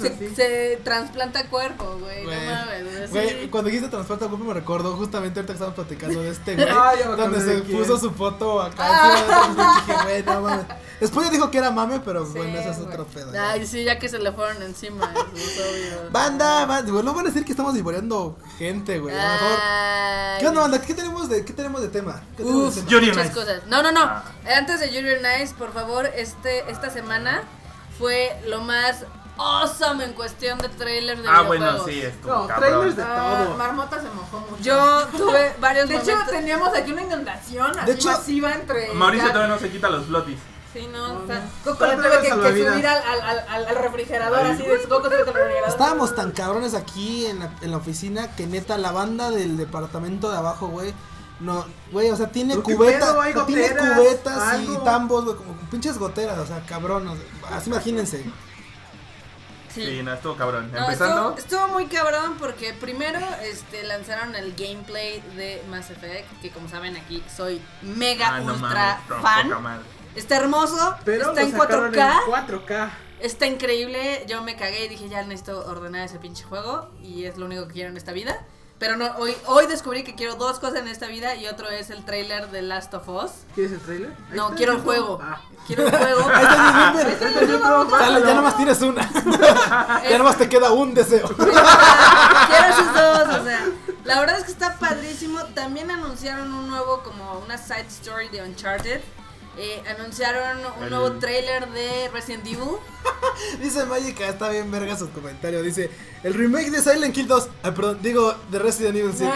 C: se, se, trasplanta cuerpo, güey. No mames, güey.
A: Cuando dijiste transporte cuerpo me recordó justamente ahorita que estábamos platicando de este güey, donde se puso su foto acá encima de otro, dije, güey, no mames. Después ya dijo que era mame, pero
C: Sí,
A: bueno, ese es
C: güey.
A: Otro pedo. ya.
C: Ay, sí, ya que se le fueron encima, eso es obvio.
A: Banda, banda, güey, no van a decir que estamos divoreando gente, güey, a lo mejor.
C: Ay.
A: ¿Qué onda, banda? ¿Qué tenemos de, qué tenemos de tema? ¿Qué tenemos
C: Uf,
A: de tema?
B: Yuri
C: muchas
B: Nice.
C: cosas. No, no, no.
B: Ah.
C: Antes de Yuri on Ice, por favor, este, esta semana fue lo más awesome en cuestión de trailers de
B: Ah, bueno,
C: videojuegos.
B: sí, estuvo
D: No,
B: cabrón.
D: trailers de
E: Ah,
D: todo.
E: Marmota se mojó mucho.
C: Yo tuve varios
E: de hecho,
C: momentos.
E: teníamos aquí una inundación así
A: hecho,
E: masiva entre.
B: Mauricio
E: ya-
B: todavía no se quita los flotis.
C: Sí, no, está-
E: Coco le tuve que, que subir al, al, al, al- al refrigerador,
B: Ay,
E: así de Coco súbete al refrigerador.
A: Estábamos tan cabrones aquí en la, en la oficina que neta la banda del departamento de abajo, güey. No, güey, o sea, tiene
D: ¿Pero qué
A: cubetas, tiene cubetas y tambos, güey, como pinches goteras, o sea, cabrón, o sea, así imagínense.
C: sí.
B: Sí, no, estuvo cabrón.
C: No,
B: Empezando.
C: estuvo, estuvo muy cabrón porque primero este, lanzaron el gameplay de Mass Effect, que como saben aquí soy mega
B: Ah, no
C: ultra
B: mames, no,
C: fan.
B: poca madre.
C: Está hermoso,
D: Pero
C: está en
D: sacaron
C: 4K,
D: en 4K.
C: está increíble. Yo me cagué y dije ya necesito ordenar ese pinche juego y es lo único que quiero en esta vida. Pero no, hoy, hoy descubrí que quiero dos cosas en esta vida y otro es el trailer de Last of Us.
D: ¿Quieres el trailer? Ahí
C: No,
D: está,
C: quiero el juego.
D: Ah.
C: Quiero el juego.
A: Sale, ya nomás tienes una. ya nomás te queda un deseo.
C: Quiero esos dos, o sea, la verdad es que está padrísimo. También anunciaron un nuevo, como una side story de Uncharted. Eh, anunciaron un nuevo trailer de Resident Evil.
A: Dice Magica, está bien verga su comentario. Dice, el remake de Silent Hill 2. Ay, perdón, digo, de Resident Evil 7.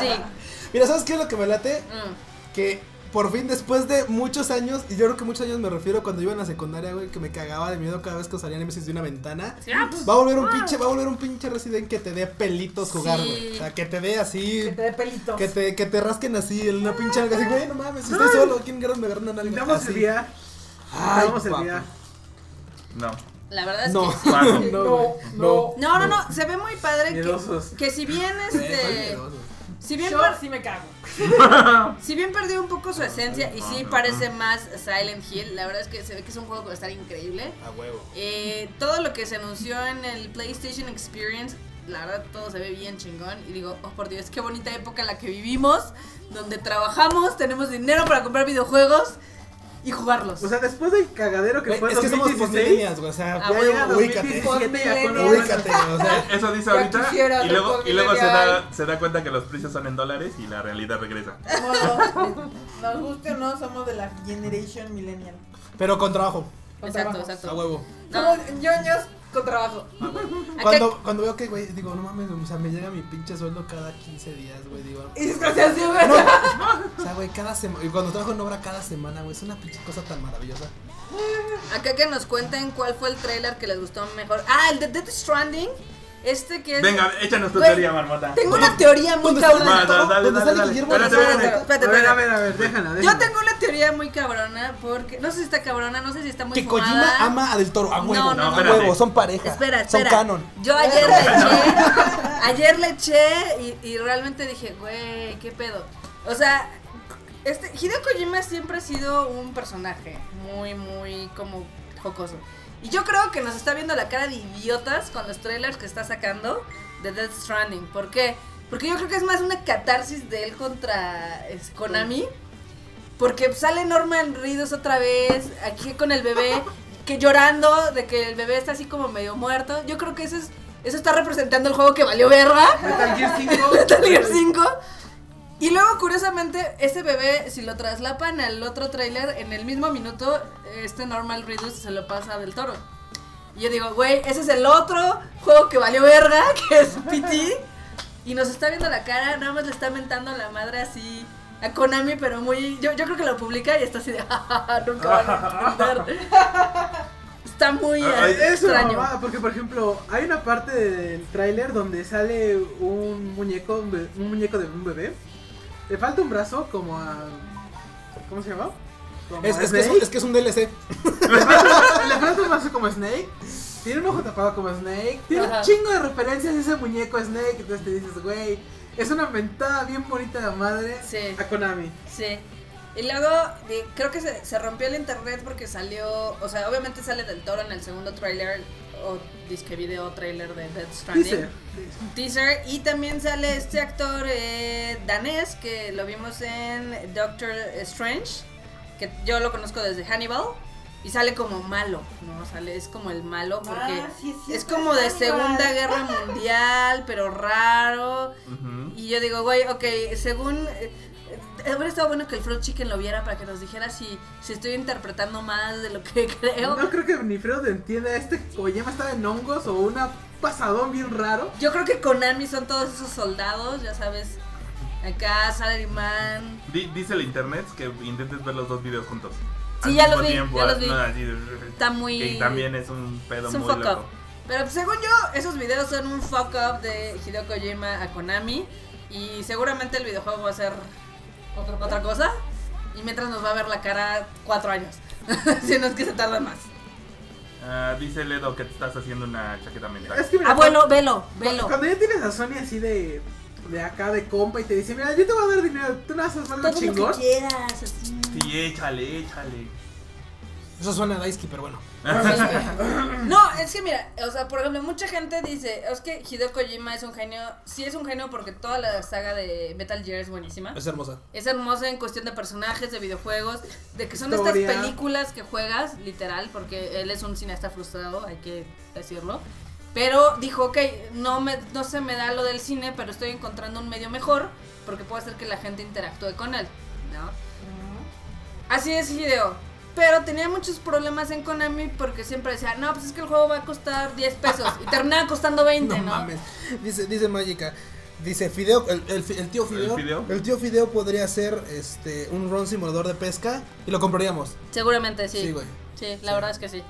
C: Sí.
A: Mira, ¿sabes qué es lo que me late?
C: Mm.
A: Que por fin, después de muchos años, y yo creo que muchos años me refiero cuando iba en la secundaria, güey, que me cagaba de miedo cada vez que salía Nemesis de una ventana.
C: Sí, ah, pues,
A: Va a volver un pinche, va a volver un pinche Resident que te dé pelitos jugar,
C: Sí.
A: güey. O sea, que te dé así.
E: Que te dé pelitos.
A: Que te, que te rasquen así en una pinche alga así, güey, no mames, si estoy solo, ¿quién me agarra una nalga?
D: Necesitamos el día.
A: Ay,
D: el día.
B: No.
C: La verdad es
A: No,
C: que
A: no,
D: No,
A: güey,
D: no.
C: No, no, no, se ve muy padre que, que si bien este. Si bien
E: Yo sí me cago.
C: si bien perdió un poco su esencia y sí parece más Silent Hill, la verdad es que se ve que es un juego que va a estar increíble.
A: A huevo.
C: Eh, todo lo que se anunció en el PlayStation Experience, la verdad todo se ve bien chingón. Y digo, oh por Dios, qué bonita época en la que vivimos, donde trabajamos, tenemos dinero para comprar videojuegos y jugarlos.
D: O sea, después del cagadero que fue
A: es que somos
D: 2016,
A: güey. O sea,
C: Ah,
A: ubícate.
D: 2017 ya con
C: Millennials.
A: Ubícate, o sea.
B: Eso dice
E: Ya
B: ahorita
E: quisiera
B: y luego, y luego se, da, se da cuenta que los precios son en dólares y la realidad regresa.
E: Nos guste o no, somos de la Generation Millennial.
A: Pero con trabajo,
E: Con
C: exacto,
E: trabajo.
A: a
C: exacto.
A: huevo.
C: No,
E: Somos ñoños con trabajo.
A: Cuando, cuando veo que, güey, digo, no mames, o sea, me llega mi pinche sueldo cada 15 días, güey, digo.
E: Y sí, güey.
A: O sea, güey, cada semana, y cuando trabajo en obra cada semana, güey, es una pinche cosa tan maravillosa.
C: Acá que nos cuenten cuál fue el trailer que les gustó mejor. Ah, el de Death Stranding. Este que es.
B: Venga, échanos tu teoría, marmota.
C: Tengo una teoría muy
A: ¿Dónde está el
C: cabrona.
B: Dale,
A: ¿Dónde
B: dale, dale.
A: Guillermo del
B: Espérate,
A: Toro?
B: espérate.
C: Espérate,
D: A ver, a
C: espérate.
D: ver, a ver, déjala,
C: Yo tengo una teoría muy cabrona porque no sé si está cabrona, no sé si está muy
A: Que
C: fumada.
A: Kojima ama a Del Toro, a huevo,
C: No, no,
A: a huevo, son pareja.
C: Espera,
A: Son
C: espera.
A: canon.
C: Yo ayer le eché, ayer le eché y, y realmente dije, güey, qué pedo. O sea, este Hideo Kojima siempre ha sido un personaje muy, muy como jocoso. Y yo creo que nos está viendo la cara de idiotas con los trailers que está sacando de Death Stranding. ¿Por qué? Porque yo creo que es más una catarsis de él contra es, Konami. Porque sale Norman Reedus otra vez, aquí con el bebé, que llorando de que el bebé está así como medio muerto. Yo creo que eso es eso está representando el juego que valió verga.
D: Metal Gear 5.
C: Metal Gear 5. Y luego, curiosamente, ese bebé, si lo traslapan al otro tráiler, en el mismo minuto, este Normal Reedus se lo pasa del toro. Y yo digo, güey, ese es el otro juego que valió verga, que es PT. Y nos está viendo la cara, nada más le está mentando la madre así a Konami, pero muy. Yo, yo creo que lo publica y está así de, "Ja, nunca van a entender. Está muy
B: Ay,
D: una
C: extraño.
D: porque por ejemplo, hay una parte del tráiler donde sale un muñeco, un muñeco de un bebé. Le falta un brazo como a... ¿Cómo se llama? Como
A: Es,
D: a
A: es, que es, un-
D: Snake.
A: es que es un DLC.
D: Le falta, le falta un brazo como Snake. Tiene un ojo tapado como Snake. Tiene
C: Ajá.
D: un chingo de referencias ese muñeco Snake. Entonces te dices, güey, es una mentada bien bonita de madre
C: Sí.
D: a Konami.
C: Sí. Y luego de- creo que se, se rompió el internet porque salió, o sea, obviamente sale del toro en el segundo tráiler o disque video tráiler de Death Stranding.
D: Dice.
C: Teaser y también sale este actor eh, danés que lo vimos en Doctor Strange, que yo lo conozco desde Hannibal y sale como malo, no, sale es como el malo porque
E: Ah, sí, sí,
C: es como de. Segunda Guerra Mundial, pero raro. Y yo digo, güey, ok, según... eh, eh, Hubiera estado bueno que el Fruit Chicken lo viera para que nos dijera si, si estoy interpretando más de lo que creo.
D: No creo que ni Freud entienda este Koyama estaba en hongos o una pasadón bien raro.
C: Yo creo que Konami son todos esos soldados, ya sabes. Acá, Salaryman.
B: Di- dice el internet que intentes ver los dos videos juntos.
C: Sí, ya los vi, ya los vi.
B: no, así,
C: Está muy-
B: Que también es un pedo
C: Es un
B: muy
C: fuck
B: loco.
C: up. Pero pues, según yo, esos videos son un fuck up de Hideo Kojima a Konami. Y seguramente el videojuego va a ser
E: Otro
C: otra cosa. Y mientras nos va a ver la cara cuatro años. si no es que se tarda más.
B: Ah, dice Ledo que te estás haciendo una chaqueta mental.
D: Es que mira,
C: Abuelo, velo,
D: cu-
C: velo.
D: Cuando ya tienes a Sony así de, de acá de compa y te dice, mira, yo te voy a dar dinero, tú no haces mal
C: Todo
D: chingón.
C: lo que quieras, así.
B: Sí, échale, échale.
A: Eso suena a Daisuke, pero bueno.
C: No, es que mira, o sea, por ejemplo, mucha gente dice, es que Hideo Kojima es un genio. Sí es un genio porque toda la saga de Metal Gear es buenísima.
A: Es hermosa.
C: Es hermosa en cuestión de personajes, de videojuegos, de que son
D: Historia.
C: estas películas que juegas, literal, porque él es un cineasta frustrado, hay que decirlo. Pero dijo, ok, no, me, no se me da lo del cine, pero estoy encontrando un medio mejor, porque puede hacer que la gente interactúe con él, ¿no? Así es Hideo. Pero tenía muchos problemas en Konami porque siempre decía, no, pues es que el juego va a costar 10 pesos. Y terminaba costando 20,
A: No
C: ¿no?
A: mames. Dice, dice Magica. Dice Fideo, el, el fi- el tío Fideo,
B: ¿El Fideo?
A: el tío Fideo podría ser este un ron simulador de pesca y lo compraríamos.
C: Seguramente sí.
A: Sí, güey.
C: Sí, la
A: Sí.
C: verdad es que sí.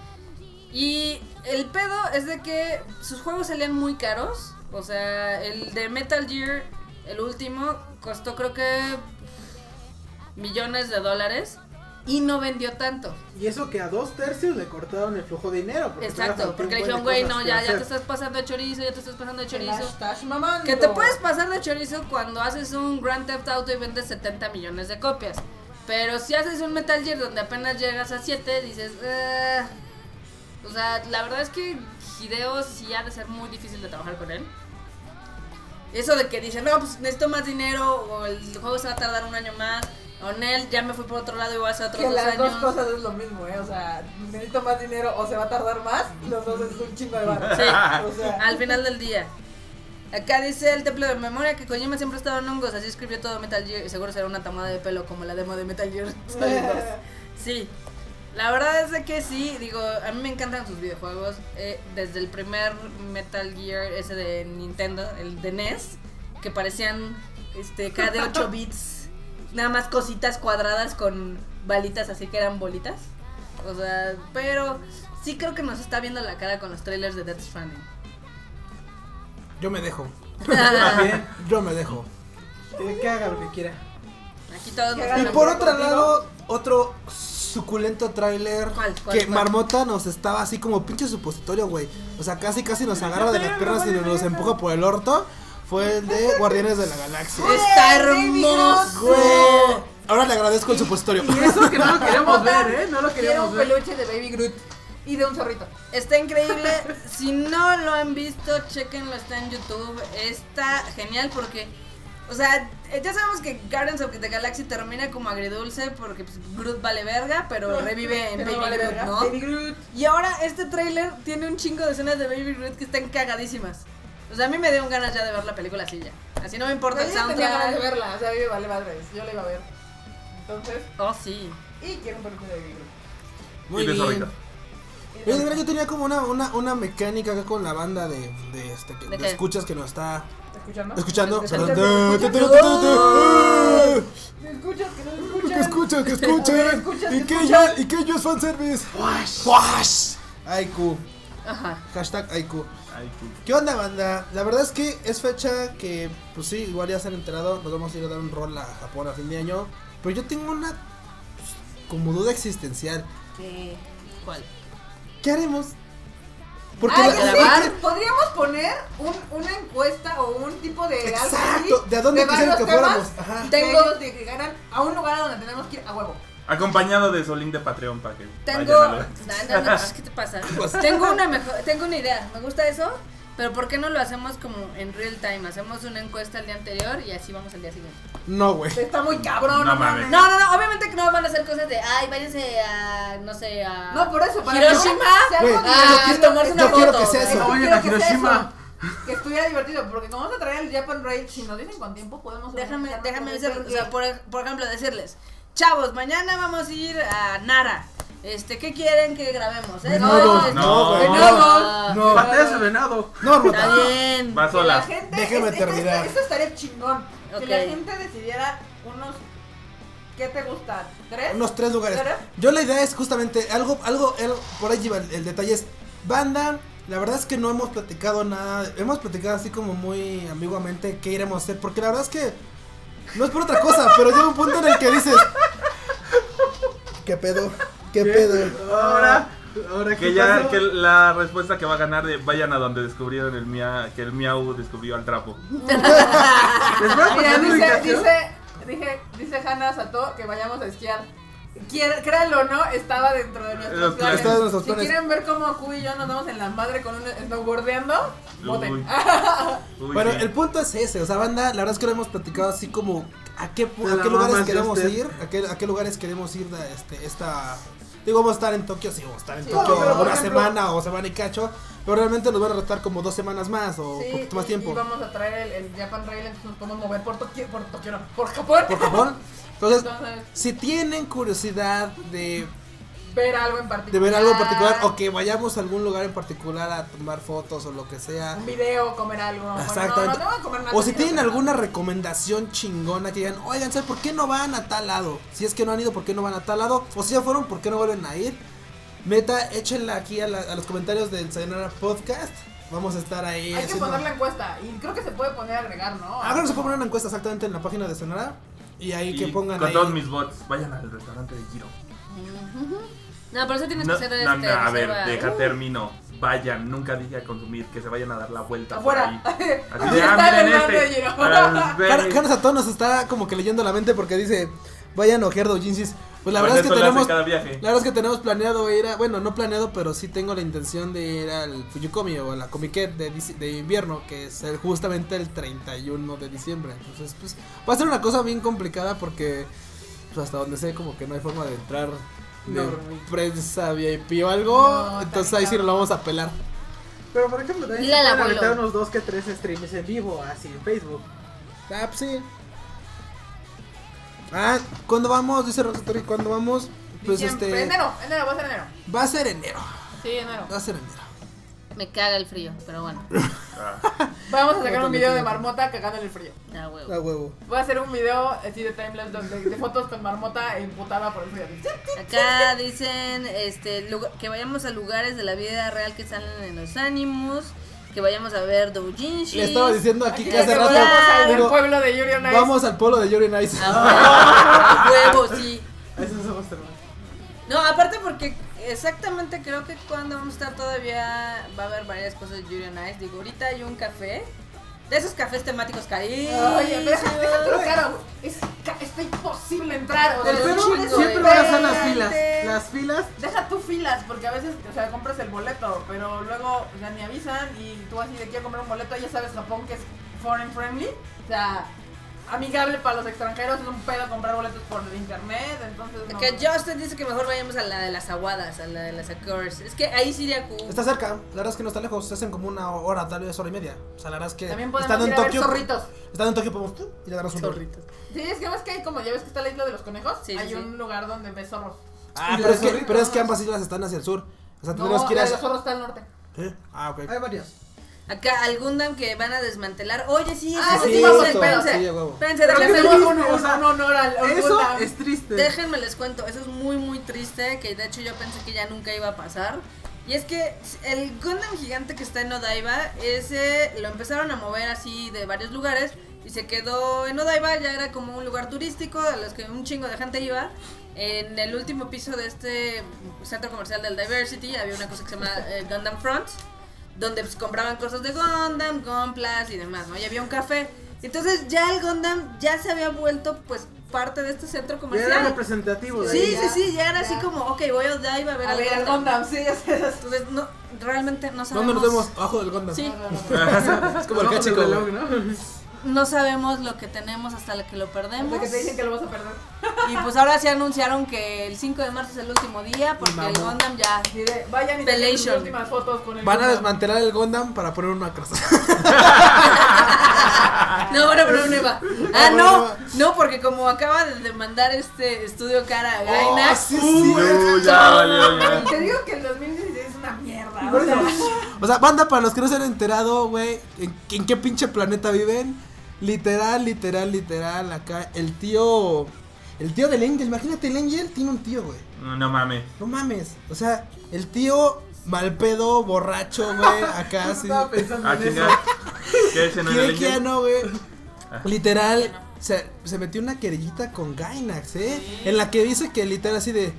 C: Y el pedo es de que sus juegos salían muy caros. O sea, el de Metal Gear, el último, costó creo que millones de dólares y no vendió tanto.
D: Y eso que a dos tercios le cortaron el flujo de dinero. porque
C: Exacto, porque le dijeron, güey, no, ya, ya
D: hacer".
C: te estás pasando de chorizo, ya te estás pasando de chorizo.
E: estás mamando.
C: Que te puedes pasar de chorizo cuando haces un Grand Theft Auto y vendes 70 millones de copias. Pero si haces un Metal Gear donde apenas llegas a 7, dices, "Eh". o sea, la verdad es que Hideo sí ha de ser muy difícil de trabajar con él. Eso de que dicen, no, pues necesito más dinero o el juego se va a tardar un año más. Onel, ya me fui por otro lado y voy a hacer otros
E: Que
C: dos
E: las
C: años.
E: dos cosas es lo mismo, ¿eh? O sea, necesito más dinero o se va a tardar más, los dos es un chingo de barro.
C: Sí.
E: O sea,
C: Al final del día. Acá dice el templo de memoria que Kojima siempre estaba en hongos, así escribió todo Metal Gear y seguro será una tomada de pelo como la demo de Metal Gear Solid 2. Sí, la verdad es de que sí, digo, a mí me encantan sus videojuegos. eh, desde el primer Metal Gear, ese de Nintendo, el de NES, que parecían este, cada de 8 bits, nada más cositas cuadradas con balitas así que eran bolitas. O sea, pero sí creo que nos está viendo la cara con los trailers de Death Stranding.
A: Yo me dejo.
D: Bien,
A: Yo me dejo.
D: que, que haga lo que quiera.
C: Aquí todos nos
E: Y
A: por otro
E: contigo.
A: lado, otro suculento tráiler
C: ¿Cuál, cuál,
A: que
C: cuál?
A: Marmota nos estaba así como pinche supositorio, güey. O sea, casi casi nos agarra de las piernas y nos empuja por el orto. Fue el de Guardianes de la Galaxia.
C: Está hermoso.
A: Güey. Ahora le agradezco el supositorio.
D: Y eso que no lo queríamos ver, ¿eh? No lo
E: quiero
D: queríamos
E: un
D: ver.
E: peluche de Baby Groot y de un zorrito.
C: Está increíble. Si no lo han visto, chequenlo, está en YouTube. Está genial porque, o sea, ya sabemos que Guardians of the Galaxy termina como agridulce porque pues, Groot vale verga, pero revive en Baby
E: vale
C: Groot,
E: verga.
C: ¿no?
E: Baby Groot.
C: Y ahora este tráiler tiene un chingo de escenas de Baby Groot que están cagadísimas. O sea, a mí me dio ganas ya de ver la película así ya. Así no me importa
E: Pero
C: el
E: yo tenía ganas de
C: soundtrack.
E: verla, o sea, a mí me vale madres, yo la iba a ver. Entonces,
C: Oh, sí.
E: y quiero un peluche de Groot.
A: Muy bien.
B: zorrito.
A: Oye, de verdad, yo tenía como una, una, una mecánica acá con la banda de, de, este, que-
C: ¿De
A: de
C: qué?
A: escuchas que nos está
E: ¿Escuchando?
A: escuchando.
C: Escuchando.
E: ¿Me escuchas? Que no me
A: Que
E: escuchan.
A: escuchen, que
E: escuchas,
A: ¿Y
E: que
A: yo, y que yo es fanservice? ¡Wash! Aiku.
C: Ajá.
A: Hashtag Aiku. ¿Qué onda, banda? La verdad es que es fecha que, pues sí, igual ya se han enterado. Nos vamos a ir a dar un rol a Japón a fin de año. Pero yo tengo una pues, como duda existencial.
C: ¿Qué? ¿Cuál?
A: ¿Qué haremos? Porque la-
C: grabar.
E: Podríamos poner un- una encuesta o un tipo de algo así,
A: ¿de a dónde quisieran
E: varios
A: que fuéramos?
C: Tengo-
E: ellos llegaran a un lugar a donde tenemos que ir a huevo.
B: Acompañado de su link de Patreon para que
C: Tengo. No, no, no, ¿Qué te pasa? Tengo una mejor, tengo una idea. Me gusta eso. Pero ¿por qué no lo hacemos como en real time? Hacemos una encuesta el día anterior y así vamos al día siguiente.
A: No, güey.
E: Está muy cabrón,
B: No
E: no,
B: mames.
C: No, no, no, obviamente que no van a hacer cosas de, ay, váyanse a, no sé, a...
E: No, por eso, para
C: Hiroshima.
A: Güey.
C: Ah, tomarse una
A: yo quiero que sea eso.
E: Yo
D: Vayan
E: quiero
D: a
E: que sea
D: Hiroshima.
E: eso, Que estuviera divertido, porque como vamos a traer el Japan Raid, si nos dicen con tiempo podemos
C: Déjame, déjame decir, o sea, por, por ejemplo, decirles, chavos, mañana vamos a ir a Nara. Este, ¿qué quieren que grabemos? eh?
B: No, güey,
A: no.
C: venados.
A: No.
D: Patea ese venado.
A: No,
C: Está
A: Ruta.
C: bien.
B: Va
E: Que la
B: sola.
E: gente,
A: Déjeme
E: es-
A: terminar.
E: Esto estaría chingón.
C: Ok.
E: Que la gente decidiera unos. ¿Qué te gusta? ¿Tres?
A: Unos tres lugares.
E: ¿Tres?
A: Yo la idea es justamente algo, algo, el- por ahí lleva el, el detalle es banda. La verdad es que no hemos platicado nada. Hemos platicado así como muy ambiguamente qué iremos a hacer. Porque la verdad es que no es por otra cosa, pero llega un punto en el que dices, ¿qué pedo? ¿Qué pedo?
D: Ahora, ahora
B: Que
D: ¿qué
B: ya,
D: pasó?
B: que la respuesta que va a ganar de vayan a donde descubrieron el mia, que el miau descubrió al trapo.
E: Mira, dice, dice, dije, dice Hannah Sato que vayamos a esquiar. Créanlo o no, estaba dentro de nuestros planes.
A: Nuestros
E: si
A: planes.
E: quieren ver cómo Q y yo nos damos en la madre con un snowboardeando, voten.
A: Bueno, el punto es ese, o sea, banda, la verdad es que lo hemos platicado así como a qué, a qué lugares queremos
D: usted.
A: ir, a qué, a qué lugares queremos ir de este, esta... Digo, vamos a estar en Tokio, sí, vamos a estar en
E: Sí,
A: Tokio una
E: ejemplo-
A: semana o semana y cacho, pero realmente nos van a restar como dos semanas más o un
E: Sí,
A: poquito más
E: y-
A: tiempo.
E: Y vamos a traer el, el Japan Rail, entonces nos podemos mover por Tokio, por Tokio, no, por Japón.
A: por Japón. Entonces,
E: Entonces,
A: si tienen curiosidad de,
E: ver algo en particular.
A: de ver algo en particular o que vayamos a algún lugar en particular a tomar fotos o lo que sea,
E: Un video, comer algo. Bueno,
A: Exactamente.
E: no, no, no, comer nada,
A: o si tienen alguna recomendación chingona que digan, oigan, ¿sabes por qué no van a tal lado? Si es que no han ido, ¿por qué no van a tal lado? O si ya fueron, ¿por qué no vuelven a ir? Meta, échenla aquí a, la- a los comentarios del Sayonara Podcast. Vamos a estar ahí
E: Hay que poner la encuesta. Y creo que se puede poner a agregar, ¿no?
A: Ah, que se puede poner una encuesta exactamente en la página de Sayonara. Y ahí
B: Y
A: que pongan
B: con
A: ahí.
B: todos mis bots, vayan al restaurante de Giro.
C: No, pero eso tienes
B: No,
C: que hacer
B: no,
C: este.
B: no, a ver, deja termino. Vayan, nunca dije a consumir, que se vayan a dar la vuelta
E: Afuera.
B: por ahí. Así de, ah, miren este.
A: Hanas a todos nos está como que leyendo la mente porque dice, vayan a ojear doujinsis. Pues la verdad es que tenemos
B: cada viaje.
A: La verdad es que tenemos planeado ir a, bueno, no planeado, pero sí tengo la intención de ir al Fujikomi o a la Comiket de, de invierno, que es el- justamente el 31 de diciembre. Entonces, pues, va a ser una cosa bien complicada porque pues hasta donde sé, como que no hay forma de entrar de
D: No,
A: prensa VIP o algo.
E: No,
A: entonces ahí sí
E: cabrón.
A: lo vamos a pelar.
D: Pero por ejemplo, también se pueden unos dos que tres streams en vivo, así en Facebook.
A: Ah, pues sí. Ah, ¿cuándo vamos? Dice Rosatori, ¿cuándo vamos? Pues
E: Diciembre,
A: este.
E: Enero, enero, va a ser enero.
A: Va a ser enero.
E: Sí, enero.
A: Va a ser enero.
C: Me caga el frío, pero bueno.
E: Vamos a sacar un video de marmota cagando en el frío.
C: Ya, huevo.
A: A huevo.
E: Voy a hacer un video así de timelapse donde- de, fotos con marmota imputada por el frío.
C: Acá dicen este lugar- que vayamos a lugares de la vida real que salen en los ánimos, que vayamos a ver doujinshi.
A: Le estaba diciendo aquí
E: Aquí
A: que hace rato.
E: vayamos al pueblo de Yuri on Ice.
A: vamos al pueblo de Yuri Nice.
C: Ah, huevo, sí.
D: Eso somos.
C: No, aparte porque exactamente creo que cuando vamos a estar todavía va a haber varias cosas de Yuri on Ice. Digo, ahorita hay un café. De esos cafés temáticos caídos.
E: Oye, deja, caro. Es, está imposible entrar. O sea,
C: Pero
D: Siempre van a ser las filas. Las filas.
E: Deja tú filas, porque a veces, o sea, compras el boleto, pero luego, o sea, ni avisan y tú así de quiero comprar un boleto, ya sabes Japón que es foreign friendly, o sea, amigable para los extranjeros, es un pedo comprar boletos por internet, entonces no.
C: Que Justin dice que mejor vayamos a la de las aguadas, a la de las Accords. Es que ahí sí.
A: Está cerca, la verdad es que no está lejos, se hacen como una hora, tal vez hora y media. O sea, la verdad es que
E: También podemos
A: estando
E: ir
A: en
E: a ver
A: Tokio,
E: zorritos.
A: estando en Tokio podemos ir a agarrar un
C: Zorritos.
E: Sí, es que ves que hay como, ya ves que está la isla de los conejos,
C: Sí,
E: hay
C: sí.
E: un lugar donde ves zorros.
A: Ah, pero es, que, pero es que ambas islas están hacia el sur. O sea,
E: No,
A: tenemos que ir
E: la de
A: hacia...
E: los zorros está al norte.
A: ¿Eh? Ah, ok.
D: Hay varias.
C: Acá al Gundam que van a desmantelar. Oye, sí,
E: Ah, sí,
C: sí,
E: vamos,
C: espérense,
E: espérense.
A: Sí, huevo.
C: espérense, déjenme,
D: o sea,
E: al al
D: Eso
E: Gundam.
D: es triste.
C: déjenme les cuento. Eso es muy, muy triste. Que de hecho yo pensé que ya nunca iba a pasar. Y es que el Gundam gigante que está en Odaiba, ese lo empezaron a mover así de varios lugares. Y se quedó en Odaiba, ya era como un lugar turístico a los que un chingo de gente iba. En el último piso de este centro comercial del Diversity había una cosa que se llama eh, Gundam Front, donde pues, compraban cosas de Gundam, Gunplas y demás, ¿no? Y había un café. Entonces ya el Gundam ya se había vuelto pues parte de este centro
D: Ya
C: comercial.
D: era representativo de
C: Sí,
D: ahí.
C: sí, sí, ya era así
E: ya.
C: como, ok, voy a Odaiba a ver
E: A
C: al
E: ver,
C: Gundam.
E: Gundam, sí, ya sé.
C: Entonces, no, realmente no sabemos.
A: ¿Dónde nos vemos? Abajo del Gondam.
C: Sí,
A: Es como el cachico.
D: ¿no?
C: no sabemos lo que tenemos hasta que lo perdemos.
E: Hasta que te dicen que lo vas a perder.
C: Y pues ahora sí anunciaron que el 5 de marzo es el último día porque el. Gundam ya.
E: Así de, vayan y saquen sus últimas fotos con el
A: Van a
E: Gundam.
A: desmantelar el Gondam para poner una casa.
C: No, bueno, pero no iba. Ah, no, no, porque como acaba de demandar este estudio cara a Gainax.
A: sí, sí.
B: Uh, ya valió, ya.
E: Te digo que el 2016 es una mierda. O sea,
D: eso,
A: O sea, banda, para los que no se han enterado, güey, ¿en, en qué pinche planeta viven? Literal, literal, literal, acá, el tío... El tío del Angel, imagínate, el Angel tiene un tío, güey.
B: No, no mames.
A: No mames. O sea, el tío mal pedo, borracho, güey, acá así.
D: estaba pensando
B: Ah,
D: en eso.
B: ¿Qué es en el
A: Quiere que ya no, güey.
B: Ah.
A: Literal, se, se metió una querellita con Gainax, ¿eh? En la que dice que literal así de...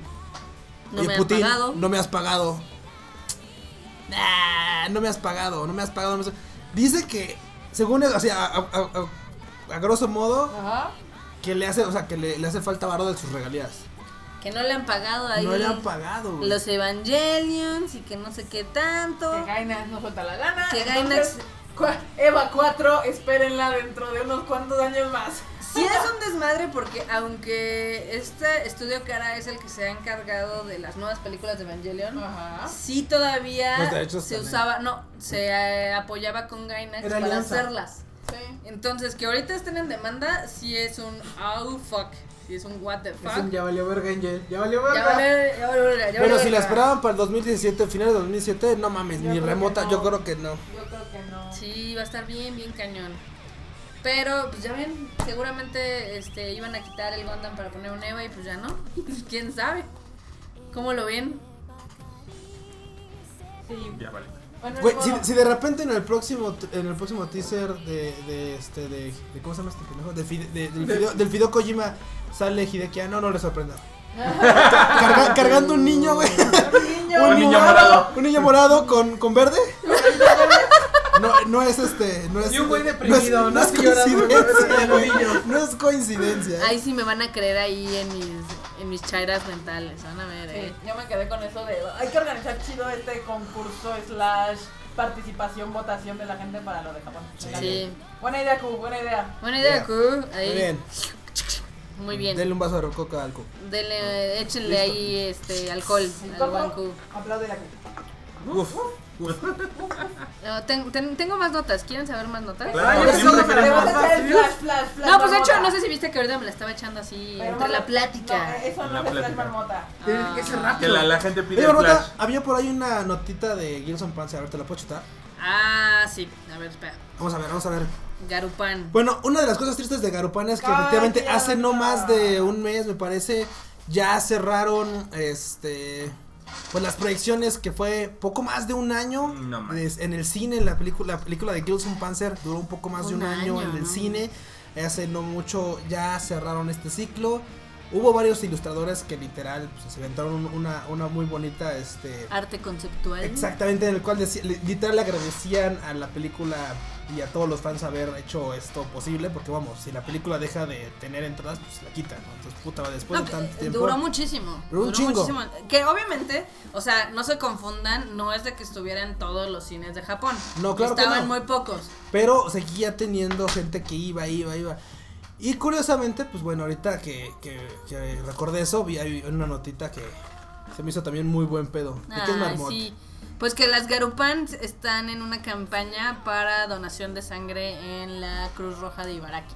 C: No
A: "Oye,
C: me has pagado.
A: no me has pagado. Nah, no me has pagado, no me has pagado. no me has- Dice que, según es, o sea, a, a- a- a grosso modo,
E: Ajá.
A: que le hace, o sea, que le, le hace falta varo de sus regalías.
C: Que no le han pagado ahí.
A: No le han pagado, güey.
C: Los Evangelions y que no sé qué tanto.
E: Que Gainax no suelta la lana.
C: Que Gainax-
E: Eva 4, espérenla dentro de unos cuantos años más.
C: Sí es un desmadre porque aunque este estudio cara es el que se ha encargado de las nuevas películas de Evangelion,
E: Ajá.
C: sí todavía se
A: también.
C: usaba, no, se eh, apoyaba con Gainax
D: Era
C: para
D: alianza.
C: hacerlas.
E: Sí.
C: Entonces, que ahorita estén en demanda, sí es un oh fuck, sí es un what the
D: Es
C: fuck.
D: un ya valió verga, Angel. Ya valió
C: Ya
D: verga.
C: ya vale, ya
A: Bueno,
C: vale.
A: si la esperaban para el 2017, finales de 2017, no mames,
E: Yo
A: ni remota,
E: no.
A: yo creo que no.
E: Yo creo que no.
C: Sí, va a estar bien, bien cañón. Pero, pues ya ven, seguramente este, iban a quitar el Gundam para poner un Eva y pues ya no. ¿Quién sabe? ¿Cómo lo ven?
E: Sí.
B: Ya vale.
E: Bueno,
A: Güey, si, de repente en el próximo en el próximo teaser de, de este de, de ¿cómo se llama este pendejo? De Fide- de- del, video, del video Kojima sale Hideki Anno, no le sorprenda. Carga- cargando un niño, güey.
E: Un niño.
B: Un niño morado.
A: Un niño morado con, con verde. No, no es este, no es
D: Y un güey
A: no es-
D: deprimido,
A: no
D: ¿no?
A: es coincidencia,
D: ¿no?
A: güey. No es coincidencia.
C: Ahí sí me van a creer ahí en mis, en mis chairas mentales. Van a ver,
E: Sí,
C: eh.
E: yo me quedé con eso de hay que organizar chido este concurso slash participación, votación de la gente para lo de Japón.
C: Sí.
E: Buena idea, Q, buena idea.
C: Buena idea. Q. Ahí.
A: Muy bien.
C: Muy bien.
A: Denle un vaso de rococa al cu.
C: Dele, échenle ahí este alcohol al Q.
E: Apláudele aquí.
A: Uf.
C: No, ten- ten- tengo más notas. ¿Quieren saber más notas?
B: Claro, yo
E: flash, flash, flash.
C: No, pues de hecho, no sé si viste que ahorita me la estaba echando así
E: Pero
C: entre
E: no,
C: la plática.
E: No, eso no
B: la
E: es el flash marmota.
D: Tiene que ser
C: Ah.
B: Que
D: rápido.
B: la, la gente pide
A: Oye,
B: flash.
A: había por ahí una notita de of Panzer, a ver, ¿te la puedo chutar?
C: Ah, sí. A ver, espera.
A: Vamos a ver, vamos a ver.
C: Garupan.
A: Bueno, una de las cosas tristes de Garupan es que efectivamente hace no más de un mes, me parece, ya cerraron este pues las proyecciones que fue poco más de un año
B: No más.
A: es- en el cine, la película, la película de Gilson Panzer duró un poco más de
C: Un
A: año,
C: año,
A: en el
C: ¿no?
A: cine. Hace no mucho ya cerraron este ciclo. Hubo varios ilustradores que literal pues, se inventaron un- una, una muy bonita este
C: Arte conceptual.
A: Exactamente, en el cual literal le agradecían a la película y a todos los fans haber hecho esto posible, porque vamos, si la película deja de tener entradas, pues la quitan, ¿no? Entonces, puta, después
C: No,
A: de tanto
C: que
A: tiempo.
C: duró muchísimo.
A: Duró un chingo.
C: muchísimo. Que obviamente, o sea, no se confundan, no es de que estuviera en todos los cines de Japón.
A: No, claro que
C: Estaban
A: no.
C: muy pocos.
A: Pero seguía teniendo gente que iba, iba, iba. Y curiosamente, pues bueno, ahorita que, que, que recordé eso, vi una notita que se me hizo también muy buen pedo. ¿De qué es Marmot?
C: sí. Pues que las Garupans están en una campaña para donación de sangre en la Cruz Roja de Ibaraki.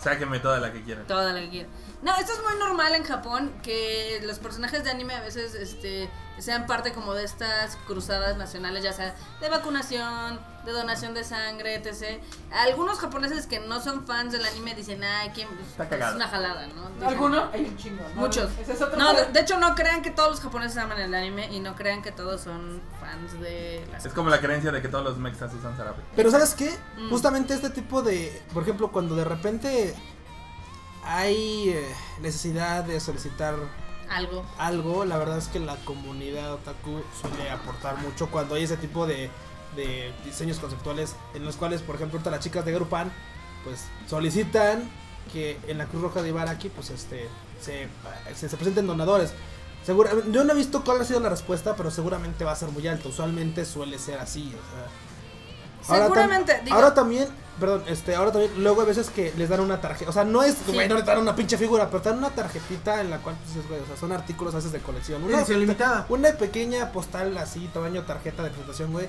B: Sáqueme toda la que quieran.
C: Toda la que quieran. No, esto es muy normal en Japón, que los personajes de anime a veces este, sean parte como de estas cruzadas nacionales, ya sea de vacunación, de donación de sangre, etc. Algunos japoneses que no son fans del anime dicen, ay, ¿quién?
B: Está
C: es
B: cagado.
C: una jalada, ¿no? Dicen-
E: ¿Alguno? Hay un chingo. ¿no?
C: Muchos.
E: Ese es otro
C: No, de hecho no crean que todos los japoneses aman el anime y no crean que todos son fans de las
B: Es como la creencia de que todos los mexas usan zarape.
A: Pero ¿sabes qué?
C: Mm.
A: Justamente este tipo de, por ejemplo, cuando de repente hay eh, necesidad de solicitar
C: algo.
A: algo, la verdad es que la comunidad otaku suele aportar mucho cuando hay ese tipo de, de diseños conceptuales en los cuales, por ejemplo, ahorita las chicas de Grupan, pues solicitan que en la Cruz Roja de Ibaraki, pues este, se, se, se presenten donadores. Segura, yo no he visto cuál ha sido la respuesta, pero seguramente va a ser muy alto. Usualmente suele ser así, o sea. Ahora
C: Seguramente, digo-
A: ahora también, perdón, este, ahora también, luego a veces que les dan una tarjeta, o sea, no es, güey, no les dan una pinche figura, pero te dan una tarjetita en la cual, pues, dices, güey, o sea, son artículos a veces de colección. Una,
D: Edición limitada.
A: una pequeña postal así, tamaño tarjeta de presentación, güey.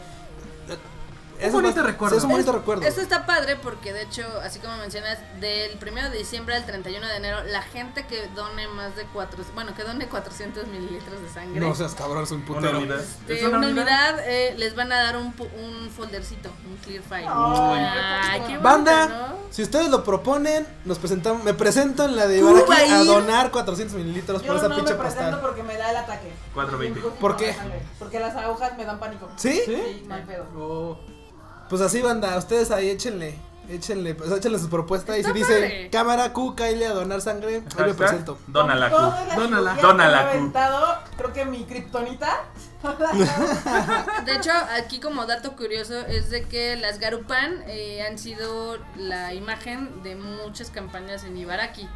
A: Es
D: bonito
A: más-
D: recuerdo.
A: es un bonito recuerdo.
C: Esto está padre porque de hecho, así como mencionas, del 1 de diciembre al 31 de enero, la gente que done más de 4, bueno, que done 400 mililitros de sangre.
A: No seas cabrón, es un
B: Una
A: putero.
B: unidad.
C: de
D: ¿Es una
C: una
D: unidad?
C: unidad eh, les van a dar un, un foldercito, un clear file.
E: Ay,
C: Ay, qué bonito,
A: Banda,
C: ¿no?
A: si ustedes lo proponen, nos presentamos, me presento en la de Ibaraki
C: va a
A: donar 400 mililitros
E: Yo
A: por esa
E: no
A: pinche
E: me presento
A: postal.
E: porque me da el ataque.
B: 420.
E: Injusto
A: ¿Por qué?
E: Porque las agujas me dan pánico.
A: ¿Sí?
E: Sí, no hay pedo.
D: Oh.
A: Pues así, banda, ustedes ahí échenle, échenle, pues, échenle su propuesta y si
C: padre.
A: cámara Q, Kyle a donar sangre, ahí me presento.
B: Dona la Q.
D: Dónala.
B: Dónala, Q.
E: aventado, creo que mi kriptonita.
C: De hecho, aquí como dato curioso es de que las Garupan eh, han sido la imagen de muchas campañas en Ibaraki.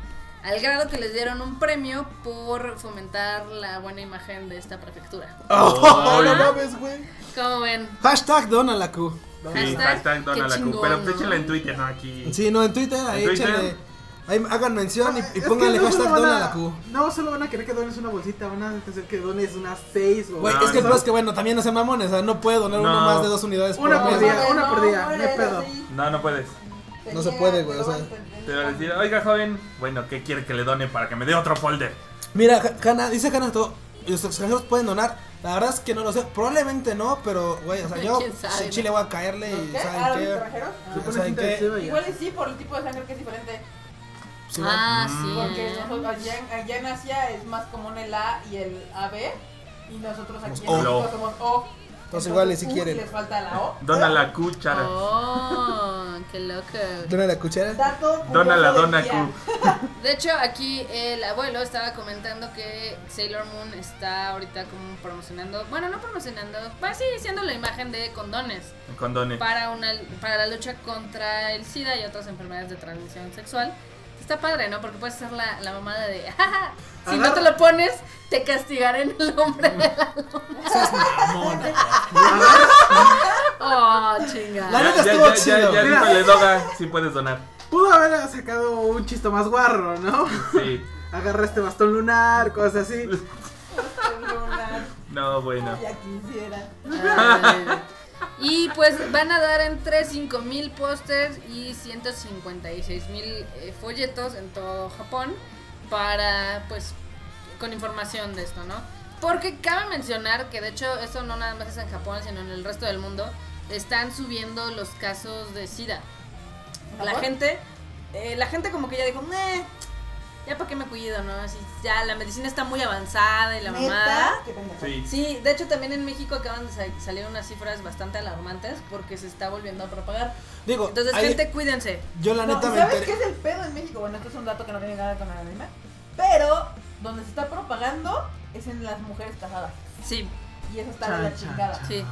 C: Al grado que les dieron un premio por fomentar la buena imagen de esta prefectura.
A: Oh, no mames, güey.
C: ¿Cómo ven?
A: Hashtag dona la Q.
B: Sí,
C: Hashtag,
B: Dona la Q. Pero
C: ¿no?
B: échenla en Twitter, no aquí.
A: Sí, no, en Twitter, ahí
B: En Twitter.
A: échenle. Ahí hagan mención y, pónganle
D: no
A: hashtag dona la Q.
D: No solo van a querer que dones una bolsita, van a hacer que dones unas seis o
A: Güey,
B: No,
A: es que el
B: no.
A: es que bueno, también no sean mamones, o sea, no puede donar uno
B: No.
A: más de dos unidades
D: Una por día. Una por día, no hay pedo.
B: No, no puedes.
A: No se puede, güey, o sea.
B: Te va a decir, oiga joven, bueno, ¿qué quiere que le done para que me dé otro folder?
A: Mira, Hanna, dice Hanna todo. Los extranjeros pueden donar. La verdad es que no lo sé. Probablemente no, pero, güey, o sea, yo
C: ¿Quién sabe,
A: en Chile voy a caerle
E: ¿Los
A: y
E: qué? Ah,
A: ¿saben
E: ¿los
A: qué?
E: extranjeros?
D: Pone
A: ¿Saben qué?
D: y.
E: Igual y sí, por el tipo de sangre que es diferente.
A: Sí,
C: Ah,
B: Mm.
C: sí.
E: Porque
C: eh.
E: nosotros, allá, en- allá en Asia es más común el A y el AB. Y nosotros aquí en
B: O.
E: México somos O.
A: Entonces, igual si quieren.
E: Les falta la O.
B: Dona la cuchara.
C: Oh, qué loco.
A: Dona la cuchara.
B: Dona la dona. Q.
C: De hecho, aquí el abuelo estaba comentando que Sailor Moon está ahorita como promocionando, bueno, no promocionando, va sí, siendo la imagen de condones
B: Condones.
C: para una para la lucha contra el SIDA y otras enfermedades de transmisión sexual. Está padre, ¿no? Porque puedes ser la, la mamada de, jaja, si no te lo pones, te castigaré en el nombre de la
A: Seas mamona.
C: Oh, chinga.
A: La neta
B: ya,
A: estuvo
B: ya, ya,
A: chido.
B: ya,
D: Mira.
B: dígale, Doga, si puedes donar.
D: Pudo haber sacado un chiste más guarro, ¿no?
B: Sí.
D: Agarra este bastón lunar, cosas así.
B: No, bueno.
E: Ya quisiera.
C: Ay. Y pues van a dar entre 5 mil pósters y 156 mil eh, folletos en todo Japón para, pues, con información de esto, ¿no? Porque cabe mencionar que de hecho esto no nada más es en Japón, sino en el resto del mundo, están subiendo los casos de SIDA. La gente, eh, la gente como que ya dijo, "Meh, ya para qué me cuido, ¿no? Así, ya la medicina está muy avanzada y la mamada.
B: Sí.
C: Sí, de hecho también en México acaban de sa- salir unas cifras bastante alarmantes porque se está volviendo a propagar.
A: Digo,
C: Entonces, gente, cuídense.
A: yo la
E: No,
A: neta
E: ¿y
A: me
E: ¿Sabes
A: enteré-
E: qué es el pedo en México? Bueno, esto es un dato que no tiene nada con el anime. Pero donde se está propagando es en las mujeres casadas.
C: Sí,
E: Y eso está de la chingada.
D: chan.
C: sí.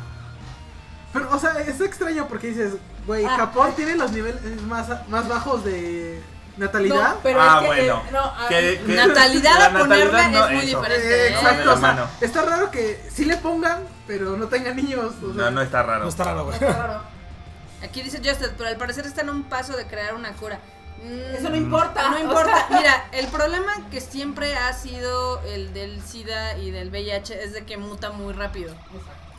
D: Pero, o sea, es extraño porque dices, güey,
E: Ah,
D: Japón
E: ah.
D: tiene los niveles más, más bajos de natalidad.
E: No, pero
B: Ah,
E: es que,
B: bueno.
E: eh, no, ah,
C: Natalidad
B: la
C: a ponerla
B: no,
C: es muy
B: eso.
C: diferente.
D: Eh, exacto, o sea, está raro que sí le pongan, pero no tengan niños. o sea.
B: No, no está raro.
A: No está raro, güey.
E: está raro.
C: Aquí dice Justin, pero al parecer están a un paso de crear una cura. Mm,
E: Eso no importa.
C: No
E: o
C: importa.
E: sea,
C: Mira, el problema que siempre ha sido el del SIDA y del VIH es de que muta muy rápido.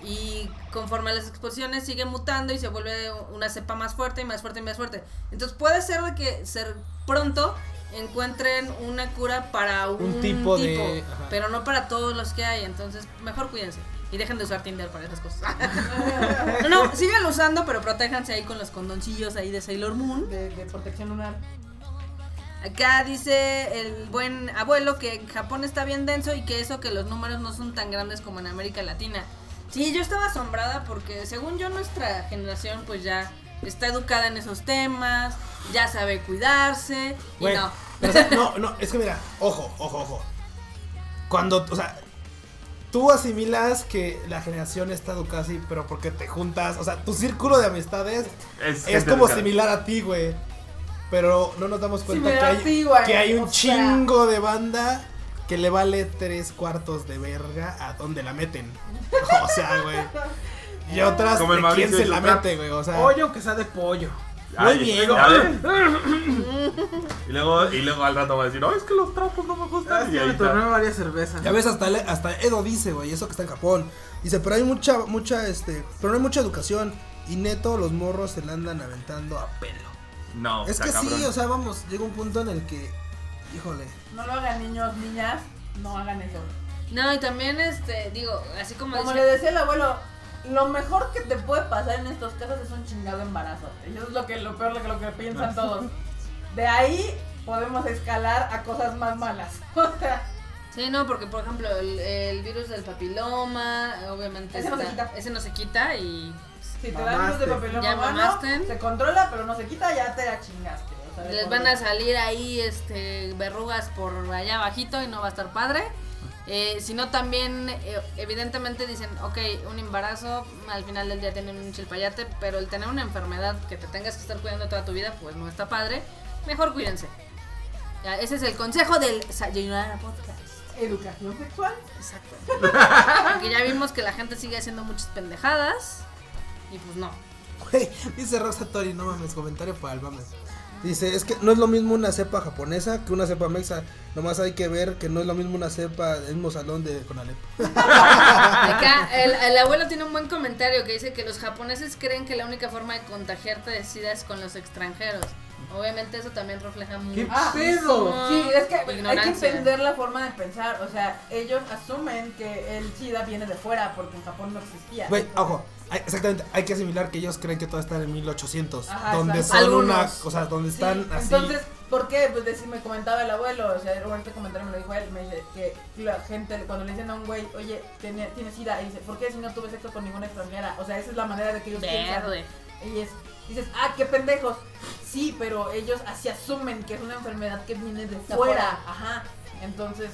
C: Y conforme a las exposiciones sigue mutando y se vuelve una cepa más fuerte y más fuerte y más fuerte. Entonces puede ser de que ser pronto encuentren una cura para un,
A: Un tipo de- ajá.
C: pero no para todos los que hay. Entonces mejor cuídense y dejen de usar Tinder para esas cosas. no, no, síganlo usando, pero protéjanse ahí con los condoncillos ahí de Sailor Moon.
E: De, de protección lunar.
C: Acá dice el buen abuelo que en Japón está bien denso y que eso que los números no son tan grandes como en América Latina. Sí, yo estaba asombrada porque según yo nuestra generación pues ya está educada en esos temas, ya sabe cuidarse y no.
A: pero, o sea, no, no, es que mira, ojo, ojo, ojo. Cuando, o sea, tú asimilas que la generación está educada así, pero porque te juntas, o sea, tu círculo de amistades
B: Es,
A: como
B: educada.
A: similar a ti, güey. Pero no nos damos cuenta que hay,
E: ti, güey,
A: que hay un
E: o sea.
A: chingo de banda que le vale tres cuartos de verga a donde la meten. O sea, güey. Y otras
B: Como el
A: de quién
B: Mauricio
A: se
B: y
A: la mete, güey. O sea,
D: Pollo, aunque sea de pollo.
A: Muy
B: Ay,
A: bien.
B: y luego y luego al rato va a decir, "Oh, es que los trapos no me
D: Ah,
B: gustan."
D: es
B: y
D: que
B: ahí
D: me
B: está.
D: tomé varias cervezas.
A: Ya ves, hasta, le- hasta Edo dice, güey, eso que está en Japón. Dice, pero hay mucha, mucha, este, pero no hay mucha educación. Y neto, los morros se la andan aventando a pelo.
B: No,
A: es
B: está
A: que
B: cabrón.
A: sí, o sea, vamos, llega un punto en el que, híjole.
E: No lo hagan niños, niñas. No hagan eso.
C: No, y también este, digo, así como,
E: Como
C: dice-
E: le decía el abuelo, lo mejor que te puede pasar en estos casos es un chingado embarazo. Y eso es lo que lo peor lo que lo que piensan todos. De ahí podemos escalar a cosas más malas. O sea,
C: Sí, no, porque por ejemplo el, el virus del papiloma, obviamente
E: Ese no se quita.
C: ese no se quita y
E: si te dan virus de
D: Mamaste.
E: papiloma
C: Ya mamaste.
E: se controla, pero no se quita, ya te la chingaste.
C: Les van a salir ahí este verrugas por allá abajito y no va a estar padre. Eh, sino también, eh, evidentemente dicen, ok, un embarazo, al final del día tienen un chilpayate, pero el tener una enfermedad que te tengas que estar cuidando toda tu vida, pues no está padre. Mejor cuídense. Ya, ese es el consejo del Sayonara Podcast.
E: Educación sexual.
C: Exacto. Porque ya vimos que la gente sigue haciendo muchas pendejadas. Y pues no.
A: Güey, dice Rosa Tori, no mames, comentario para el mames. Dice, es que no es lo mismo una cepa japonesa que una cepa mexa. Nomás hay que ver que no es lo mismo una cepa del mismo salón de Conalep.
C: Acá el, el abuelo tiene un buen comentario que dice que los japoneses creen que la única forma de contagiarte de SIDA es con los extranjeros. Obviamente eso también refleja mucho.
E: Ah,
D: pedo?
E: Sí, es que hay que entender la forma de pensar. O sea, ellos asumen que el SIDA viene de fuera porque en Japón no existía.
A: Güey, ojo, exactamente, hay que asimilar que ellos creen que todo está en 1800.
E: Ajá,
A: donde
E: exacto.
A: son una, o sea, donde
E: Sí,
A: están así.
E: Entonces, ¿por qué? Pues decir, me comentaba el abuelo, o sea, este comentario me lo dijo él, me dice que la gente, cuando le dicen a un güey, oye, tiene, tiene sida, y dice, ¿por qué si no tuve sexo con ninguna extranjera? O sea, esa es la manera de que ellos piensan.
C: Verde.
E: Y es, dices, ah, qué pendejos. Sí, pero ellos así asumen que es una enfermedad que viene de fuera.
C: fuera.
E: Ajá. Entonces,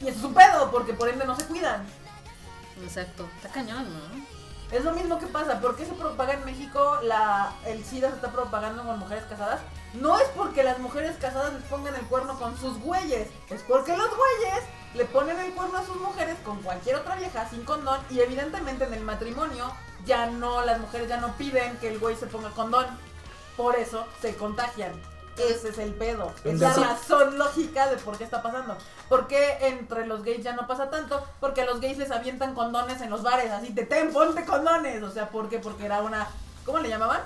E: y eso es un pedo, porque por ende no se cuidan.
C: Exacto. Está cañón, ¿no?
E: Es lo mismo que pasa. ¿Por qué se propaga en México la, el SIDA se está propagando con mujeres casadas? No es porque las mujeres casadas les pongan el cuerno con sus güeyes. Es porque los güeyes le ponen el cuerno a sus mujeres con cualquier otra vieja sin condón. Y evidentemente en el matrimonio ya no, las mujeres ya no piden que el güey se ponga condón. por eso se contagian. Ese es el pedo. Es la razón lógica de por qué está pasando. ¿Por qué entre los gays ya no pasa tanto? Porque a los gays les avientan condones en los bares, así te ten, ponte condones. O sea, ¿por qué? Porque era una, ¿cómo le llamaban?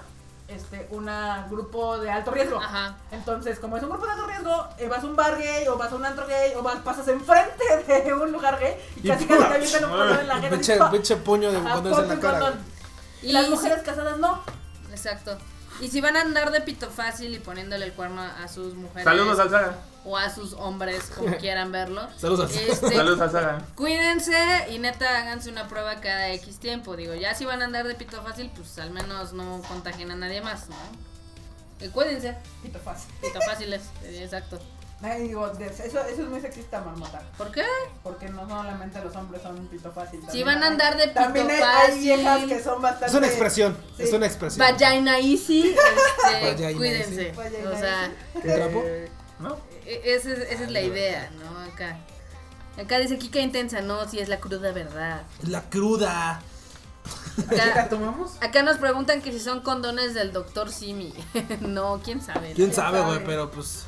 E: Este, una grupo de alto riesgo.
C: Ajá.
E: Entonces, como es un grupo de alto riesgo, eh, vas a un bar gay o vas a un antro gay o vas, pasas enfrente de un lugar gay y
A: Y
E: casi casi te avientan un condón en la jeta.
A: Pinche, puño de condones en la
E: un
A: cara.
E: condón.
C: Y
E: Y las mujeres casadas no.
C: Exacto. Y si van a andar de pito fácil y poniéndole el cuerno a sus mujeres
B: Saludos al Saga.
C: o a sus hombres, como quieran verlo.
A: Saludos al
C: Este,
B: Saludos al Saga.
C: Cuídense y neta háganse una prueba cada X tiempo. Digo, ya si van a andar de pito fácil, pues al menos no contagien a nadie más, ¿no? Y cuídense,
E: Pito fácil.
C: pito fáciles, exacto.
E: Ay, digo, eso, eso es muy sexista, marmota.
C: ¿Por qué?
E: Porque no solamente los hombres son un pito fácil.
C: Si van a andar de pito
E: También hay,
C: fácil.
E: hay viejas que son bastante.
A: Es una expresión,
E: Sí.
A: es una expresión.
C: Vagina easy, este,
A: Vagina
C: cuídense.
E: easy. Vagina
C: O sea,
A: ¿Un trapo?
C: eh,
B: ¿No?
C: e- esa es, esa es la idea, ¿no? Acá. Acá dice Kika intensa, no, si es la cruda verdad.
A: La cruda.
D: ¿La
C: Acá,
D: tomamos?
C: acá nos preguntan que si son condones del doctor Simi. no, quién sabe.
A: ¿Quién
C: ¿no?
A: sabe, güey? Pero pues.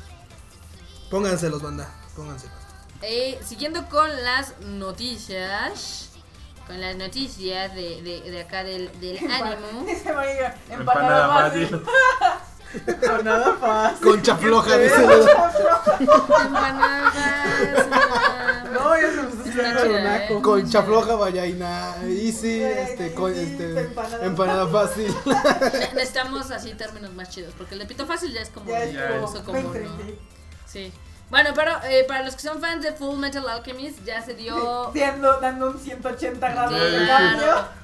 A: Pónganselos, banda. Pónganselos.
C: Eh, siguiendo con las noticias. Con las noticias de, de, de acá del, del ánimo.
E: Dice María,
B: Empanada
E: empanada fácil.
B: fácil.
D: Con nada fácil.
A: Concha floja, dice.
D: feo.
C: Empanadas.
D: No, ya se me está naco.
C: ¿eh?
A: Concha floja, vallaina. Easy, este, con, este,
E: Empanada
A: empanada fácil.
C: Ne- Necesitamos así términos más chidos. Porque el de pito fácil ya es como.
E: Ya es como sí.
C: Bueno, pero eh, para los que son fans de Full Metal Alchemist, ya se dio.
E: Dando, dando un 180 grados de cambio.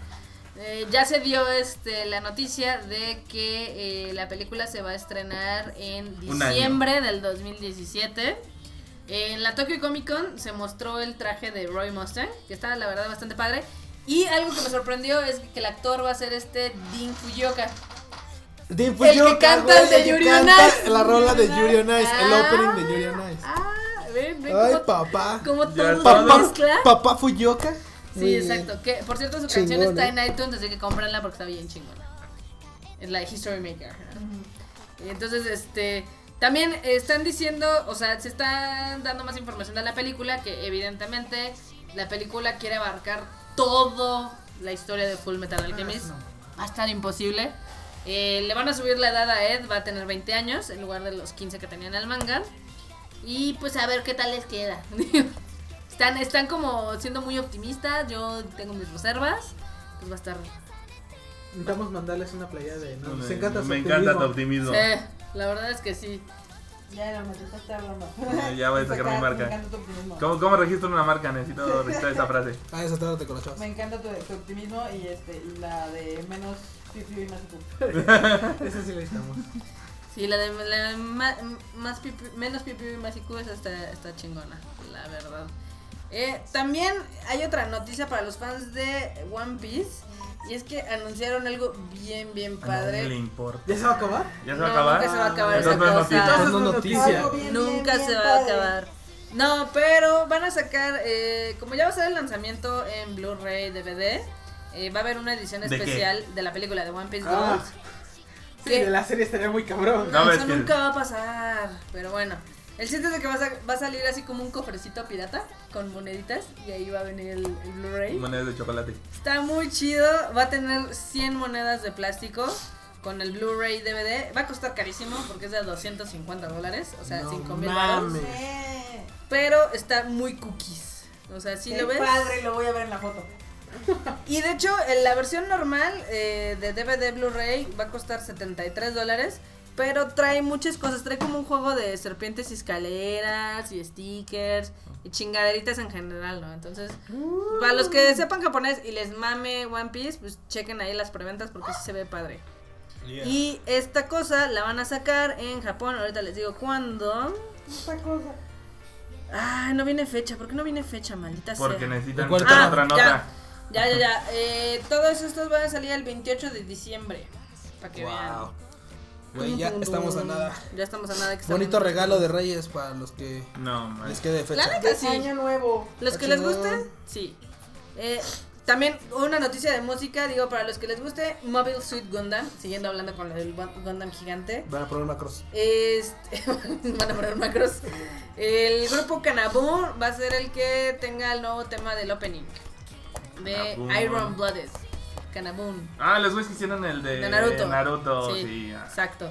C: Eh, ya se dio este la noticia de que eh, la película se va a estrenar en diciembre del 2017. En la Tokyo Comic Con se mostró el traje de Roy Mustang, que estaba la verdad bastante padre. Y algo que me sorprendió es que el actor va a ser este Dean Fuyoka.
A: Dean
C: El que canta el de Yuri on Ice.
A: La rola de Yuri on Ice, el
C: Ah,
A: opening de Yuri on Ice.
C: Ah, ven, ven
A: Ay, papá.
C: cómo
B: Ya
C: todo
A: Papá,
C: mezcla.
A: papá Fuyoka.
C: Sí,
A: Muy
C: exacto. Que por cierto su canción está
A: ¿eh?
C: en iTunes, así que cómprenla porque está bien chingona. Es la de History Maker. Entonces, este. También están diciendo, o sea, se está dando más información de la película, que evidentemente la película quiere abarcar todo la historia de Full Metal Alchemist. Va a estar imposible. Eh, le van a subir la edad a Ed, va a tener 20 años en lugar de los 15 que tenía en el manga. Y pues a ver qué tal les queda. están, están como siendo muy optimistas, yo tengo mis reservas. Pues va a estar...
D: Intentamos mandarles una playa de. No, nos encanta su
B: Me encanta tu
D: optimismo.
C: Sí, la verdad es que sí.
E: Ya, no me estás hablando.
B: Ya voy a sacar mi
E: Me
B: marca.
E: encanta tu optimismo.
B: ¿Cómo, ¿Cómo registro una marca? Necesito registrar esa frase.
A: Ah, esa tarde con las chavas.
E: Me encanta tu, tu optimismo y este y la de menos pipi y más.
D: Esa sí la necesitamos.
C: Sí, la de la más pipi- menos pipi y más IQ esa está, está chingona, la verdad. Eh, también hay otra noticia para los fans de One Piece. Y es que anunciaron algo bien, bien
B: A nadie le
C: padre.
B: importa.
D: ¿Ya se va a acabar?
B: ¿Ya se va a
C: No,
B: acabar?
C: Nunca se va a acabar esa cosa.
B: noticia.
C: Nunca se va a
E: padre.
C: acabar. No, pero van a sacar, eh, como ya va a ser el lanzamiento en Blu-ray, DVD, eh, va a haber una edición
B: ¿De qué?
C: especial de la película de One Piece
D: Ah.
C: Gold.
D: Sí,
C: ¿Qué?
D: de la serie estaría muy cabrón.
C: No,
B: No,
C: eso
B: es que-
C: nunca va a pasar. Pero bueno. El chiste es de que va a, sa- va a salir así como un cofrecito pirata con moneditas y ahí va a venir el, el Blu-ray.
B: Monedas de chocolate.
C: Está muy chido. Va a tener 100 monedas de plástico con el Blu-ray DVD. Va a costar carísimo porque es de 250 dólares, o sea,
A: No
C: 5 mil.
E: Sí.
C: Pero está muy cookies. O sea, si
E: Qué
C: lo ves.
E: padre, lo voy a ver en la foto.
C: Y de hecho, en la versión normal eh, de DVD Blu-ray va a costar 73 dólares. Pero trae muchas cosas. Trae como un juego de serpientes y escaleras y stickers y chingaderitas en general, ¿no? Entonces, para los que sepan japonés y les mame One Piece, pues chequen ahí las preventas porque sí se ve padre. Y esta cosa la van a sacar en Japón. Ahorita les digo cuándo.
E: Esta cosa.
C: Ay, no viene fecha. ¿Por qué no viene fecha, maldita
B: Porque
C: sea?
B: necesitan
A: Recuerda-
B: sacar
C: Ah,
B: otra nota.
C: Ya, ya, ya. Eh, todos estos van a salir el 28 de diciembre. Para que
A: Wow.
C: vean.
A: Güey, ya estamos a nada.
C: Ya estamos a nada. que
A: Bonito regalo de Reyes para los que
B: No, man.
A: les quede fecha.
C: neta
E: De
C: sí.
E: año nuevo.
C: Los que les guste, sí. Eh, también una noticia de música, digo, para los que les guste, Mobile Suit Gundam, siguiendo hablando con el Gundam gigante.
A: Van a poner macros.
C: Este, van a poner macros. El grupo Kanabun va a ser el que tenga el nuevo tema del opening de
B: Kanabun.
C: Iron Blooded. Kanabun.
B: Ah, los güeyes que hicieron el de,
C: De Naruto.
B: Naruto,
C: Sí,
B: sí. ah.
C: Exacto.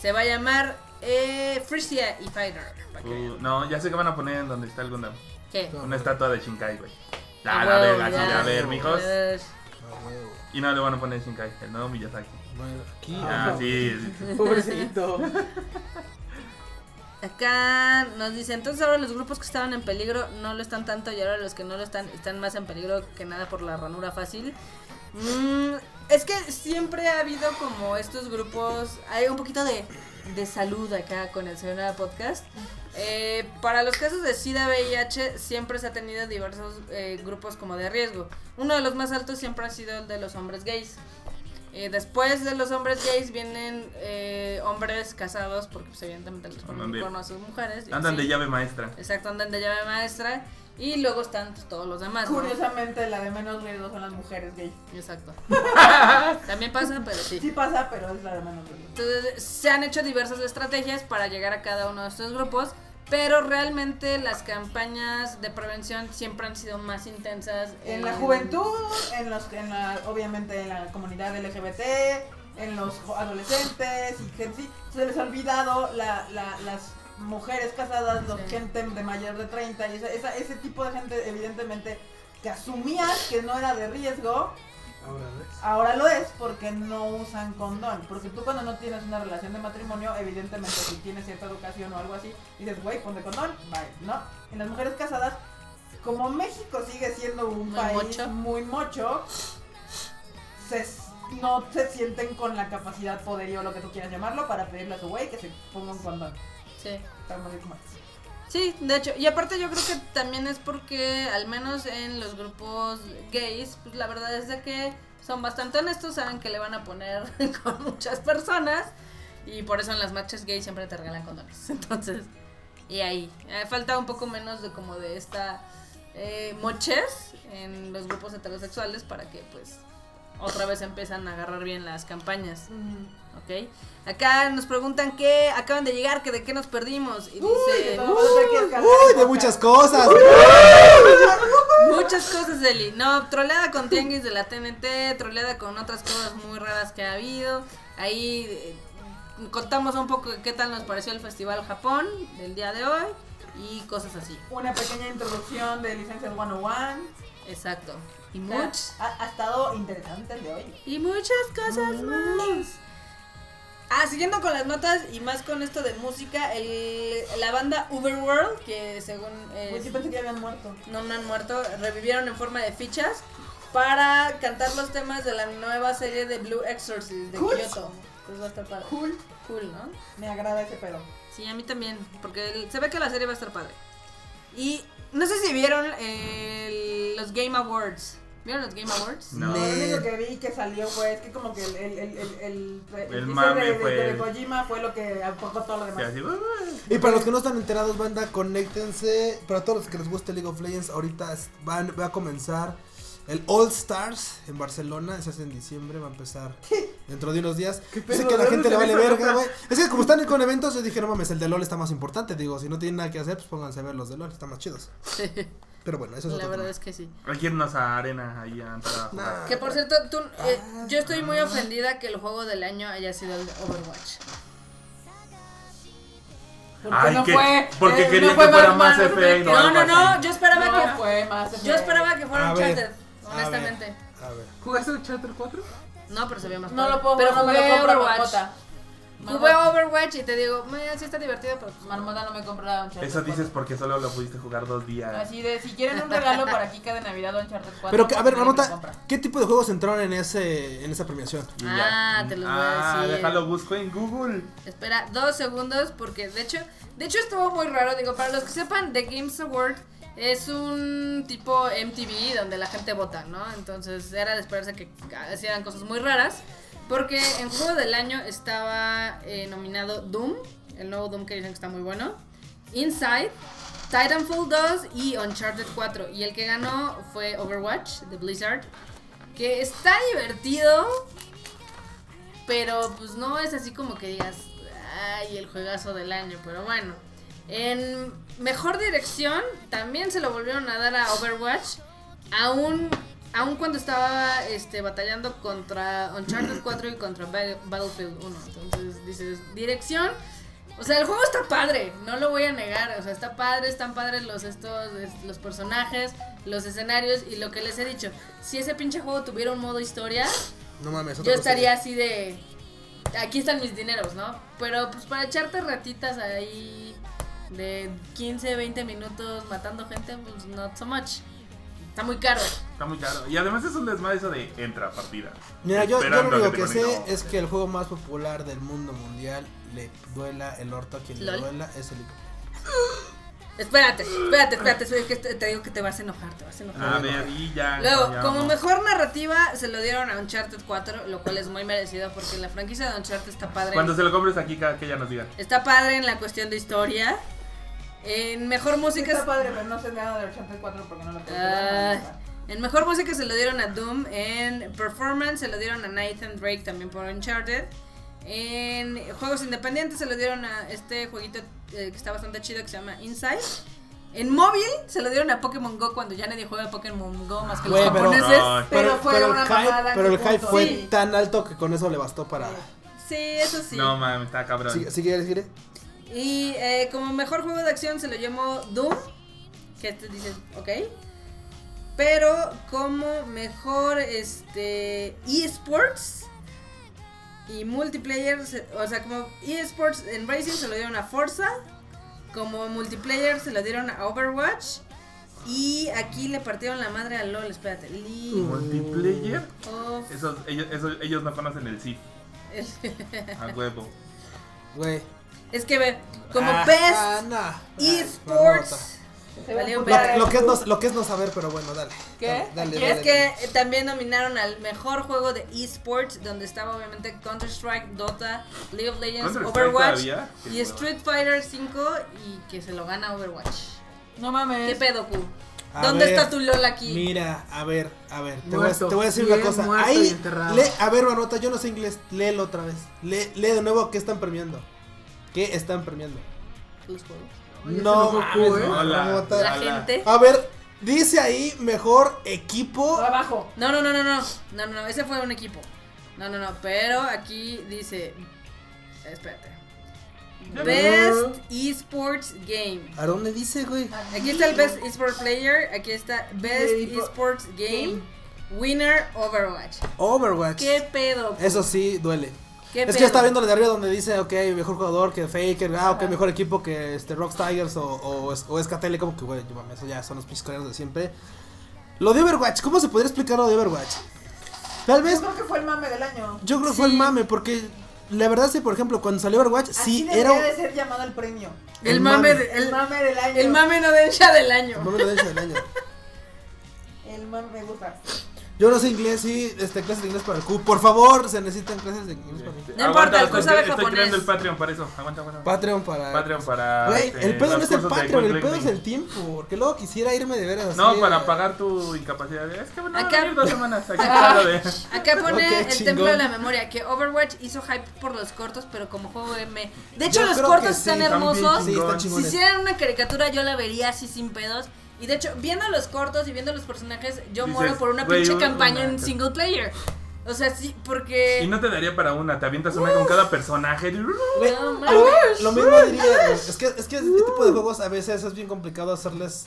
C: Se va a llamar eh, Frisia y Fighter.
B: Uh, no, ya sé que van a poner en donde está el Gundam.
C: ¿Qué?
B: Una estatua de Shinkai, güey.
C: Ah,
B: A la verga, sí, a ver, mijos.
A: Ah.
B: Y no le van a poner Shinkai, el nuevo Miyazaki.
A: Bueno, aquí.
B: Ah, sí. sí.
D: Pobrecito.
C: Acá nos dice, entonces ahora los grupos que estaban en peligro no lo están tanto y ahora los que no lo están están más en peligro que nada por la ranura fácil. Mm, es que siempre ha habido como estos grupos, hay un poquito de, de salud acá con el Sayonara Podcast. Eh, para los casos de SIDA, VIH siempre se ha tenido diversos eh, grupos como de riesgo. Uno de los más altos siempre ha sido el de los hombres gays. Eh, después de los hombres gays vienen eh, hombres casados porque pues, evidentemente les ponen
B: de-
C: a sus mujeres.
B: Andan de llave maestra.
C: Exacto, andan de llave maestra. Y luego están pues, todos los demás. ¿no?
E: Curiosamente, la de menos riesgo son las mujeres gay.
C: Exacto. También pasa, pero sí.
E: Sí pasa, pero es la de menos riesgo.
C: Entonces, se han hecho diversas estrategias para llegar a cada uno de estos grupos, pero realmente las campañas de prevención siempre han sido más intensas.
E: En la juventud, en los, en la, obviamente en la comunidad LGBT, en los adolescentes y gente, sí, se les ha olvidado la, la- las mujeres casadas, los
C: Sí.
E: gente de mayor de 30 y esa- esa- ese tipo de gente evidentemente que asumías que no era de riesgo,
A: Ahora ves.
E: ahora lo es porque no usan condón. Porque tú cuando no tienes una relación de matrimonio, evidentemente si tienes cierta educación o algo así, dices, güey, ponte condón, bye, ¿no? En las mujeres casadas, como México sigue siendo un
C: Muy
E: país
C: mocho.
E: muy mocho, se s- no se sienten con la capacidad, poderío, lo que tú quieras llamarlo, para pedirle a su güey que se ponga un condón.
C: Sí.
E: Estamos como-
C: Sí, de hecho, y aparte yo creo que también es porque, al menos en los grupos gays, pues la verdad es de que son bastante honestos, saben que le van a poner con muchas personas, y por eso en las marchas gays siempre te regalan condones. Entonces, y ahí, eh, falta un poco menos de como de esta eh, mochez en los grupos heterosexuales para que pues otra vez empiezan a agarrar bien las campañas. ¿Ok? Acá nos preguntan qué acaban de llegar, que de qué nos perdimos. Y dice...
A: Uy, de muchas cosas.
C: Muchas cosas, Eli. No, troleada con tianguis de la TNT, troleada con otras cosas muy raras que ha habido. Ahí eh, contamos un poco qué tal nos pareció el Festival Japón del día de hoy y cosas así.
E: Una pequeña introducción de Licencias 101.
C: Exacto. Y
E: O sea,
C: much,
E: ha, ha estado interesante el de hoy.
C: y muchas cosas más. Ah, siguiendo con las notas y más con esto de música, el, la banda Uberworld, que según eh,
E: Pues yo pensé que habían muerto.
C: no, no han muerto, revivieron en forma de fichas para cantar los temas de la nueva serie de Blue Exorcist de
E: Cool.
C: Kyoto. Pues va a estar padre.
E: Cool.
C: Cool, ¿no?
E: Me agrada ese.
C: Sí, a mí también, porque el- se ve que la serie va a estar padre. Y no sé si vieron el- los Game Awards. ¿Vieron los Game Awards?
B: No.
E: No, lo único que vi que salió fue es que como que el, el, el, el, el,
B: mame
E: de, Kojima fue lo que apagó todo lo
B: Y
E: demás.
B: así.
A: Y para los que no están enterados, banda, conéctense. Para todos los que les guste League of Legends, ahorita van, va a comenzar el All Stars en Barcelona. Se hace en diciembre, va a empezar dentro de unos días. Sé que a la
E: ¿De
A: gente le vale verga, güey. Es que como están con eventos, yo dije, no mames, el de LOL está más importante. Digo, si no tienen nada que hacer, pues pónganse a ver los de LOL, están más chidos. Pero bueno, eso es
C: La
A: otro
C: verdad
A: tema.
C: es que sí.
B: Hay que irnos a arena ahí a entrar a jugar.
A: Nah.
C: Que por cierto, tú, eh, yo estoy muy ofendida que el juego del año haya sido el de Overwatch.
E: Porque
B: Ay,
E: no
B: que-
E: fue,
B: porque
E: eh,
B: quería
E: no fue
B: que fuera
E: Batman,
B: Mass
E: no
B: Effect, no,
C: No,
B: algo
C: no, no,
B: así.
C: yo esperaba
E: No
C: que
E: fue más.
C: yo esperaba que fuera
A: A ver,
C: Uncharted,
A: a
C: honestamente.
A: A ver.
D: ¿Jugaste el Charter 4?
C: No, pero se ve más
E: No
C: padre.
E: lo puedo
C: Pero
E: no me lo
C: jugué
E: compro
C: Overwatch.
E: Marmota.
C: Jugué Overwatch y te digo, "Meh, sí está divertido, pero pues,
E: Marmota no me compró la Uncharted
B: Eso dices
E: 4.
B: porque solo lo pudiste jugar dos días.
E: Así de, si quieren un regalo para Kika de Navidad Uncharted 4.
A: Pero, que, a ver, Marmota,
E: compra.
A: ¿qué tipo de juegos entraron en ese en esa premiación?
C: Ah,
B: ya.
C: te los voy a
B: Ah,
C: decir.
B: déjalo, busco en Google.
C: Espera dos segundos porque de hecho, de hecho estuvo muy raro. Digo, para los que sepan, The Games Award es un tipo MTV donde la gente vota, ¿no? Entonces era de esperarse que hicieran cosas muy raras. Porque en juego del año estaba eh, nominado Doom, el nuevo Doom que dicen que está muy bueno. Inside, Titanfall 2 y Uncharted 4. Y el que ganó fue Overwatch de Blizzard. Que está divertido. Pero pues no es así como que digas, ay, el juegazo del año. Pero bueno. En mejor dirección también se lo volvieron a dar a Overwatch. Aún, aún cuando estaba este, batallando contra Uncharted 4 y contra Ba- Battlefield 1. Entonces dices, dirección. O sea, el juego está padre, no lo voy a negar. O sea, está padre, están padres los, estos, es- los personajes, los escenarios y lo que les he dicho. Si ese pinche juego tuviera un modo historia,
A: No mames.
C: yo
A: cosa.
C: estaría así de. Aquí están mis dineros, ¿no? Pero pues para echarte ratitas ahí de 15, 20 minutos matando gente, pues not so much. Está muy caro.
B: Está muy caro. Y además es un desmadre eso de entra partida.
A: Mira, yo, yo lo único que sé es que el juego más popular del mundo mundial le duela el orto a quien le duela es el
C: Espérate, espérate, espérate, es que te te digo que te vas a enojar, te vas a enojar.
B: A ver, y ya.
C: Luego,
B: ya
C: como mejor narrativa, se lo dieron a Uncharted 4, lo cual es muy merecido porque la franquicia de Uncharted está padre.
B: Cuando se lo compres aquí, cada que ella nos diga.
C: Está padre en la cuestión de historia. En mejor música.
E: está padre, pero no sé nada de 84 porque no lo puedo jugar.
C: en mejor música se lo dieron a Doom. En performance se lo dieron a Nathan Drake también por Uncharted. En juegos independientes se lo dieron a este jueguito eh, que está bastante chido que se llama Inside. En móvil se lo dieron a Pokémon Go cuando ya nadie juega Pokémon Go más que los
A: pero-
C: japoneses.
E: Pero fue
A: el
E: una
A: hype,
E: mamada
A: pero el hype fue
C: Sí.
A: tan alto que con eso le bastó para.
C: Sí, eso sí.
B: No mames, está cabrón.
A: ¿Sigue, sigue, sigue?
C: Y eh, como mejor juego de acción se lo llamó Doom. Que te dices, ok. Pero como mejor este eSports y multiplayer, o sea, como eSports en Racing se lo dieron a Forza. Como multiplayer se lo dieron a Overwatch. Y aquí le partieron la madre a LOL, espérate. League
B: Multiplayer.
C: of-
B: Esos, ellos, esos- ellos no conocen el CIF. A huevo.
A: Güey.
C: Es que ve, como
A: Ah,
C: Best
A: ah,
C: eSports.
E: Se ve
C: Valió
E: un
C: verga.
E: putero.
A: Lo, lo que es no, lo que es no saber, pero bueno, dale.
E: ¿Qué?
A: Dale, dale,
C: es que eh, también nominaron al mejor juego de esports, donde estaba obviamente Counter-Strike, Dota, League of Legends,
B: ¿Counter-Strike
C: Overwatch y. Street Fighter 5 y que se lo gana Overwatch.
E: No mames.
C: ¿Qué pedo, Q?
A: A
C: ¿Dónde
A: ver,
C: está tu LOL aquí?
A: Mira, a ver, a ver, te, voy a,
D: Muerto,
A: te voy a decir una cosa. Ahí, lee, a ver, Marmota, yo no sé inglés, léelo otra vez. Lee, lee de nuevo qué están premiando. ¿Qué están premiando?
C: Los juegos.
A: No, mames,
D: Q, ¿eh?
A: Marmota.
C: La
B: Ala.
C: gente.
A: A ver, dice ahí mejor equipo.
E: Abajo.
C: No, no, no, no, no. No, no, no. Ese fue un equipo. No, no, no. Pero aquí dice. Espérate. Best Esports Game.
A: ¿A dónde dice, güey?
C: Aquí está el Best Esports Player. Aquí está Best. Esports Game. Winner Overwatch.
A: Overwatch.
C: ¿Qué pedo?
A: Eso sí, duele.
C: ¿Qué
A: Es
C: pedo?
A: que estaba viendo lo de arriba donde dice, ok, mejor jugador que Faker, ah, ok, mejor equipo que este Rocks Tigers o, o, es- o SKTL, como que, güey, yo mames, eso ya son los pinches coreanos de siempre. Lo de Overwatch, ¿cómo se podría explicar lo de Overwatch? Tal vez,
E: Yo creo que fue el mame del año.
A: yo creo que fue el mame, porque la verdad sí, por ejemplo, cuando salió Overwatch,
E: Así
A: sí,
E: debería
A: era
E: de ser llamado el premio.
C: El
A: el
C: mame,
A: mame.
C: de-
E: El,
C: el,
E: mame del año.
C: el mame no dencha del año.
A: el mame de hecho del año.
E: El mame me gusta.
A: Yo no sé inglés, sí, este, clases de inglés para el Q. Por favor, se necesitan clases de inglés para el Q.
C: No importa, el Q sabe
B: estoy
C: japonés.
B: creando el Patreon para eso. Aguanta, aguanta.
A: Patreon para...
B: Patreon para.
A: Güey,
B: este,
A: el pedo no es el
B: de
A: Patreon, el pedo es el tiempo. Porque luego quisiera irme de veras así.
B: No, para pagar tu incapacidad. Es que bueno,
C: Acá-
B: Acá... dos semanas. Aquí lo de.
C: Acá pone el
A: chingón.
C: templo de la memoria que Overwatch hizo hype por los cortos, pero como juego M. De hecho,
A: Yo
C: los cortos
A: sí,
C: están hermosos.
A: Sí, está
B: chingón.
C: Si hicieran una caricatura, yo la vería así sin pedos. Y de hecho, viendo los cortos y viendo los personajes, yo
B: Dices,
C: muero por una
B: güey,
C: pinche
B: una-
C: campaña en
B: una-
C: single player. O sea, sí, porque.
B: Y no te daría para una. Te avientas una con cada personaje.
A: Güey,
C: No
A: lo,
C: mames.
A: lo mismo diría, güey. es que, es que este tipo de juegos a veces es bien complicado hacerles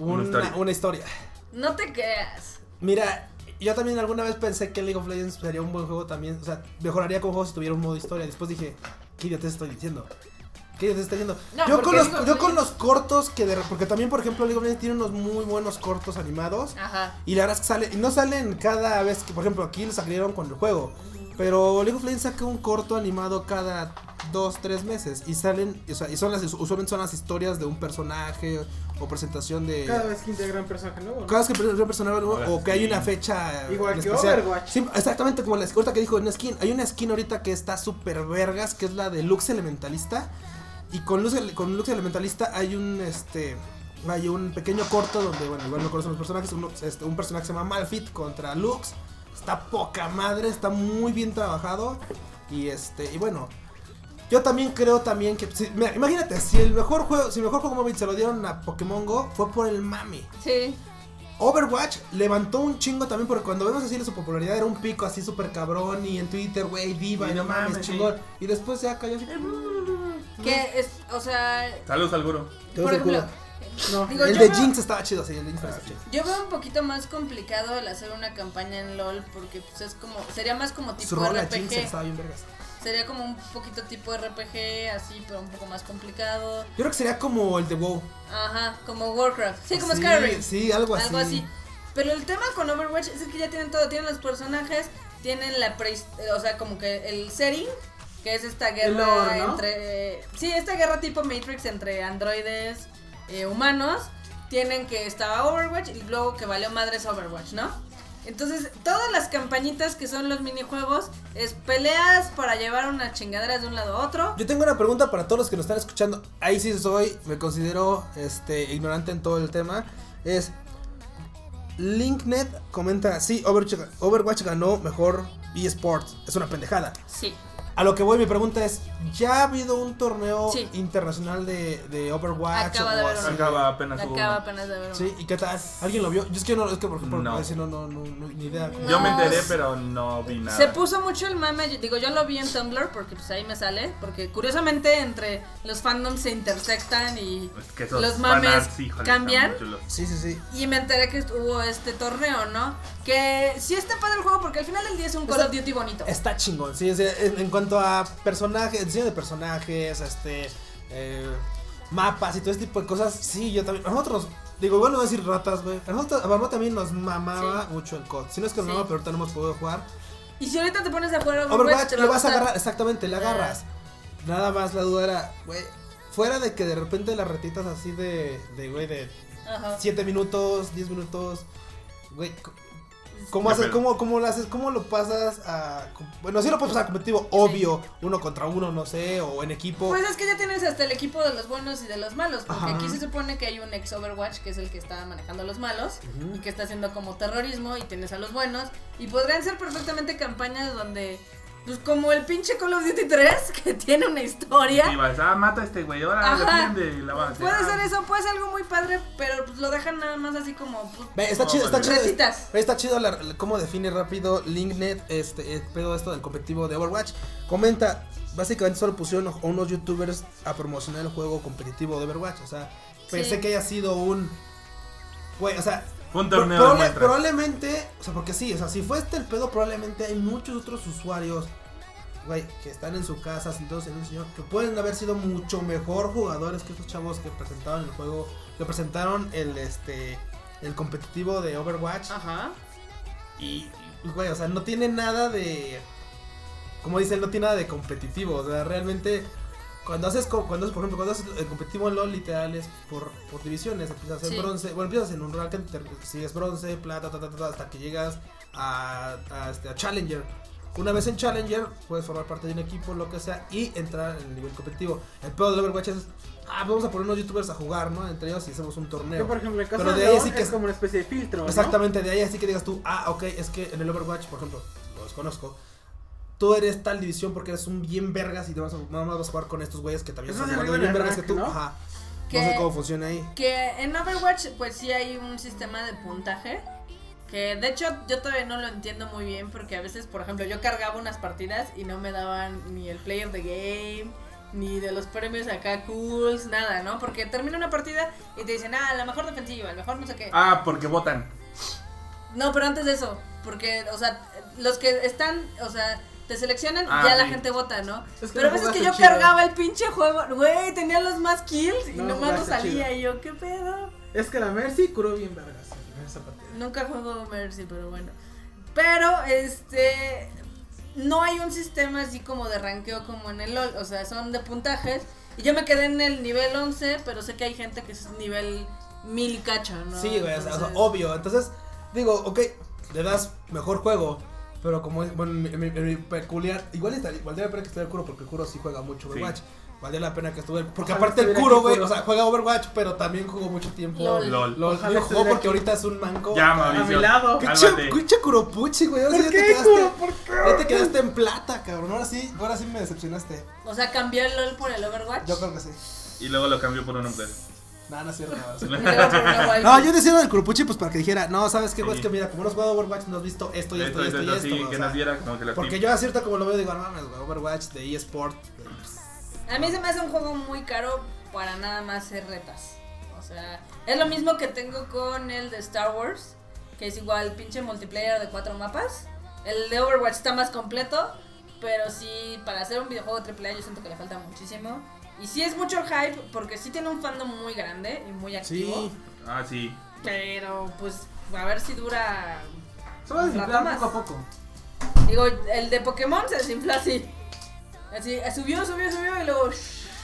B: Una
A: una,
B: historia.
A: una historia.
C: No te creas.
A: Mira, yo también alguna vez pensé que League of Legends sería un buen juego también. O sea, mejoraría como juego si tuviera un modo historia. Después dije, ¿qué idiotez estoy diciendo? ¿Qué estoy diciendo?
E: No,
A: yo con, los,
E: League of
A: yo con
E: Legends-
A: los cortos que de... Porque también, por ejemplo, League of Legends tiene unos muy buenos cortos animados.
C: Ajá.
A: Y la verdad es que sale, y no salen cada vez que, por ejemplo, aquí salieron con el juego. Pero League of Legends saca un corto animado cada dos, tres meses. Y salen, o sea, y son las, usualmente son las historias de un personaje o presentación de.
D: Cada vez que integra un personaje nuevo. ¿no?
A: Cada vez que un personaje nuevo, o que hay una fecha.
D: Igual
A: en
D: que
A: especial.
D: Overwatch.
A: Sí, exactamente como la ahorita que dijo una skin. Hay una skin ahorita que está súper vergas, que es la de Lux Elementalista. Y con Lux, con Lux Elementalista hay un este hay un pequeño corto donde bueno, igual no conocen los personajes, este, un personaje se llama Malfit contra Lux. Está poca madre, está muy bien trabajado y este y bueno, yo también creo también que imagínate, si el mejor juego, si el mejor juego móvil se lo dieron a Pokémon Go fue por el mami.
C: Sí.
A: Overwatch levantó un chingo también porque cuando vemos así su popularidad era un pico así súper cabrón y en Twitter, güey, diva, y no mames,
B: mames,
A: chingón. Y después ya cayó así.
C: Que es, o sea,
B: Saludos al guro.
C: Por ejemplo.
D: No.
C: digo,
A: el de
C: veo-
A: Jinx estaba chido, sí, el de Jinx estaba chido.
C: Yo veo un poquito más complicado el hacer una campaña en LOL porque pues es como sería más como
A: Su
C: tipo
A: Jinx
C: RPG.
A: estaba bien vergas.
C: Sería como un poquito tipo RPG así, pero un poco más complicado.
A: Yo creo que sería como el de WoW.
C: Ajá, como Warcraft. Sí, como
A: Sí,
C: Skyrim.
A: Sí, algo así.
C: Algo así. Pero el tema con Overwatch es que ya tienen todo, tienen los personajes, tienen la pre o sea, como que el setting, que es esta guerra
D: El lore, ¿no?
C: entre sí, esta guerra tipo Matrix entre androides eh, humanos, tienen que estaba Overwatch y luego que valió madres Overwatch, ¿no? Entonces, todas las campañitas que son los minijuegos es peleas para llevar unas chingaderas de un lado a otro.
A: Yo tengo una pregunta para todos los que nos están escuchando. Ahí sí soy, me considero este ignorante en todo el tema. Es Linknet comenta, sí, Overwatch, Overwatch ganó mejor eSports. Es una pendejada.
C: Sí.
A: A lo que voy, mi pregunta es, ¿ya ha habido un torneo
C: Sí.
A: internacional de, de Overwatch?
C: Acaba de
A: o
C: haber
A: así?
C: uno.
B: Acaba apenas
C: Acaba
B: uno.
C: apenas de ver.
A: Sí, ¿y qué tal? ¿Alguien lo vio? Yo es que no, es que por ejemplo,
B: No.
A: no, no, no, no, no, ni idea.
B: Yo me enteré, pero no vi nada.
C: Se puso mucho el mame, digo, yo lo vi en Tumblr porque pues ahí me sale, porque curiosamente entre los fandoms se intersectan y
B: Es que esos
C: los mames
B: fanarts, híjole,
C: cambian.
A: Sí, sí, sí.
C: y me enteré que hubo este torneo, ¿no? Que sí está padre el juego porque al final del día es un Call
A: Está-
C: of Duty bonito.
A: Está chingón, sí, sea, en, en cuanto a personajes, diseño de personajes, este, eh, mapas y todo ese tipo de cosas, sí, yo también, a nosotros, digo, igual no voy a decir ratas, güey, a nosotros, a mamá también nos mamaba
C: Sí.
A: mucho el COD, si no es que nos
C: Sí.
A: mamaba, pero ahorita no hemos podido jugar,
C: Y si ahorita te pones a jugar Overwatch,
A: Overwatch lo vas a agarrar, exactamente, le
C: Ah.
A: agarras, nada más la duda era, güey, fuera de que de repente las retitas así de, de, güey, de
C: Ajá.
A: 7 minutos, 10 minutos, güey, ¿Cómo,
B: ¿Qué
A: haces, cómo, ¿Cómo lo haces? ¿Cómo lo pasas a.? Bueno, sí lo puedes pasar a competitivo, obvio. Uno contra uno, no sé, o en equipo.
C: Pues es que ya tienes hasta el equipo de los buenos y de los malos. Porque
A: Ajá.
C: aquí se supone que hay un ex Overwatch que es el que está manejando a los malos y que está haciendo como terrorismo y tienes a los buenos. Y podrían ser perfectamente campañas donde, pues como el pinche Call of Duty 3, que tiene una historia.
B: Y vas, ah, mata a este güey, ahora
C: Ajá.
B: defiende y la hacer.
C: Puede
B: Ah,
C: ser eso, puede ser algo muy padre, pero pues lo dejan nada más así como. pues,
A: Ve, está
B: No,
A: chido, está
B: vale.
A: chido.
C: Retitas.
A: Está chido la- la- cómo define rápido Linknet este el pedo esto del competitivo de Overwatch. Comenta, básicamente solo pusieron a unos youtubers a promocionar el juego competitivo de Overwatch. O sea, pensé
C: Sí.
A: que haya sido un. Güey, o sea.
B: Fue un
A: pro-
B: torneo
A: probable- probablemente, o sea, porque sí, o sea, si fue este el pedo, probablemente hay muchos otros usuarios, güey, que están en su casa sentados en un señor, que pueden haber sido mucho mejor jugadores que estos chavos que presentaron el juego, que presentaron el este el competitivo de Overwatch
C: Ajá.
A: y y, güey, o sea, no tiene nada de como dicen, no tiene nada de competitivo, o sea, realmente cuando haces cuando haces, por ejemplo, cuando haces el competitivo en LoL literal es por, por divisiones, empiezas en
C: Sí.
A: bronce, bueno, empiezas en un te- sigues bronce, plata, ta, ta, ta, ta, hasta que llegas a, a, este, a Challenger. Una vez en Challenger, puedes formar parte de un equipo, lo que sea, y entrar en el nivel competitivo. El peor del Overwatch es, ah, vamos a poner unos youtubers a jugar, ¿no? Entre ellos y hacemos un torneo.
D: Yo, por ejemplo, en el caso
A: Pero
D: de,
A: de ahí sí que
D: es
A: es-
D: como una especie de filtro, ¿no?
A: Exactamente, de ahí así que digas tú, ah, ok, es que en el Overwatch, por ejemplo, los conozco. Tú eres tal división porque eres un bien vergas y te vas a, nada más vas a jugar con estos güeyes que también son bien vergas que tú.
D: ¿no?
A: Ajá.
C: Que-
A: No sé cómo funciona ahí.
C: Que en Overwatch, pues sí hay un sistema de puntaje. Que de hecho yo todavía no lo entiendo muy bien. Porque a veces, por ejemplo, yo cargaba unas partidas y no me daban ni el player de game. Ni de los premios acá cools, nada, ¿no? Porque termina una partida y te dicen, ah, la mejor defensiva, el mejor no sé qué.
B: Ah, porque votan.
C: No, pero antes de eso, porque, o sea, los que están, o sea, te seleccionan y
B: Ah,
C: ya la gente vota, ¿no?
D: Es que
C: pero a veces que yo
D: chido.
C: cargaba el pinche juego, güey, tenía los más kills y
D: No
C: nomás no salía
D: chido.
C: y yo, ¿qué pedo?
D: Es que la Mercy curó bien vergas en esa partida.
C: Nunca juego Mercy, pero bueno. Pero, este. No hay un sistema así como de ranqueo como en el LOL. O sea, son de puntajes. Y yo me quedé en el nivel 11, pero sé que hay gente que es nivel mil y cacho, ¿no?
A: Sí, güey, o sea, o sea,
C: Entonces,
A: obvio. Entonces, digo, ok, le das mejor juego. Pero como es, bueno, en mi, en mi- peculiar, igual estaría, valdría la pena que estuviera el Kuro porque el Kuro sí juega mucho Overwatch. Valdría la pena que estuviera, porque
D: Ojalá
A: aparte el Kuro,
D: aquí
A: güey, o sea, juega Overwatch, pero también jugó mucho tiempo.
C: LOL.
B: LOL.
A: LOL. Jugó porque
D: aquí.
A: ahorita es un manco.
B: Ya,
D: A
B: Mauricio.
D: mi lado.
A: Pinche, Kuropuchi, güey. Ahora sí
D: ¿Por
A: ya te quedaste.
D: Kuro? ¿Por qué?
A: Ya te quedaste en plata, cabrón. Ahora sí, ahora sí me decepcionaste.
C: O sea, cambió el LOL por el Overwatch.
A: Yo creo que sí.
B: Y luego lo cambió por una mujer.
A: No, no es cierto. no. No, yo decía lo del Kuropuchi pues para que dijera, no, ¿sabes qué, güey?
B: Sí.
A: Es que mira, como no has jugado Overwatch, no has visto esto y esto y
B: Esto,
A: esto y
B: esto,
A: esto.
B: sí,
A: güey,
B: que
A: o sea,
B: nos diera como que la
A: Porque yo acierto como lo veo, digo, no mames, güey, Overwatch de eSport. pues,
C: A mí se me hace un juego muy caro para nada más ser retas. O sea, es lo mismo que tengo con el de Star Wars, que es igual pinche multiplayer de cuatro mapas. El de Overwatch está más completo, pero sí, para hacer un videojuego AAA yo siento que le falta muchísimo. Y sí es mucho hype, porque sí tiene un fandom muy grande y muy activo.
A: Sí.
B: Ah, sí.
C: Pero pues a ver si dura.
D: Se va a desinflar poco a poco.
C: Digo, el de Pokémon se desinfló así. Así, subió, subió, subió y luego.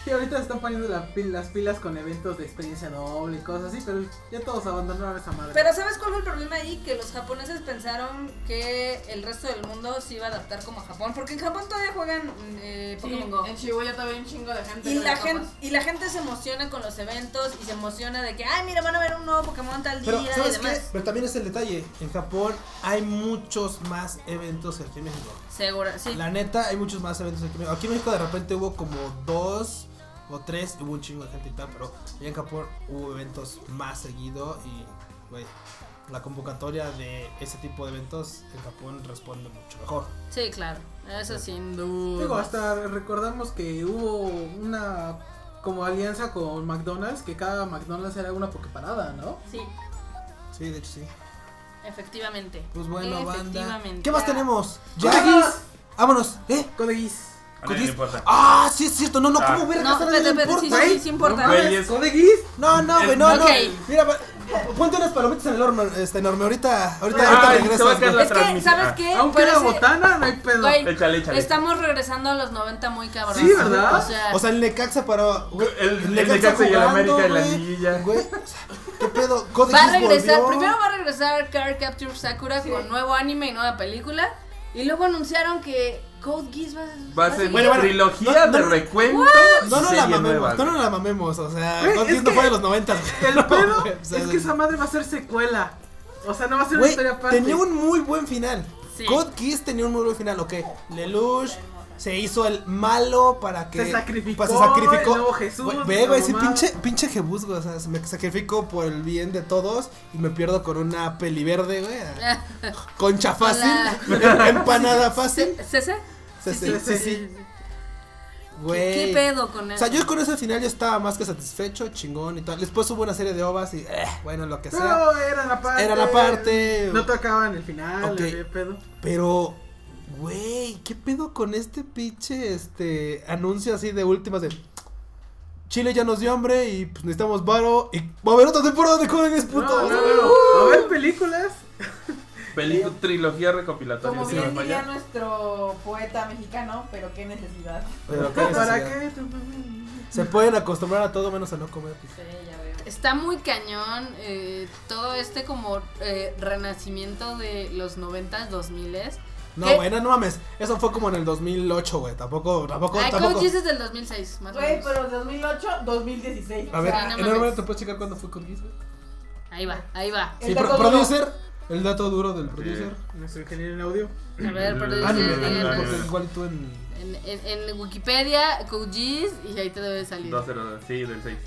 D: Sí, ahorita se están poniendo la pil- las pilas con eventos de experiencia doble y cosas así, pero ya todos abandonaron esa madre.
C: Pero ¿sabes cuál fue el problema ahí? Que los japoneses pensaron que el resto del mundo se iba a adaptar como a Japón. Porque en Japón todavía juegan eh,
E: Sí,
C: Pokémon Go.
E: en Shibuya todavía hay un chingo de gente.
C: Y la, gente,
E: papas.
C: y la gente se emociona con los eventos y se emociona de que, ay, mira, van a ver un nuevo Pokémon tal
A: Pero,
C: día y demás.
A: Pero también es el detalle. En Japón hay muchos más eventos que aquí en México.
C: Seguro, sí.
A: La neta, hay muchos más eventos aquí en México. Aquí en México de repente hubo como dos o tres, hubo un chingo de gente y tal, pero allá en Japón hubo eventos más seguido y, güey, la convocatoria de ese tipo de eventos en Japón responde mucho mejor.
C: Sí, claro. Eso sin duda.
D: Digo, hasta recordamos que hubo una como alianza con McDonald's, que cada McDonald's era una pokeparada, ¿no?
C: Sí,
A: Sí, de hecho sí.
C: efectivamente.
A: Pues bueno, banda.
C: Efectivamente.
A: ¿Qué más tenemos?
D: ¡Ya!
A: ¡Ya! ¡Vámonos! ¿Eh?
D: Codeguis.
B: A nadie le importa.
A: ¡Ah! Sí, es cierto. No, no,
B: Ah.
A: ¿cómo ver
C: No, espérate, espérate, sí, sí, sí, sí importa.
B: Güey, es-
D: ¿Codeguis?
A: No, no, güey, no, no.
C: Ok.
A: Mira, ponte unas palomitas en el horno, este enorme. Ahorita, ahorita,
B: Ay,
A: ahorita
B: se va a
A: regresas.
B: quedar
A: güey.
B: la
C: Es que,
B: transmisión.
C: ¿sabes
B: Ah.
C: qué?
D: Aunque era botana, no hay pedo.
C: Güey,
B: Échale, échale.
C: Estamos regresando a los 90 muy cabrón.
D: Sí, ¿verdad?
C: O sea,
A: O sea, el Necaxa para. güey,
B: El- el Necaxa y el América en la
A: güey.
B: liguilla.
A: Güey, o sea, ¿qué pedo? Code
C: va a
A: Geass
C: regresar,
A: volvió.
C: primero va a regresar Card Capture Sakura con nuevo anime y nueva película. Y luego anunciaron que Code Geass va,
B: Va a ser
C: seguir.
A: Bueno, bueno,
B: trilogía
A: no,
B: de
A: no,
B: recuento.
A: No, no la mamemos, no, no la mamemos. O sea, Code
D: es
A: Geass no fue de los 90.
D: El pedo
A: güey, o sea,
D: es que esa madre va a ser secuela. O sea, no va a ser una historia aparte.
A: tenía un muy buen final.
C: Sí.
A: Code Geass tenía un muy buen final, ok. Lelouch se hizo el malo para que.
D: Se sacrificó,
A: se sacrificó.
D: el nuevo Jesús,
A: Güey,
D: la
A: Ve, güey, sí, pinche, pinche Jebus, güey. O sea, me sacrifico por el bien de todos y me pierdo con una peli verde, güey. Concha fácil. Em- Empanada fácil.
C: ¿Cese?
A: Sí, sí,
D: sí,
A: sí,
D: sí.
A: sí.
C: ¿Qué,
A: Güey.
C: qué pedo con
A: O
C: eso?
A: sea, yo con ese final ya estaba más que satisfecho, chingón y tal. Después hubo una serie de ovas y, eh, bueno, lo que sea.
D: No, eran aparte.
A: Eran aparte.
D: No tocaban el final,
A: Ok.
D: había pedo.
A: Pero, güey, ¿qué pedo con este pinche este anuncio así de últimas de Chile ya nos dio hambre y pues necesitamos varo y va a haber otra temporada de Code Geass, puto.
D: No, no, no. A ver, películas.
B: Película, trilogía recopilatoria.
E: Como bien
B: vaya.
E: diría nuestro poeta mexicano, pero qué necesidad.
A: Pero qué
D: ¿Para
A: necesidad.
D: qué?
A: Se pueden acostumbrar a todo menos a no comer.
E: Sí, ya veo.
C: Está muy cañón eh, todo este como eh, renacimiento de los 90s, 2000s.
A: No,
C: ¿Qué?
A: güey, no, no mames. Eso fue como en el 2008, güey. Tampoco, tampoco,
C: Ay,
A: tampoco.
C: Geass es del 2006, más o
E: Güey,
C: menos.
E: pero 2008, 2016.
A: A ver,
C: Sí, no
A: enorme,
C: mames.
A: ¿te puedes checar cuándo fue Code Geass, güey?
C: Ahí va, ahí va.
E: El
A: Sí,
E: dato
A: pro-
E: duro.
A: producer, el dato duro del producer.
D: Nuestro ingeniero en audio.
C: A ver, pero dice,
A: Anime, anime, porque igual tú en.
C: en, en, en Wikipedia, y ahí te debe salir.
B: 2-0, sí, del 6.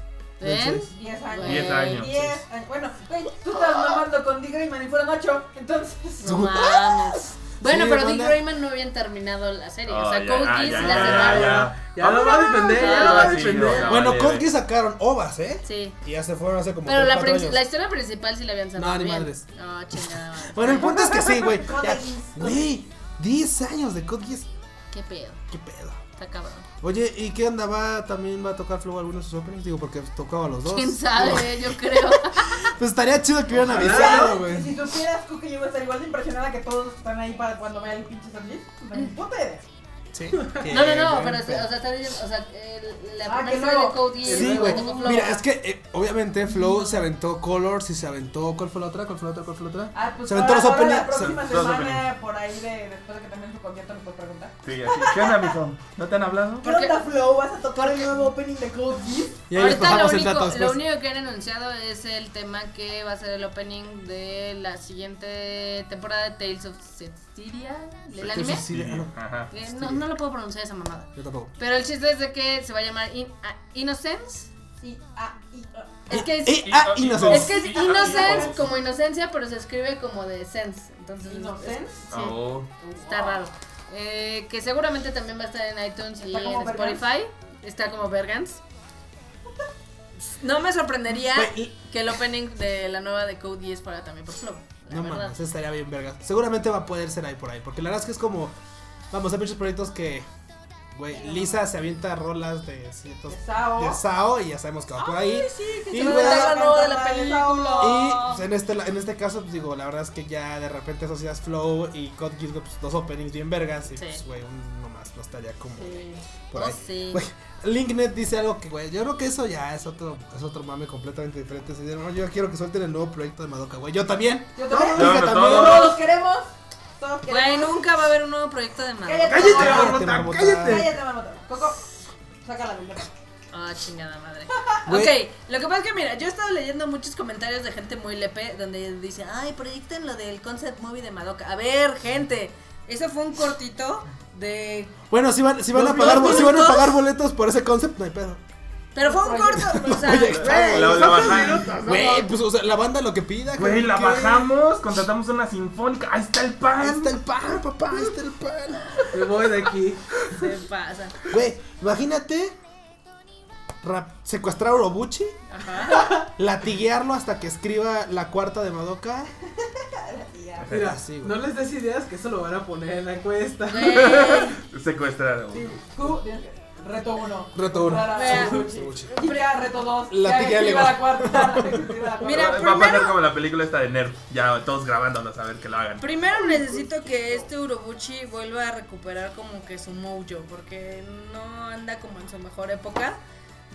C: ¿Ven?
E: 10 años.
C: Diez
B: años.
E: 10 años. Bueno, güey, tú estás mamando con Grayman y fueron 8. Entonces.
C: No mames. Bueno,
A: Sí,
C: pero Dick
A: banda.
C: Grayman no habían terminado la serie. o sea,
B: ya,
C: Code
B: ah,
C: Geass la
B: ya,
C: cerraron.
B: ya.
D: Ya lo va a defender, ya lo va a
B: Ah, sí,
D: defender.
B: no,
A: bueno,
B: vale,
A: Code. Geass sacaron ovas, ¿eh?
C: Sí.
A: Y ya se fueron hace como.
C: Pero
A: tres,
C: la,
A: años.
C: la historia principal sí la habían cerrado
A: No, ni madres.
C: No, chingada.
A: Bueno, el punto es que sí, güey.
E: Code
A: Ya-
E: Geass.
A: Güey, 10 años de Code Geass.
C: ¿Qué pedo?
A: ¿Qué pedo?
C: Está cabrón.
A: Oye, ¿y qué onda? ¿Va, ¿También va a tocar Flow alguno de sus openings? Digo, porque tocaba los dos.
C: ¿Quién sabe? Yo creo.
A: Pues estaría chido que hubieran avisado, güey.
E: Si supieras que yo voy a estar igual de impresionada que todos los que están ahí para cuando vean el pinche San Luis, no me puta idea.
A: Sí.
C: No, no, no, pero, o sea, está diciendo, o sea, el- la
E: Ah,
C: primera de Code Geass
A: Sí, güey. Mira, es que eh, obviamente Flow se aventó Colors y se aventó. ¿Cuál fue la otra? ¿Cuál fue la otra? ¿Cuál fue la otra?
E: Ah, pues
A: Se aventó
E: ahora-
A: los
E: ahora
A: openings,
E: La próxima
B: se-
E: semana, por ahí, de, después de que termine su concierto, nos puedes preguntar.
B: Sí, así. ¿Qué onda, mijo? ¿No te han hablado?
E: ¿Qué onda, Flow? ¿Vas a tocar el nuevo opening de Code Geass?
A: Y ahí les
C: Ahorita lo único,
A: dato
C: lo único que han anunciado es el tema que va a ser el opening de la siguiente temporada de Tales of Cestiria, el anime.
A: Ah,
B: Ajá.
C: Eh, No, no lo puedo pronunciar esa mamada.
A: yo tampoco.
C: Pero el chiste es de que se va a llamar In- ah, Innocence.
E: Ah, ah.
C: Es que es,
A: Eh, ah, Innocence.
C: es que es Innocence como inocencia, pero se escribe como de sense. Entonces,
E: Innocence.
C: es- sí,
B: Oh.
C: está raro. Eh, que seguramente también va a estar en iTunes y
E: Está como
C: en
E: Bergans.
C: Spotify. Está como Bergans. No me sorprendería
A: Güey,
C: que el opening de la nueva de Code 10 fuera también por Flow. La
A: No
C: verdad.
A: mames, estaría bien verga. Seguramente va a poder ser ahí por ahí. Porque la verdad es que es como. Vamos, hay muchos proyectos que. Güey, Lisa se avienta rolas de ciertos.
E: De Sao.
A: De Sao y ya sabemos que va por ahí.
C: Sí, que
A: Y
C: se la la
E: la
C: película.
A: Y pues, en este, en este caso, pues, digo, la verdad es que ya de repente asocias Flow y Code Geass, pues dos openings bien vergas. Y
C: Sí.
A: pues, güey, uno más no estaría como
C: Sí.
A: por
C: Oh,
A: ahí.
C: sí.
A: Güey, Linknet dice algo que, güey, yo creo que eso ya es otro, es otro mame completamente diferente. Así de, "No, yo quiero que suelten el nuevo proyecto de Madoka, güey. Yo también.
E: Yo también.
A: Yo
B: Yo,
A: también.
B: todos.
E: Todos queremos. Todos
C: Güey,
E: queremos.
C: nunca va a haber un nuevo proyecto de Madoka.
E: Cállate,
B: ¡Cállate,
E: Marmota.
B: Marmota!
A: Marmota.
B: ¡Cállate!
E: Cállate, Marmota. Coco, sácala del dedo.
C: Ah, chingada madre. Ok, lo que pasa es que mira, yo he estado leyendo muchos comentarios de gente muy lepe donde dice, ay, proyecten lo del concept movie de Madoka. A ver, gente, eso fue un cortito de...
A: Bueno, si van, si van a pagar, si van a pagar boletos por ese concept, no hay pedo.
C: Pero fue un corto, o sea,
A: Oye,
C: güey,
B: La, la bajamos.
A: Güey, pues, o sea, la banda lo que pida.
B: Güey, la
A: ¿qué?
B: bajamos, contratamos una sinfónica. Ahí está el pan.
A: Ahí está el pan, papá, ahí está el pan.
D: Me voy de aquí.
C: se pasa.
A: Güey, imagínate rap- secuestrar a Orobuchi,
C: Ajá.
A: latiguearlo hasta que escriba la cuarta de Madoka.
D: Mira,
A: Así, güey.
D: no les des ideas que eso lo van a poner en la encuesta.
B: Secuestrar.
E: Que. Reto 1.
A: Reto uno.
C: Vea.
A: Orobuchi.
E: Chica, reto 2.
A: La tía le va.
E: la cuarta.
C: Mira,
B: Va a pasar
C: primero-
B: como la película esta de Nerd. Ya todos grabándolos a ver que lo hagan.
C: primero necesito que este Urobuchi vuelva a recuperar como que su mojo, porque no anda como en su mejor época.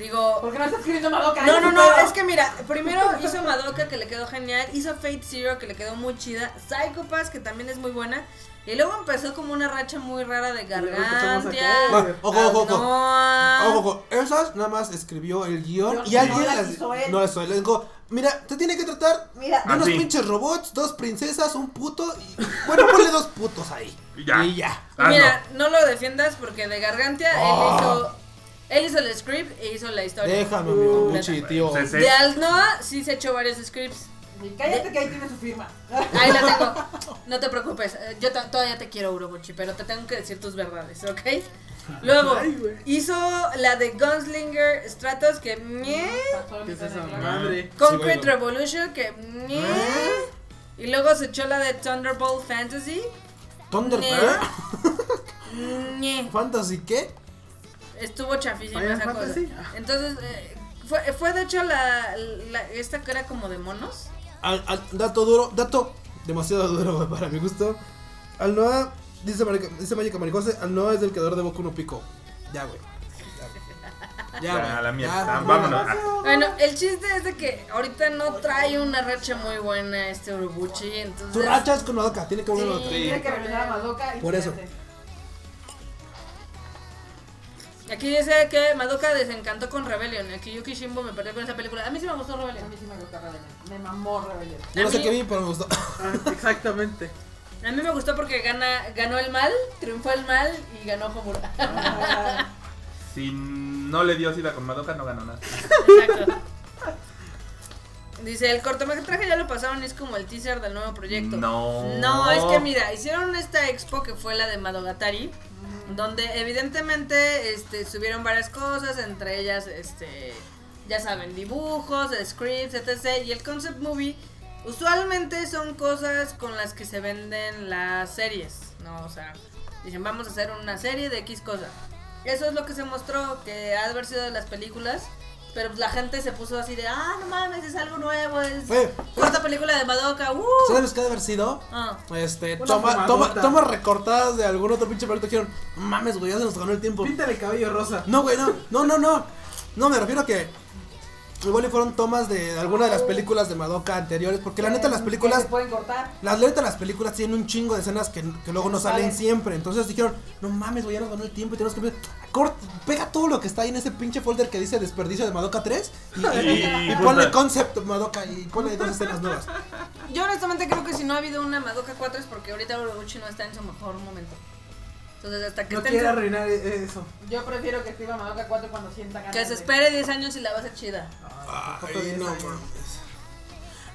C: Digo,
E: ¿Por qué no estás escribiendo Madoka?
C: No, no, no,
E: pedo.
C: es que mira, primero hizo Madoka que le quedó genial, hizo Fate Zero que le quedó muy chida, Psychopass que también es muy buena, y luego empezó como una racha muy rara de Gargantia,
D: caer.
A: Ojo, ojo, ojo. Ojo, ojo, esas nada más escribió el
E: guion
A: y
E: no
A: alguien
E: las
A: las
E: hizo él.
A: no eso, él dijo, mira, te tiene que tratar
E: Mira,
A: de unos
B: Así.
A: pinches robots, dos princesas, un puto y bueno, ponle dos putos ahí.
B: Y ya.
A: Y ya.
B: Ah,
C: mira, no. lo defiendas porque de Gargantia
A: Oh.
C: él hizo él hizo el script e hizo la historia.
A: Déjame, mi Orobuchi, tío.
B: Se-
C: De Alnoa sí se echó varios scripts.
E: sí, cállate que ahí tiene su firma.
C: Ahí la tengo. No te preocupes. eh, Yo todavía te quiero, Urobuchi, pero te tengo que decir tus verdades, ¿ok? Luego, hizo la de Gunslinger Stratos, que... ñe,
D: ¿Qué es esa madre?
C: Concrete
A: Sí, bueno.
C: Revolution, que... ñe, y luego se echó la de Thunderbolt Fantasy.
A: Thunder
C: Ñe.
A: ¿eh?
C: ñe.
A: Fantasy qué?
C: Estuvo chafísima esa cosa. Entonces, eh, fue, fue de hecho la, la- esta que era como de monos.
A: Al, al- dato duro, dato demasiado duro güey, para mi gusto. Alnoa, dice, Marica- dice Magica Maricose, Alnoa es el creador de Boku no Pico. Ya, güey. Ya,
B: Ya,
A: güey.
B: a la mierda.
A: Ya,
B: Vámonos. Ah,
C: Bueno, el chiste es de que ahorita no trae una racha muy buena este Urobuchi, entonces...
A: Tu racha es con Madoka, tiene que haber
C: Sí.
A: otra.
E: Tiene que regresar a Madoka y
A: Por eso.
E: fíjate.
C: Aquí dice que Madoka desencantó con Rebellion, el que Yuki Shimbo me perdió con esa película. A mí sí me gustó
E: A
C: Rebellion.
E: mí sí me gusta Rebellion. Me mamó Rebellion.
A: Yo no
C: A
A: sé qué vi, pero me gustó.
D: Ah, exactamente.
C: A mí me gustó porque gana, ganó el mal, triunfó el mal y ganó Homura.
E: Ah,
B: Si no le dio sida con Madoka, no ganó nada.
C: Exacto. Dice, el cortometraje ya lo pasaron y es como el teaser del nuevo proyecto.
B: No.
C: No, es que mira, hicieron esta expo que fue la de Madogatari, donde evidentemente este, subieron varias cosas, entre ellas, este, ya saben, dibujos, scripts, etc. Y el concept movie usualmente son cosas con las que se venden las series, ¿no? O sea, dicen, vamos a hacer una serie de X cosa. Eso es lo que se mostró, que ha sido de las películas. Pero pues, la gente se puso así de, ah, no mames, es algo nuevo, es
A: Oye,
C: cuarta película de Madoka, uh.
A: ¿Sabes qué ha de haber sido?
C: Ah.
A: Este,
D: Una
A: toma, toma,
D: fumadota.
A: tomas recortadas de algún otro pinche proyecto que dijeron, "No mames, güey, ya se nos ganó el tiempo.
D: Píntale cabello rosa.
A: No, güey, no, no, no, no. No, me refiero a que igual y fueron tomas de alguna de las películas de Madoka anteriores, porque la neta las películas
E: se pueden cortar.
A: Las letras las películas tienen un chingo de escenas que, que luego no salen siempre. Entonces dijeron, no mames, güey, ya nos ganó el tiempo y tenemos que ver. cort- pega todo lo que está ahí en ese pinche folder que dice desperdicio de Madoka 3 y, y- y- y ponle concept Madoka y ponle dos escenas nuevas.
C: Yo honestamente creo que si no ha habido una Madoka 4 es porque ahorita Urobuchi no está en su mejor momento. Entonces hasta que
D: No
C: esté en
D: quiere
C: su-
D: arruinar eso.
E: Yo prefiero que escriba Madoka 4 cuando sienta ganas.
C: que se espere 10 años y la va a hacer chida.
A: Ay,
D: diez
A: no mames.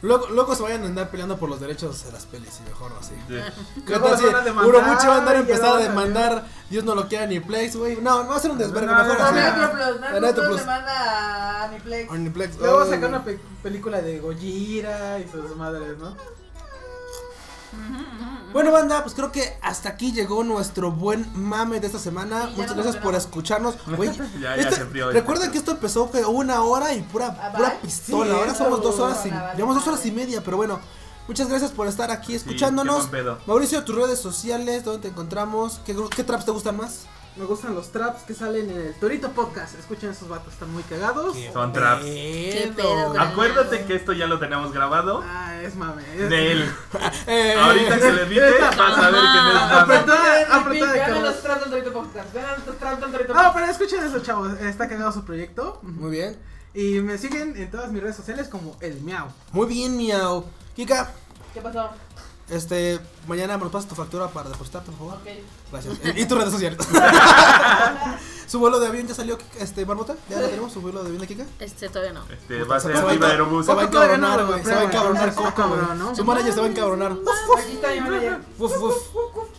A: Luego, luego se vayan a andar peleando por los derechos de las pelis y mejor así.
B: Sí.
A: ¿Qué
D: Luego
A: tal si
D: van a demandar
A: Urobuchi va a andar empezar a demandar Dios no lo quiera ni Place, güey? No, va a ser un desvergue,
D: No,
A: mejor
D: no,
E: No,
A: así.
D: no,
E: le manda a.
D: Luego
A: Ay,
D: sacar una pe- película de Gojira y sus madres, ¿no?
A: Bueno, banda, pues creo que hasta aquí llegó nuestro buen mame de esta semana. Muchas gracias por escucharnos. Güey,
B: Ya, ya
A: este-
B: se
A: recuerden que esto empezó que una hora y pura,
E: Ah,
A: pura pistola.
D: Sí,
A: Ahora somos dos horas y llevamos dos horas y media, pero bueno. Muchas gracias por estar aquí escuchándonos. Mauricio, tus redes sociales, ¿dónde te encontramos? ¿Qué, qué traps te gustan más?
D: Me gustan los traps que salen en el Torito Podcast. Escuchen esos vatos, están muy cagados.
B: Son traps.
C: Qué pedo, güey.
B: Acuérdate que esto ya lo tenemos grabado
D: Ah, es mame. es-
B: de él.
A: Eh,
B: Ahorita que le edite vas a ver que no es
D: Ah.
E: Vean
D: apretada de
E: vean los traps del Torito Podcast. Vean los traps del Torito
D: No,
E: Podcast.
D: pero escuchen eso, chavos. Está cagado su proyecto.
A: Muy bien.
D: Y me siguen en todas mis redes sociales como el miau.
A: Muy bien, miau. Kika,
E: ¿Qué pasó?
A: Este, mañana me nos pasas tu factura para depositar, por favor.
E: Ok.
A: Gracias. Y y tus redes sociales. ¿Su vuelo de avión ya salió, este, Barbota? ¿Ya lo tenemos? ¿Su vuelo de avión de Kika?
C: Este todavía no.
B: Este, va a
A: Se
B: ser
A: va a
B: Viva
A: enca-
B: Aerobús.
A: Se va a encabronar,
D: lo
A: güey. Se va a encabronar. Su manager se va a encabronar.
E: Aquí está mi manager.
A: Uf, uf.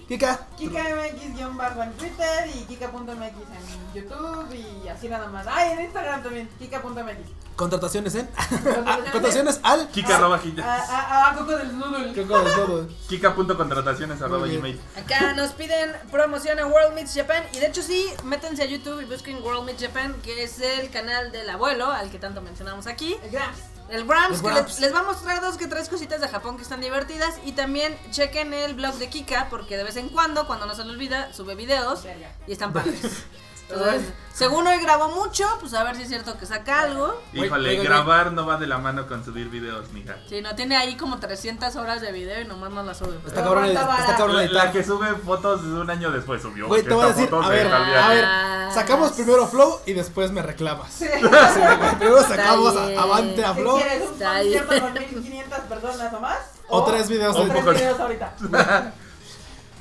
A: Kika.
E: KikaMX-bajo en Twitter y Kika.mx en YouTube y así nada más. Ay, en Instagram también, Kika.mx.
A: Contrataciones en. Contrataciones al.
B: Kika arroba
E: A,
B: Kika.
E: a, a Coco del Noodle.
A: Coco de todo.
B: Kika.contrataciones arroba gmail.
C: Acá nos piden promoción a World Meets Japan y de hecho sí, métanse a YouTube y busquen World Meets Japan, que es el canal del abuelo, al que tanto mencionamos aquí.
E: El Grams.
C: El Grams, que les, les va a mostrar dos que tres cositas de Japón que están divertidas. Y también chequen el blog de Kika, porque de vez en cuando, cuando no se le olvida, sube videos y están padres. Entonces, según hoy grabó mucho, pues a ver si es cierto que saca algo.
B: Híjole,
A: Oiga,
B: grabar no va de la mano con subir videos, mija.
C: Si no, tiene ahí como 300 horas de video y nomás no la sube.
A: Está cabrón, está cabrón
B: La,
A: editar.
B: la que sube fotos de un año después subió.
A: Güey, te voy a decir,
B: foto
A: a
B: de
A: ver,
B: Javier.
A: a ver,
C: Ah.
A: sacamos primero Flow y después me reclamas. Sí, güey, primero sacamos a-
C: bien.
A: Avante a
E: ¿Qué
A: Flow
E: quieres? ¿Un
C: Está
E: concierto
C: bien.
E: con 1500 personas o más?
A: o tres videos
B: o
E: tres
B: poco.
E: videos ahorita.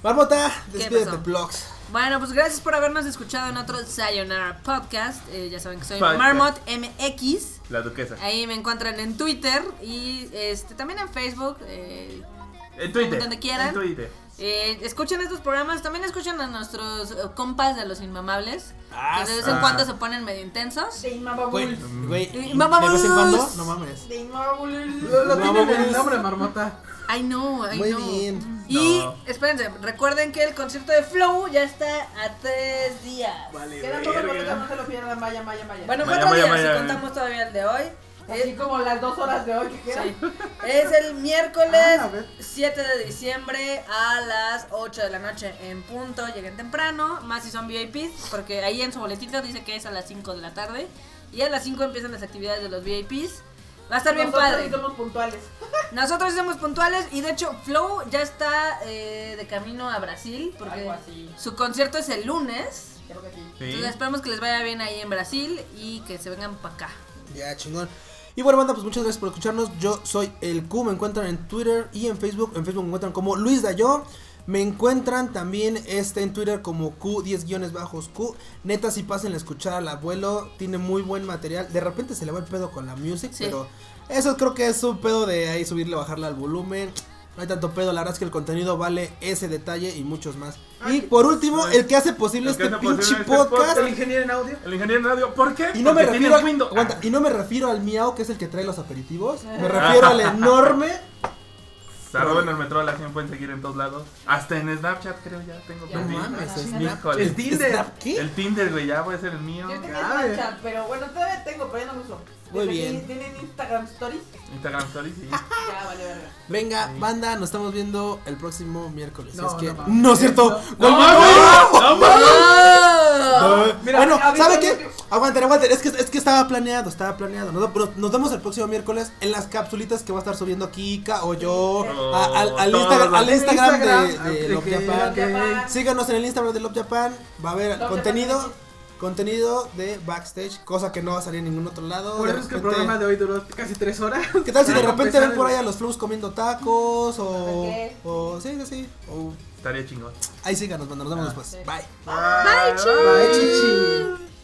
A: Barbota,
C: ¿Qué
A: despídete,
C: pasó?
A: blogs.
C: Bueno, pues gracias por habernos escuchado en otro Sayonara Podcast. Eh, ya saben que soy
B: Podcast.
C: Marmot MX.
B: La duquesa.
C: Ahí me encuentran en Twitter y este también en Facebook. eh,
B: En Twitter.
C: Donde quieran.
B: En Twitter.
C: Eh, escuchen estos programas, también escuchen a nuestros eh, compas de los inmamables.
A: Ah,
C: que de vez en
B: ah.
C: cuando se ponen medio intensos.
E: De
A: Güey,
E: Inmamabul.
A: de vez en cuando, no mames.
E: De Inmamabul.
D: Lo, lo
A: No,
D: tienen en el nombre, marmota.
C: Ay no, ay
A: Muy
C: no.
A: bien.
C: Y
B: No.
C: espérense, recuerden que el concierto de Flow ya está a tres días.
D: Vale,
E: Quedan pocos
D: verga.
E: no se lo pierdan. Vaya, vaya, vaya.
C: Bueno,
B: Vaya,
C: cuatro
B: vaya,
C: días, si
B: vaya.
C: contamos todavía el de hoy.
E: Así
C: Es,
E: como las dos horas de hoy que quedan.
C: sí. Es el miércoles
D: Ah, a ver.
C: 7 de diciembre a las 8 de la noche en punto. Lleguen temprano, más si son VIPs, porque ahí en su boletito dice que es a las 5 de la tarde. Y a las 5 empiezan las actividades de los VIPs. Va a estar bien
E: Nosotros
C: padre.
E: sí somos puntuales.
C: Nosotros somos puntuales y de hecho Flow ya está eh, de camino a Brasil porque
E: Algo así.
C: su concierto es el lunes.
E: Creo que sí.
B: Sí.
C: Entonces esperamos que les vaya bien ahí en Brasil y que se vengan para acá.
A: Ya, chingón. Y bueno, banda, pues muchas gracias por escucharnos. Yo soy el Q, me encuentran en Twitter y en Facebook. En Facebook me encuentran como Luis Dayo. Me encuentran también este en Twitter como Q10 Q. Neta, si pasen a escuchar al abuelo, tiene muy buen material. De repente se le va el pedo con la music,
C: Sí.
A: pero eso creo que es un pedo de ahí subirle, bajarle al volumen. No hay tanto pedo, la verdad es que el contenido vale ese detalle y muchos más. Y por último, el que hace posible este
B: hace posible
A: pinche
B: este
A: podcast.
B: podcast.
D: El ingeniero en audio.
B: El ingeniero en radio. ¿Por qué?
A: Y no, me refiero
B: tiene
A: al, aguanta, y no me refiero al miau que es el que trae los aperitivos. Me refiero al enorme
B: Arroba en el metro la 100 pueden seguir en todos lados. Hasta en Snapchat creo ya tengo
C: Ya,
A: mames,
C: Ah,
A: Snap-
B: Híjole.
D: El Tinder.
A: ¿Snap qué?
B: El Tinder, güey, ya voy a ser el mío.
E: Yo tenía
D: Grave.
E: Snapchat, pero bueno, todavía tengo, pero ya no lo uso.
A: Muy
E: Tienen-
A: bien.
E: Tienen Instagram Stories.
B: Instagram Stories, sí.
E: Ya, vale, verga.
A: Venga,
B: Sí.
A: banda, nos estamos viendo el próximo miércoles.
D: No,
A: es que...
D: no
A: no, es cierto.
D: No,
A: ¡No,
B: ¡No, mames!
A: Ah,
D: Mira,
A: bueno, ¿sabe qué? Aguanten, aguanten. Es que, es que estaba planeado, estaba planeado. Nos, nos- nos vemos el próximo miércoles en las capsulitas que va a estar subiendo Kika o yo a- al, Instagram,
B: los-
A: al Instagram, de, de
D: de
A: Love
D: que-
A: Japan.
D: que-
E: Japan.
A: Síganos en el Instagram de Love Japan. Va a haber
E: Love
A: contenido.
E: Japan.
A: Contenido de backstage, cosa que no va a salir en ningún otro lado.
D: Por eso es que el programa de hoy duró casi tres horas.
A: ¿Qué tal si de repente ven por ahí a los flus comiendo tacos o,
C: ¿Qué?
A: o sí, sí, sí, o
B: Estaría chingón.
A: ahí síganos, nos vemos después.
C: sí.
A: Bye.
B: Bye,
D: Bye, chichi.